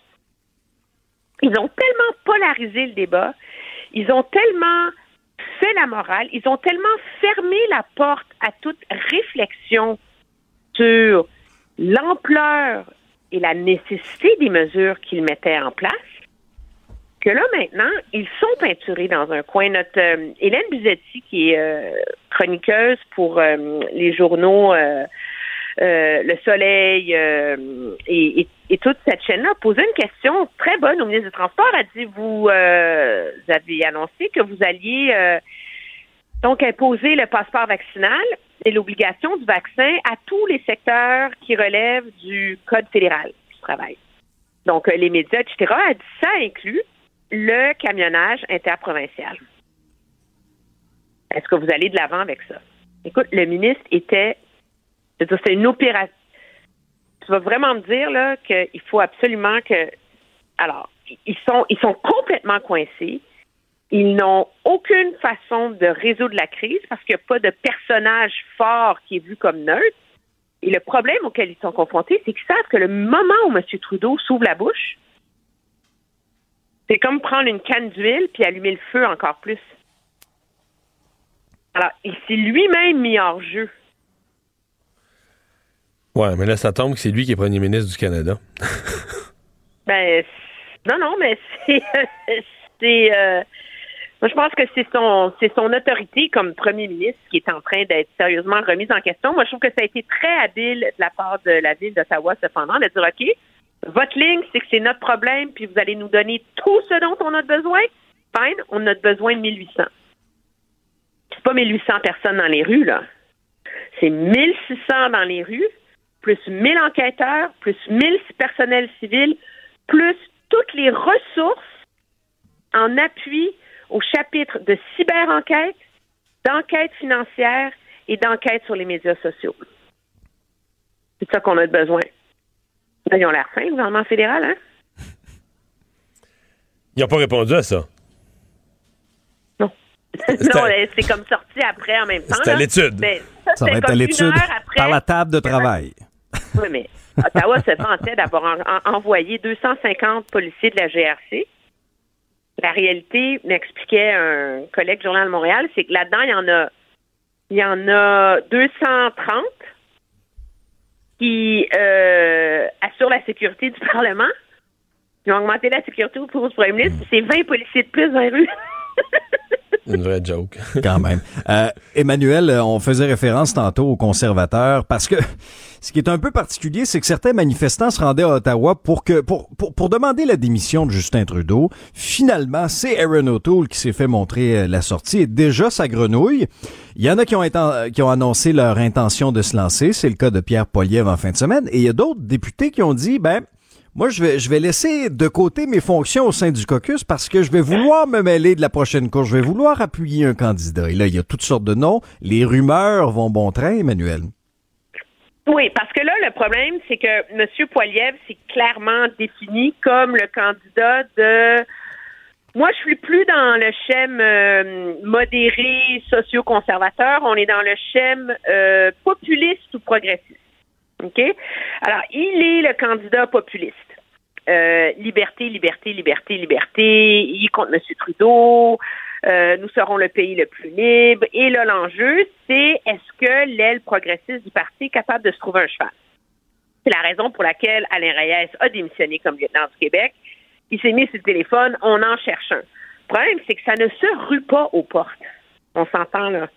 Ils ont tellement polarisé le débat, ils ont tellement fait la morale. Ils ont tellement fermé la porte à toute réflexion sur l'ampleur et la nécessité des mesures qu'ils mettaient en place que là, maintenant, ils sont peinturés dans un coin. Notre euh, Hélène Buzetti, qui est euh, chroniqueuse pour euh, les journaux Le Soleil et, et, toute cette chaîne-là, a posé une question très bonne au ministre des Transports. Elle a dit, vous, avez annoncé que vous alliez donc imposer le passeport vaccinal et l'obligation du vaccin à tous les secteurs qui relèvent du Code fédéral du travail. Donc, les médias, etc. Elle dit ça inclut le camionnage interprovincial. Est-ce que vous allez de l'avant avec ça? Écoute, le ministre était, c'est une opération. Tu vas vraiment me dire là qu'il faut absolument que, alors, ils sont, ils sont complètement coincés. Ils n'ont aucune façon de résoudre la crise parce qu'il n'y a pas de personnage fort qui est vu comme neutre. Et le problème auquel ils sont confrontés, c'est qu'ils savent que le moment où M. Trudeau s'ouvre la bouche, c'est comme prendre une canne d'huile puis allumer le feu encore plus. Alors, il s'est lui-même mis hors jeu. Ouais, mais là, ça tombe que c'est lui qui est premier ministre du Canada. ben, non, non, mais c'est. euh, moi, je pense que c'est son, son autorité comme premier ministre qui est en train d'être sérieusement remise en question. Moi, je trouve que ça a été très habile de la part de la ville d'Ottawa, cependant, de dire OK, votre ligne, c'est que c'est notre problème, puis vous allez nous donner tout ce dont on a besoin. Fine, on a besoin de 1800. C'est pas 1800 personnes dans les rues, là. C'est 1600 dans les rues, plus 1000 enquêteurs, plus 1000 personnels civils, plus toutes les ressources en appui au chapitre de cyber-enquête, d'enquête financière et d'enquête sur les médias sociaux. C'est ça qu'on a besoin. Ben, ils ont l'air fin, le gouvernement fédéral, hein? Ils n'ont pas répondu à ça. Non. non, c'est comme sorti après en même temps. C'est à l'étude. Ça, va être à l'étude par la table de travail. Oui, mais Ottawa se vantait d'avoir envoyé 250 policiers de la GRC. La réalité, m'expliquait un collègue du Journal de Montréal, c'est que là-dedans, il y en a il y en a 230 qui euh, assurent la sécurité du Parlement. Ils ont augmenté la sécurité pour le premier ministre. C'est 20 policiers de plus dans les rues. Une vraie joke. Quand même. Euh, Emmanuel, on faisait référence tantôt aux conservateurs parce que ce qui est un peu particulier, c'est que certains manifestants se rendaient à Ottawa pour que pour, pour, pour demander la démission de Justin Trudeau. Finalement, c'est Aaron O'Toole qui s'est fait montrer euh, la sortie déjà sa grenouille. Il y en a qui ont, qui ont annoncé leur intention de se lancer. C'est le cas de Pierre Poliev en fin de semaine. Et il y a d'autres députés qui ont dit, ben, moi, je vais, je vais laisser de côté mes fonctions au sein du caucus parce que je vais vouloir me mêler de la prochaine course. Je vais vouloir appuyer un candidat. Et là, il y a toutes sortes de noms. Les rumeurs vont bon train, Emmanuel. Oui, parce que là, le problème, c'est que M. Poiliev s'est clairement défini comme le candidat de. Moi, je suis plus dans le schème euh, modéré, socio-conservateur. On est dans le schème euh, populiste ou progressiste. OK? Alors, il est le candidat populiste. Euh, liberté, liberté, liberté, liberté. Il compte M. Trudeau. Euh, nous serons le pays le plus libre. Et là, l'enjeu, c'est est-ce que l'aile progressiste du parti est capable de se trouver un cheval? C'est la raison pour laquelle Alain Reyes a démissionné comme lieutenant du Québec. Il s'est mis sur le téléphone, on en cherche un. Le problème, c'est que ça ne se rue pas aux portes. On s'entend là.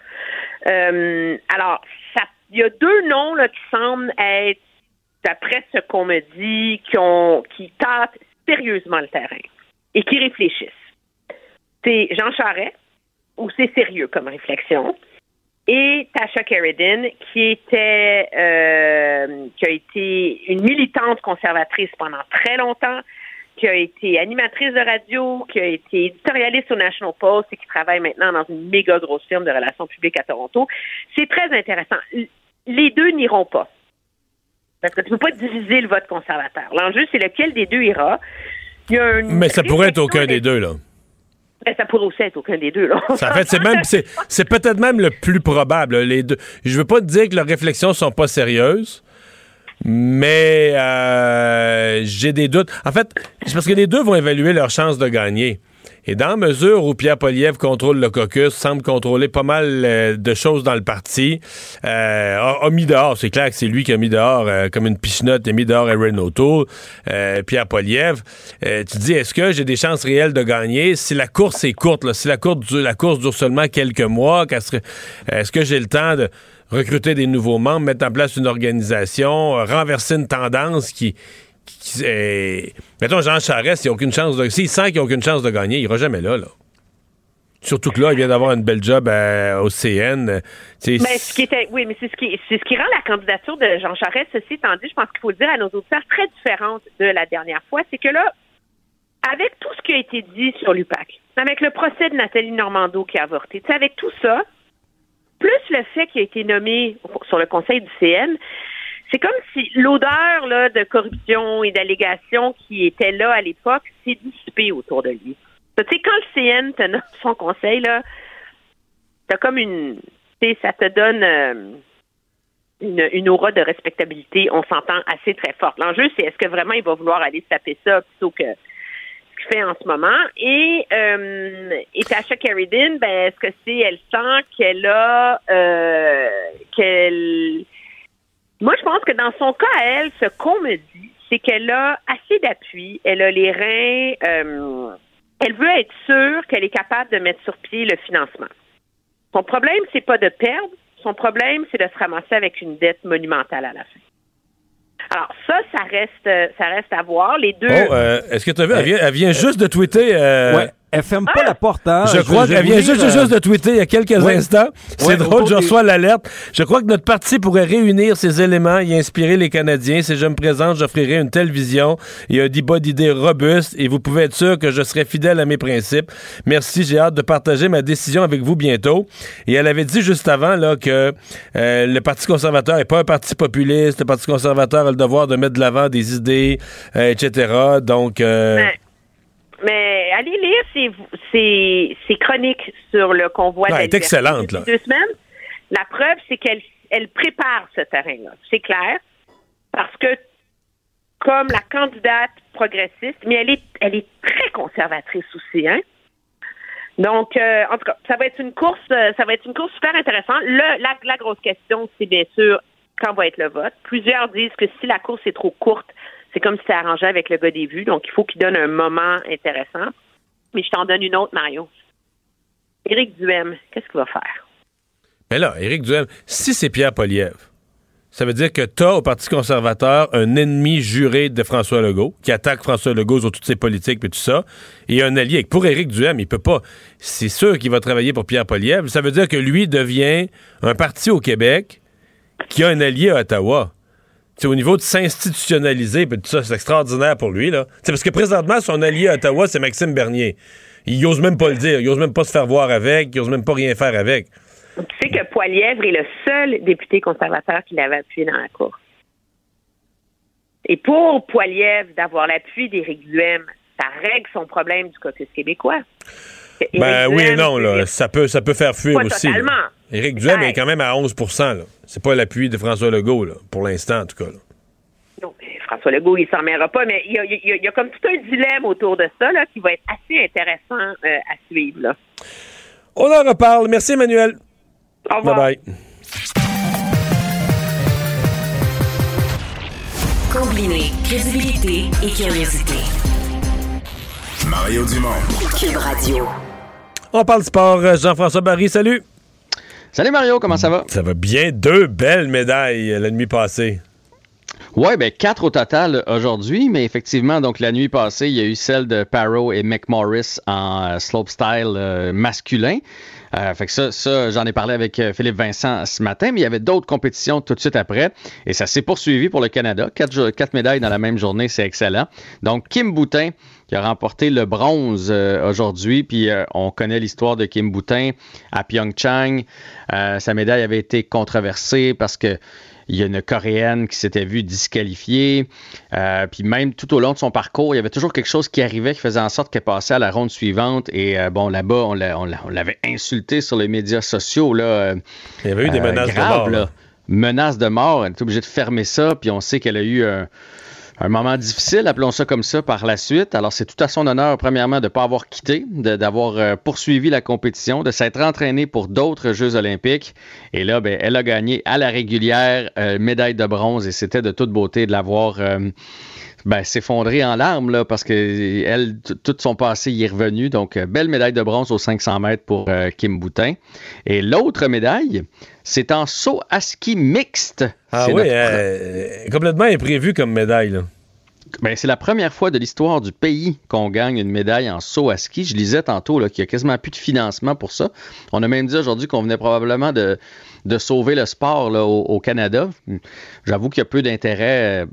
Euh, alors, il y a deux noms là, qui semblent être, d'après ce qu'on me dit, qui, ont, qui tâtent sérieusement le terrain et qui réfléchissent. C'est Jean Charest, où c'est sérieux comme réflexion, et Tasha Carradine, qui était euh, qui a été une militante conservatrice pendant très longtemps, qui a été animatrice de radio, qui a été éditorialiste au National Post et qui travaille maintenant dans une méga grosse firme de relations publiques à Toronto. C'est très intéressant. Les deux n'iront pas. Parce que tu ne peux pas diviser le vote conservateur. L'enjeu, c'est lequel des deux ira. Mais ça pourrait être aucun des deux, là. Ben, ça pourrait aussi être aucun des deux, là. Ça, fait, c'est même, c'est, peut-être même le plus probable, les deux. Je veux pas te dire que leurs réflexions sont pas sérieuses, mais euh, j'ai des doutes. En fait, c'est parce que les deux vont évaluer leurs chances de gagner. Et dans la mesure où Pierre Poliev contrôle le caucus, semble contrôler pas mal euh, de choses dans le parti, euh, a, mis dehors, c'est clair que c'est lui qui a mis dehors, euh, comme une pichenote, a mis dehors Aaron O'Toole, Pierre Poliev. tu dis, est-ce que j'ai des chances réelles de gagner? Si la course est courte, si la course dure seulement quelques mois, est-ce que j'ai le temps de recruter des nouveaux membres, mettre en place une organisation, renverser une tendance qui mettons, Jean Charest, il n'a aucune chance de. S'il sent qu'il n'a aucune chance de gagner, il ira jamais là, là. Surtout que là, il vient d'avoir une belle job au CN. Mais ce qui était, oui, mais c'est ce qui, c'est ce qui rend la candidature de Jean Charest, ceci étant dit, je pense qu'il faut le dire à nos auditeurs, très différente de la dernière fois. C'est que là, avec tout ce qui a été dit sur l'UPAC, avec le procès de Nathalie Normando qui a avorté, avec tout ça, plus le fait qu'il a été nommé sur le conseil du CN, c'est comme si l'odeur là, de corruption et d'allégations qui était là à l'époque s'est dissipée autour de lui. Tu sais, quand le CN te donne son conseil, là, t'as comme une. Ça te donne euh, une, une, aura de respectabilité, on s'entend assez très forte. L'enjeu, c'est est-ce que vraiment il va vouloir aller taper ça plutôt que ce qu'il fait en ce moment? Et, euh, et Carradine, ben, est-ce que c'est, elle sent qu'elle a, euh, qu'elle moi, je pense que dans son cas à elle, ce qu'on me dit, c'est qu'elle a assez d'appui, elle a les reins, euh, elle veut être sûre qu'elle est capable de mettre sur pied le financement. Son problème, c'est pas de perdre, son problème, c'est de se ramasser avec une dette monumentale à la fin. Alors ça, ça reste, ça reste à voir. Les deux. Oh, euh, est-ce que tu as vu? Elle vient, juste de tweeter. Euh, Elle ferme pas la porte, hein? Je, crois qu'elle vient juste, euh, juste de tweeter il y a quelques instants. C'est Ouais, drôle, je reçois l'alerte. Je crois que notre parti pourrait réunir ces éléments et inspirer les Canadiens. Si je me présente, j'offrirai une telle vision et un débat d'idées robuste et vous pouvez être sûr que je serai fidèle à mes principes. Merci, j'ai hâte de partager ma décision avec vous bientôt. Et elle avait dit juste avant là, que euh, le Parti conservateur n'est pas un parti populiste. Le Parti conservateur a le devoir de mettre de l'avant des idées, euh, etc. Donc... euh, Mais, mais allez lire ses, ses, ses chroniques sur le convoi Ouais, de la elle est excellente, là. deux semaines. La preuve, c'est qu'elle elle prépare ce terrain-là. C'est clair. Parce que, comme la candidate progressiste, mais elle est, elle est très conservatrice aussi, hein? Donc, euh, en tout cas, ça va être une course, euh, ça va être une course super intéressante. Le, la, la grosse question, c'est bien sûr quand va être le vote? Plusieurs disent que si la course est trop courte, c'est comme si c'était arrangé avec le gars des vues. Donc, il faut qu'il donne un moment intéressant. Mais je t'en donne une autre, Mario. Éric Duhem, qu'est-ce qu'il va faire? Mais là, Éric Duhem, si c'est Pierre Poliev, ça veut dire que t'as au Parti conservateur un ennemi juré de François Legault, qui attaque François Legault sur toutes ses politiques et tout ça, et un allié. Pour Éric Duhem, il peut pas. C'est sûr qu'il va travailler pour Pierre Poliev. Ça veut dire que lui devient un parti au Québec qui a un allié à Ottawa. C'est au niveau de s'institutionnaliser, puis tout ça, c'est extraordinaire pour lui. là. C'est parce que présentement, son allié à Ottawa, c'est Maxime Bernier. Il ose même pas le dire. Il ose même pas se faire voir avec. Il ose même pas rien faire avec. Tu sais que Poilièvre est le seul député conservateur qui l'avait appuyé dans la course. Et pour Poilièvre d'avoir l'appui d'Éric Duhem, ça règle son problème du caucus québécois. Ben oui et non, là. Ça peut, ça peut faire fuir aussi. là. Éric Duhem Ouais. est quand même à 11% là. C'est pas l'appui de François Legault, là, pour l'instant, en tout cas. là. Non, mais François Legault, il s'en mêlera pas, mais il y, a, il y a- il y a comme tout un dilemme autour de ça là, qui va être assez intéressant euh, à suivre. Là. On en reparle. Merci, Emmanuel. Au revoir. Bye-bye. Combiner crédibilité et curiosité. Mario Dumont. Cube Radio. On parle sport. Euh, Jean-François Barry, salut. Salut Mario, comment ça va? Ça va bien. Deux belles médailles euh, la nuit passée. Ouais, ben quatre au total aujourd'hui, mais effectivement, donc la nuit passée, il y a eu celle de Parrow et McMorris en euh, slopestyle euh, masculin. Euh, fait que ça, ça j'en ai parlé avec euh, Philippe Vincent ce matin, mais il y avait d'autres compétitions tout de suite après, et ça s'est poursuivi pour le Canada. Quatre médailles dans la même journée, c'est excellent. Donc Kim Boutin qui a remporté le bronze euh, aujourd'hui, puis euh, on connaît l'histoire de Kim Boutin à Pyeongchang. Euh, sa médaille avait été controversée parce que il y a une Coréenne qui s'était vue disqualifiée. Euh, puis même tout au long de son parcours, il y avait toujours quelque chose qui arrivait qui faisait en sorte qu'elle passait à la ronde suivante. Et euh, bon, là-bas, on l'a- on l'a- on l'avait insulté sur les médias sociaux. Là, euh, Il y avait eu des menaces de mort, là. Menaces de mort. Elle était obligée de fermer ça. Puis on sait qu'elle a eu un, un moment difficile, appelons ça comme ça, par la suite. Alors, c'est tout à son honneur, premièrement, de ne pas avoir quitté, d'avoir euh, poursuivi la compétition, de s'être entraînée pour d'autres Jeux olympiques. Et là, ben, elle a gagné à la régulière euh, médaille de bronze et c'était de toute beauté de l'avoir. euh, ben, s'effondrer en larmes là, parce que elle, tout son passé y est revenu. Donc, euh, belle médaille de bronze aux 500 mètres pour euh, Kim Boutin. Et l'autre médaille, c'est en saut à ski mixte. Ah C'est oui, notre- euh, complètement imprévu comme médaille. Là. ben, c'est la première fois de l'histoire du pays qu'on gagne une médaille en saut à ski. Je lisais tantôt qu'il n'y a quasiment plus de financement pour ça. On a même dit aujourd'hui qu'on venait probablement de, de sauver le sport là, au, au Canada. J'avoue qu'il y a peu d'intérêt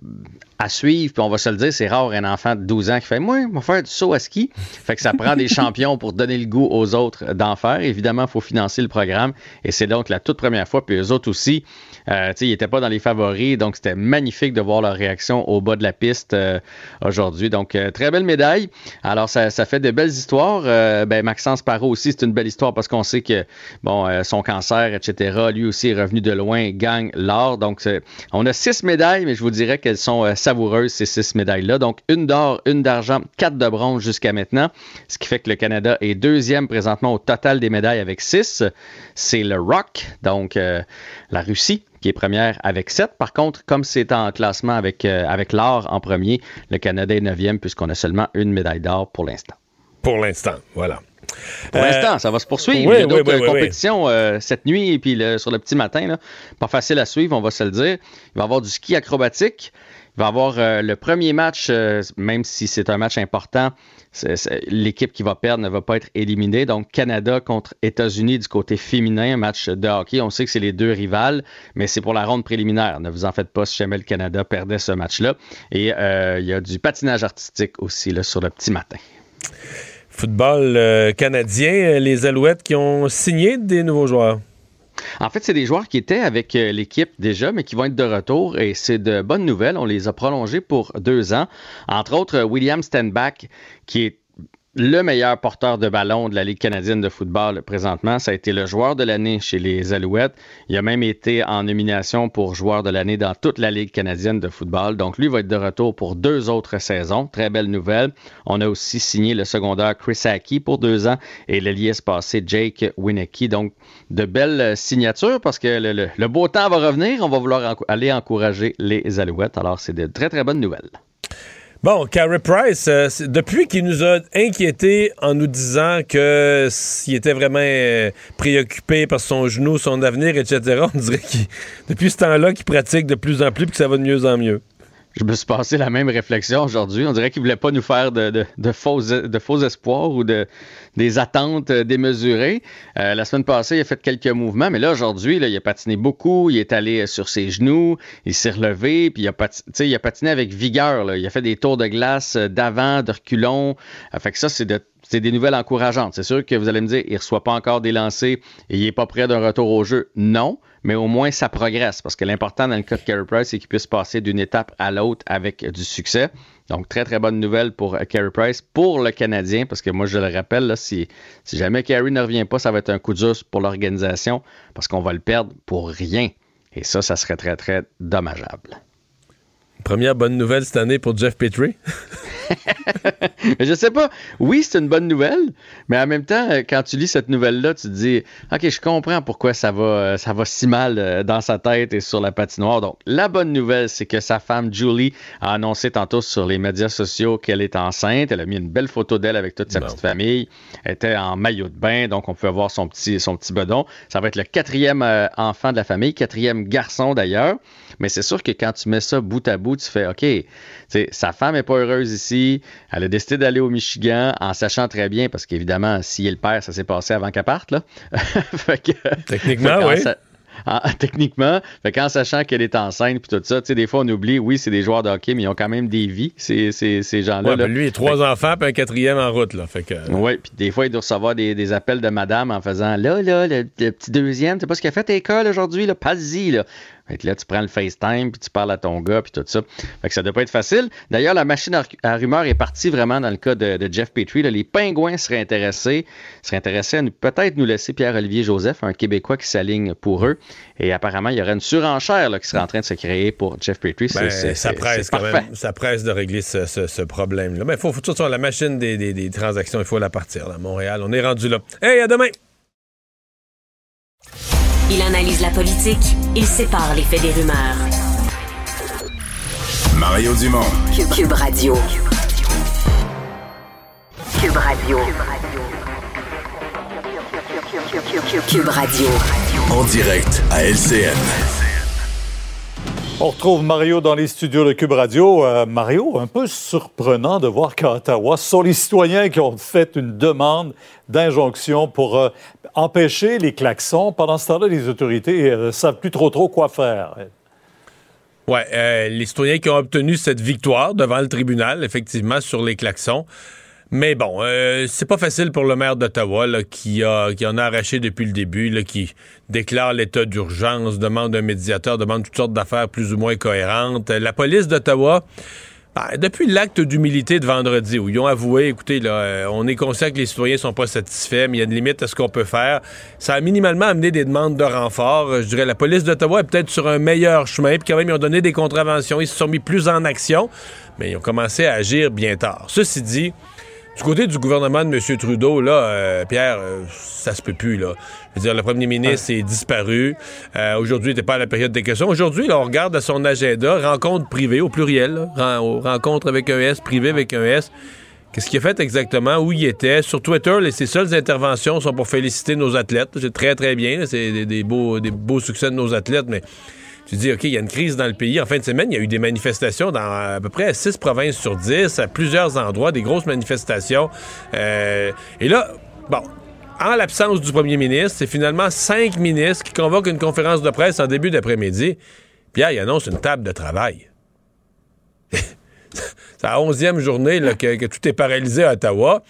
à suivre, puis on va se le dire, c'est rare un enfant de 12 ans qui fait Moi, on va faire du saut à ski. Fait que ça prend des champions pour donner le goût aux autres d'en faire. Évidemment, il faut financer le programme. Et c'est donc la toute première fois, puis eux autres aussi, euh, ils n'étaient pas dans les favoris, donc c'était magnifique de voir leur réaction au bas de la piste euh, aujourd'hui. Donc, euh, très belle médaille. Alors, ça, ça fait de belles histoires. Euh, ben, Maxence Parot aussi, c'est une belle histoire parce qu'on sait que, bon, son cancer, etc., lui aussi est revenu de loin, gagne l'or. Donc, on a six médailles, mais je vous dirais qu'elles sont savoureuses, ces six médailles-là. Donc, une d'or, une d'argent, quatre de bronze jusqu'à maintenant, ce qui fait que le Canada est deuxième présentement au total des médailles avec six. C'est le Rock, donc euh, la Russie, qui est première avec 7. Par contre, comme c'est en classement avec, euh, avec l'or en premier, le Canada est neuvième puisqu'on a seulement une médaille d'or pour l'instant. Pour l'instant, voilà. Pour Euh, l'instant, ça va se poursuivre. oui, Il y a d'autres oui, oui, oui, compétitions euh, cette nuit et puis le- sur le petit matin. là. Pas facile à suivre, on va se le dire. Il va y avoir du ski acrobatique. Va avoir le premier match, même si c'est un match important, l'équipe qui va perdre ne va pas être éliminée. Donc, Canada contre États-Unis du côté féminin, un match de hockey. On sait que c'est les deux rivales, mais c'est pour la ronde préliminaire. Ne vous en faites pas si jamais le Canada perdait ce match-là. Et il y a du patinage artistique aussi là, sur le petit matin. Football euh, canadien, euh, les Alouettes qui ont signé des nouveaux joueurs. En fait, c'est des joueurs qui étaient avec euh, l'équipe déjà, mais qui vont être de retour et c'est de bonnes nouvelles. On les a prolongés pour deux ans. Entre autres, William Stenbach, qui est le meilleur porteur de ballon de la Ligue canadienne de football présentement. Ça a été le joueur de l'année chez les Alouettes. Il a même été en nomination pour joueur de l'année dans toute la Ligue canadienne de football. Donc lui va être de retour pour deux autres saisons. Très belle nouvelle. On a aussi signé le secondaire Chris Aki pour deux ans et l'ailier passé Jake Winnicky. Donc de belles signatures parce que le, le beau temps va revenir. On va vouloir aller encourager les Alouettes. Alors c'est de très très bonnes nouvelles. Bon, Carey Price, euh, depuis qu'il nous a inquiétés en nous disant que s'il était vraiment euh, préoccupé par son genou, son avenir, etc., on dirait qu'il, depuis ce temps-là, qu'il pratique de plus en plus et que ça va de mieux en mieux je me suis passé la même réflexion aujourd'hui. On dirait qu'il voulait pas nous faire de, faux, de faux espoirs ou de, des attentes démesurées. Euh, la semaine passée, il a fait quelques mouvements, mais là, aujourd'hui, il a patiné beaucoup. Il est allé sur ses genoux, il s'est relevé, puis il a, patiné, avec vigueur. Il a fait des tours de glace d'avant, de reculons. Euh, fait que ça, c'est des nouvelles encourageantes. C'est sûr que vous allez me dire, il ne reçoit pas encore des lancers et il n'est pas prêt d'un retour au jeu. Non, mais au moins ça progresse parce que l'important dans le cas de Carey Price, c'est qu'il puisse passer d'une étape à l'autre avec du succès. Donc, très, très bonne nouvelle pour Carey Price, pour le Canadien, parce que moi, je le rappelle, là, si, si jamais Carey ne revient pas, ça va être un coup dur pour l'organisation parce qu'on va le perdre pour rien. Et ça, ça serait très, très dommageable. Première bonne nouvelle cette année pour Jeff Petrie. je sais pas. Oui, c'est une bonne nouvelle, mais en même temps, euh, quand tu lis cette nouvelle-là, tu te dis OK, je comprends pourquoi ça va, euh, ça va si mal euh, dans sa tête et sur la patinoire. Donc, la bonne nouvelle, c'est que sa femme Julie a annoncé tantôt sur les médias sociaux qu'elle est enceinte. Elle a mis une belle photo d'elle avec toute sa petite famille. Elle était en maillot de bain, donc on peut voir son petit, son petit bedon. Ça va être le quatrième enfant de la famille, quatrième garçon d'ailleurs. Mais c'est sûr que quand tu mets ça bout à bout, tu fais OK, sa femme n'est pas heureuse ici. Elle a décidé d'aller au Michigan en sachant très bien, parce qu'évidemment, si elle perd, ça s'est passé avant qu'elle parte. Là. Techniquement, oui. techniquement, fait qu'en sachant qu'elle est enceinte puis tout ça, tu sais, des fois on oublie, oui, c'est des joueurs de hockey, mais ils ont quand même des vies, ces, ces, ces gens-là. Ouais, lui, il a trois enfants puis un quatrième en route, là. Fait que... Oui, puis des fois, il doit recevoir des, des, appels de madame en faisant là, là, le, petit deuxième, tu sais pas ce qu'il a fait à l'école aujourd'hui, là, pas-y, là. Fait que là, tu prends le FaceTime, puis tu parles à ton gars, puis tout ça. Fait que ça doit pas être facile. D'ailleurs, la machine à, rumeurs est partie vraiment dans le cas de, Jeff Petrie. les pingouins seraient intéressés, seraient intéressés à peut-être nous laisser Pierre-Olivier Joseph, un Québécois qui s'aligne pour eux. Et apparemment, il y aurait une surenchère qui serait en train de se créer pour Jeff Petrie. Ben, ça presse quand même. Ça presse de régler ce, problème-là. Mais il faut, faut tout la machine des, des, transactions, il faut la partir. Montréal, on est rendu là. Hey, à demain! Il analyse la politique, il sépare les faits des rumeurs. Mario Dumont. Cube, Radio. Cube Radio. Cube Radio. En direct à LCN. On retrouve Mario dans les studios de Cube Radio. Euh, Mario, un peu surprenant de voir qu'à Ottawa, ce sont les citoyens qui ont fait une demande d'injonction pour euh, empêcher les klaxons. Pendant ce temps-là, les autorités ne euh, savent plus trop trop quoi faire. Oui, euh, les citoyens qui ont obtenu cette victoire devant le tribunal, effectivement, sur les klaxons. Mais bon, euh, c'est pas facile pour le maire d'Ottawa qui, qui en a arraché depuis le début, qui déclare l'état d'urgence, demande un médiateur, demande toutes sortes d'affaires plus ou moins cohérentes. La police d'Ottawa ben, depuis l'acte d'humilité de vendredi, où ils ont avoué, écoutez, là, euh, on est conscient que les citoyens sont pas satisfaits, mais il y a une limite à ce qu'on peut faire. Ça a minimalement amené des demandes de renfort. Euh, je dirais, la police d'Ottawa est peut-être sur un meilleur chemin, puis quand même, ils ont donné des contraventions, ils se sont mis plus en action, mais ils ont commencé à agir bien tard. Ceci dit, du côté du gouvernement de M. Trudeau, là, euh, Pierre, euh, ça se peut plus, là. Je veux dire, le premier ministre est disparu. Euh, aujourd'hui, il n'était pas à la période des questions. Aujourd'hui, on regarde à son agenda, rencontre privée, au pluriel, rencontre avec un S, privé avec un S. Qu'est-ce qu'il a fait exactement? Où il était? Sur Twitter, les, ses seules interventions sont pour féliciter nos athlètes. C'est très, très bien. C'est des, beaux, des beaux succès de nos athlètes, mais tu dis, OK, il y a une crise dans le pays. En fin de semaine, il y a eu des manifestations dans à peu près six provinces sur dix, à plusieurs endroits, des grosses manifestations. Euh, et là, bon, en l'absence du premier ministre, c'est finalement cinq ministres qui convoquent une conférence de presse en début d'après-midi. Pierre, il annonce une table de travail. c'est la onzième journée que, tout est paralysé à Ottawa.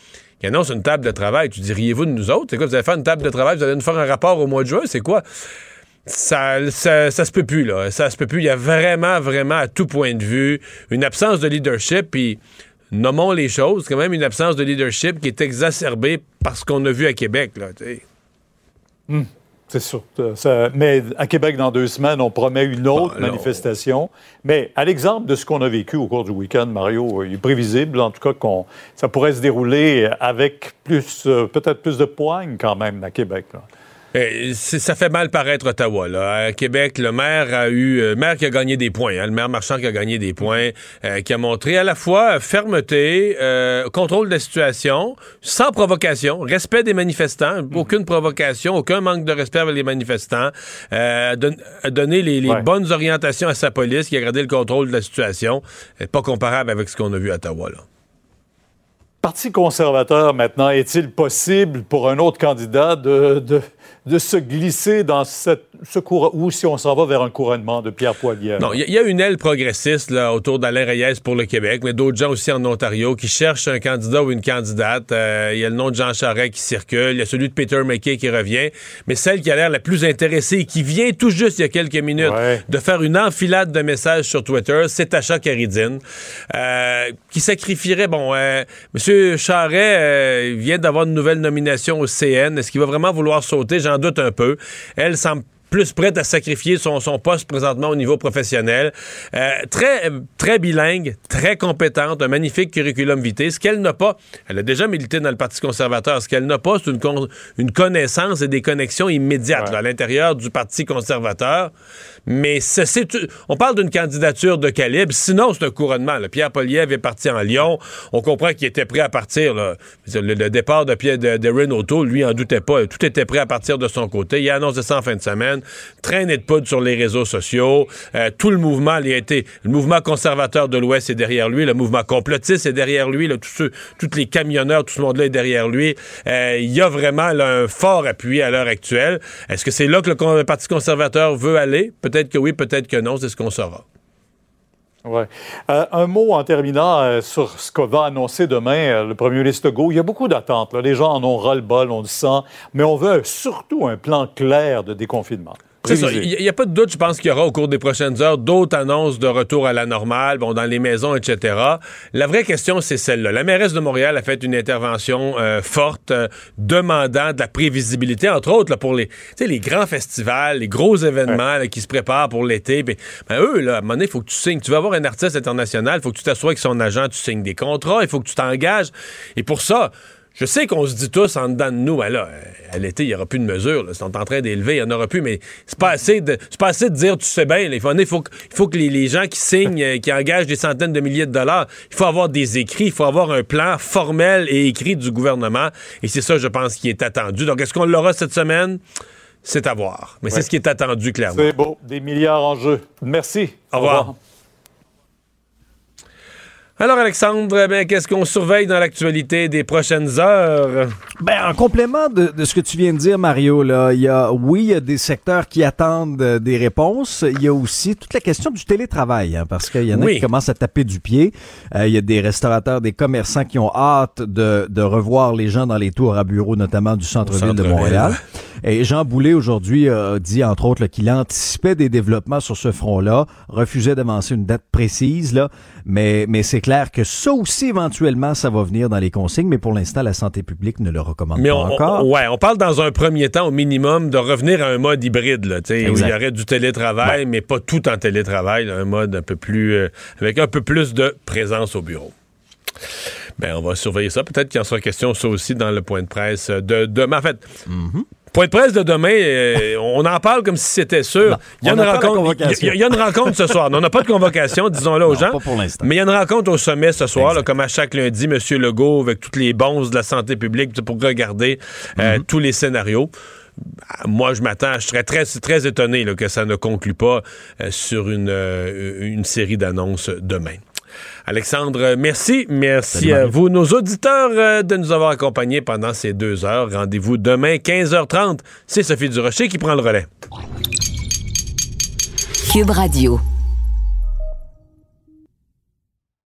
Il annonce une table de travail. Tu diriez-vous de nous autres? C'est quoi? Vous allez faire une table de travail? Vous allez nous faire un rapport au mois de juin? C'est quoi? Ça, ça, se peut plus, là. Ça se peut plus. Il y a vraiment, vraiment, à tout point de vue, une absence de leadership. Puis, nommons les choses, quand même une absence de leadership qui est exacerbée par ce qu'on a vu à Québec, là. Hmm. C'est sûr. mais à Québec, dans deux semaines, on promet une autre manifestation. Mais à l'exemple de ce qu'on a vécu au cours du week-end, Mario, il est prévisible, en tout cas, qu'on ça pourrait se dérouler avec plus, euh, peut-être plus de poignes quand même à Québec. Euh, ça fait mal paraître Ottawa. Là. À Québec, le maire a eu, euh, maire qui a gagné des points, hein, le maire Marchand qui a gagné des points, euh, qui a montré à la fois fermeté, contrôle de la situation, sans provocation, respect des manifestants, mhm. aucune provocation, aucun manque de respect avec les manifestants, a donné les, bonnes orientations à sa police, qui a gardé le contrôle de la situation, pas comparable avec ce qu'on a vu à Ottawa. Là. Parti conservateur, maintenant, est-il possible pour un autre candidat de, de se glisser dans cette, ce courant, ou si on s'en va vers un couronnement de Pierre Poilievre? Non, il y, a une aile progressiste là, autour d'Alain Reyes pour le Québec, mais d'autres gens aussi en Ontario qui cherchent un candidat ou une candidate. Euh, il y a le nom de Jean Charest qui circule, il y a celui de Peter McKay qui revient, mais celle qui a l'air la plus intéressée et qui vient tout juste il y a quelques minutes de faire une enfilade de messages sur Twitter, c'est Tasha Caridine, euh, qui sacrifierait, bon, euh, M. Charest vient d'avoir une nouvelle nomination au CN, est-ce qu'il va vraiment vouloir sauter? Doute un peu. Elle semble plus prête à sacrifier son, son poste présentement au niveau professionnel. Euh, très, très bilingue, très compétente, un magnifique curriculum vitae. Ce qu'elle n'a pas, elle a déjà milité dans le Parti conservateur. Ce qu'elle n'a pas, c'est une, une connaissance et des connexions immédiates à l'intérieur du Parti conservateur. Mais c'est, on parle d'une candidature de calibre. Sinon, c'est un couronnement. Pierre Poliev est parti en Lyon. On comprend qu'il était prêt à partir. Le, départ de Pierre de, de Renault, lui, en doutait pas. Tout était prêt à partir de son côté. Il a annoncé ça en fin de semaine. Traîné de poudre sur les réseaux sociaux. Euh, tout le mouvement, il a été, le mouvement conservateur de l'Ouest est derrière lui. Le mouvement complotiste est derrière lui. Tous, les camionneurs, tout ce monde-là est derrière lui. Euh, il y a vraiment un fort appui à l'heure actuelle. Est-ce que c'est là que le Parti conservateur veut aller? Peut Peut-être que oui, peut-être que non, c'est ce qu'on saura. Euh, un mot en terminant euh, sur ce que va annoncer demain euh, le premier ministre Legault. Il y a beaucoup d'attentes. Les gens en ont ras-le-bol, on le sent, mais on veut surtout un plan clair de déconfinement. Il n'y a, pas de doute, je pense qu'il y aura au cours des prochaines heures d'autres annonces de retour à la normale, bon, dans les maisons, etc. La vraie question, c'est celle-là. La mairesse de Montréal a fait une intervention euh, forte, euh, demandant de la prévisibilité, entre autres, là, pour les, les grands festivals, les gros événements qui se préparent pour l'été. Ben, eux, là, à un moment donné, il faut que tu signes. Tu vas avoir un artiste international, il faut que tu t'assoies avec son agent, tu signes des contrats, il faut que tu t'engages. Et pour ça, je sais qu'on se dit tous en dedans de nous, ben là, à l'été, il n'y aura plus de mesures. Ils sont en train d'élever, il n'y en aura plus, mais c'est pas assez de pas assez de dire tu sais bien. il faut, il faut, faut que les, gens qui signent, euh, qui engagent des centaines de milliers de dollars, il faut avoir des écrits, il faut avoir un plan formel et écrit du gouvernement. Et c'est ça, je pense, qui est attendu. Donc, est-ce qu'on l'aura cette semaine? C'est à voir. Mais c'est ce qui est attendu, clairement. C'est beau. Des milliards en jeu. Merci. Au revoir. Alors, Alexandre, ben, qu'est-ce qu'on surveille dans l'actualité des prochaines heures? Ben, en complément de, ce que tu viens de dire, Mario, là, il y a, oui, il y a des secteurs qui attendent euh, des réponses. Il y a aussi toute la question du télétravail, hein, parce qu'il y en a qui commencent à taper du pied. Euh, il y a des restaurateurs, des commerçants qui ont hâte de, de revoir les gens dans les tours à bureaux, notamment du centre-ville de Montréal. Et Jean Boulet, aujourd'hui, a dit, entre autres, qu'il anticipait des développements sur ce front-là, refusait d'avancer une date précise, là, mais, mais c'est clair que ça aussi, éventuellement, ça va venir dans les consignes, mais pour l'instant, la santé publique ne le recommande pas encore. ouais, on parle dans un premier temps, au minimum, de revenir à un mode hybride, là, où il y aurait du télétravail, mais pas tout en télétravail, un mode un peu plus, euh, avec un peu plus de présence au bureau. Ben, on va surveiller ça. Peut-être qu'il en sera question, ça aussi, dans le point de presse de demain. En fait, mm-hmm. Point de presse de demain, euh, on en parle comme si c'était sûr. il, y a une rencontre, il, y a, une rencontre ce soir. on n'a pas de convocation, disons-le aux gens. mais il y a une rencontre au sommet ce soir, comme à chaque lundi, M. Legault, avec toutes les bonzes de la santé publique pour regarder euh, mm-hmm. tous les scénarios. moi, je m'attends, je serais très, très étonné que ça ne conclue pas euh, sur une, euh, une série d'annonces demain. Alexandre, merci. Merci à vous, nos auditeurs, euh, de nous avoir accompagnés pendant ces deux heures. Rendez-vous demain, 15h30. C'est Sophie Durocher qui prend le relais. Cube Radio.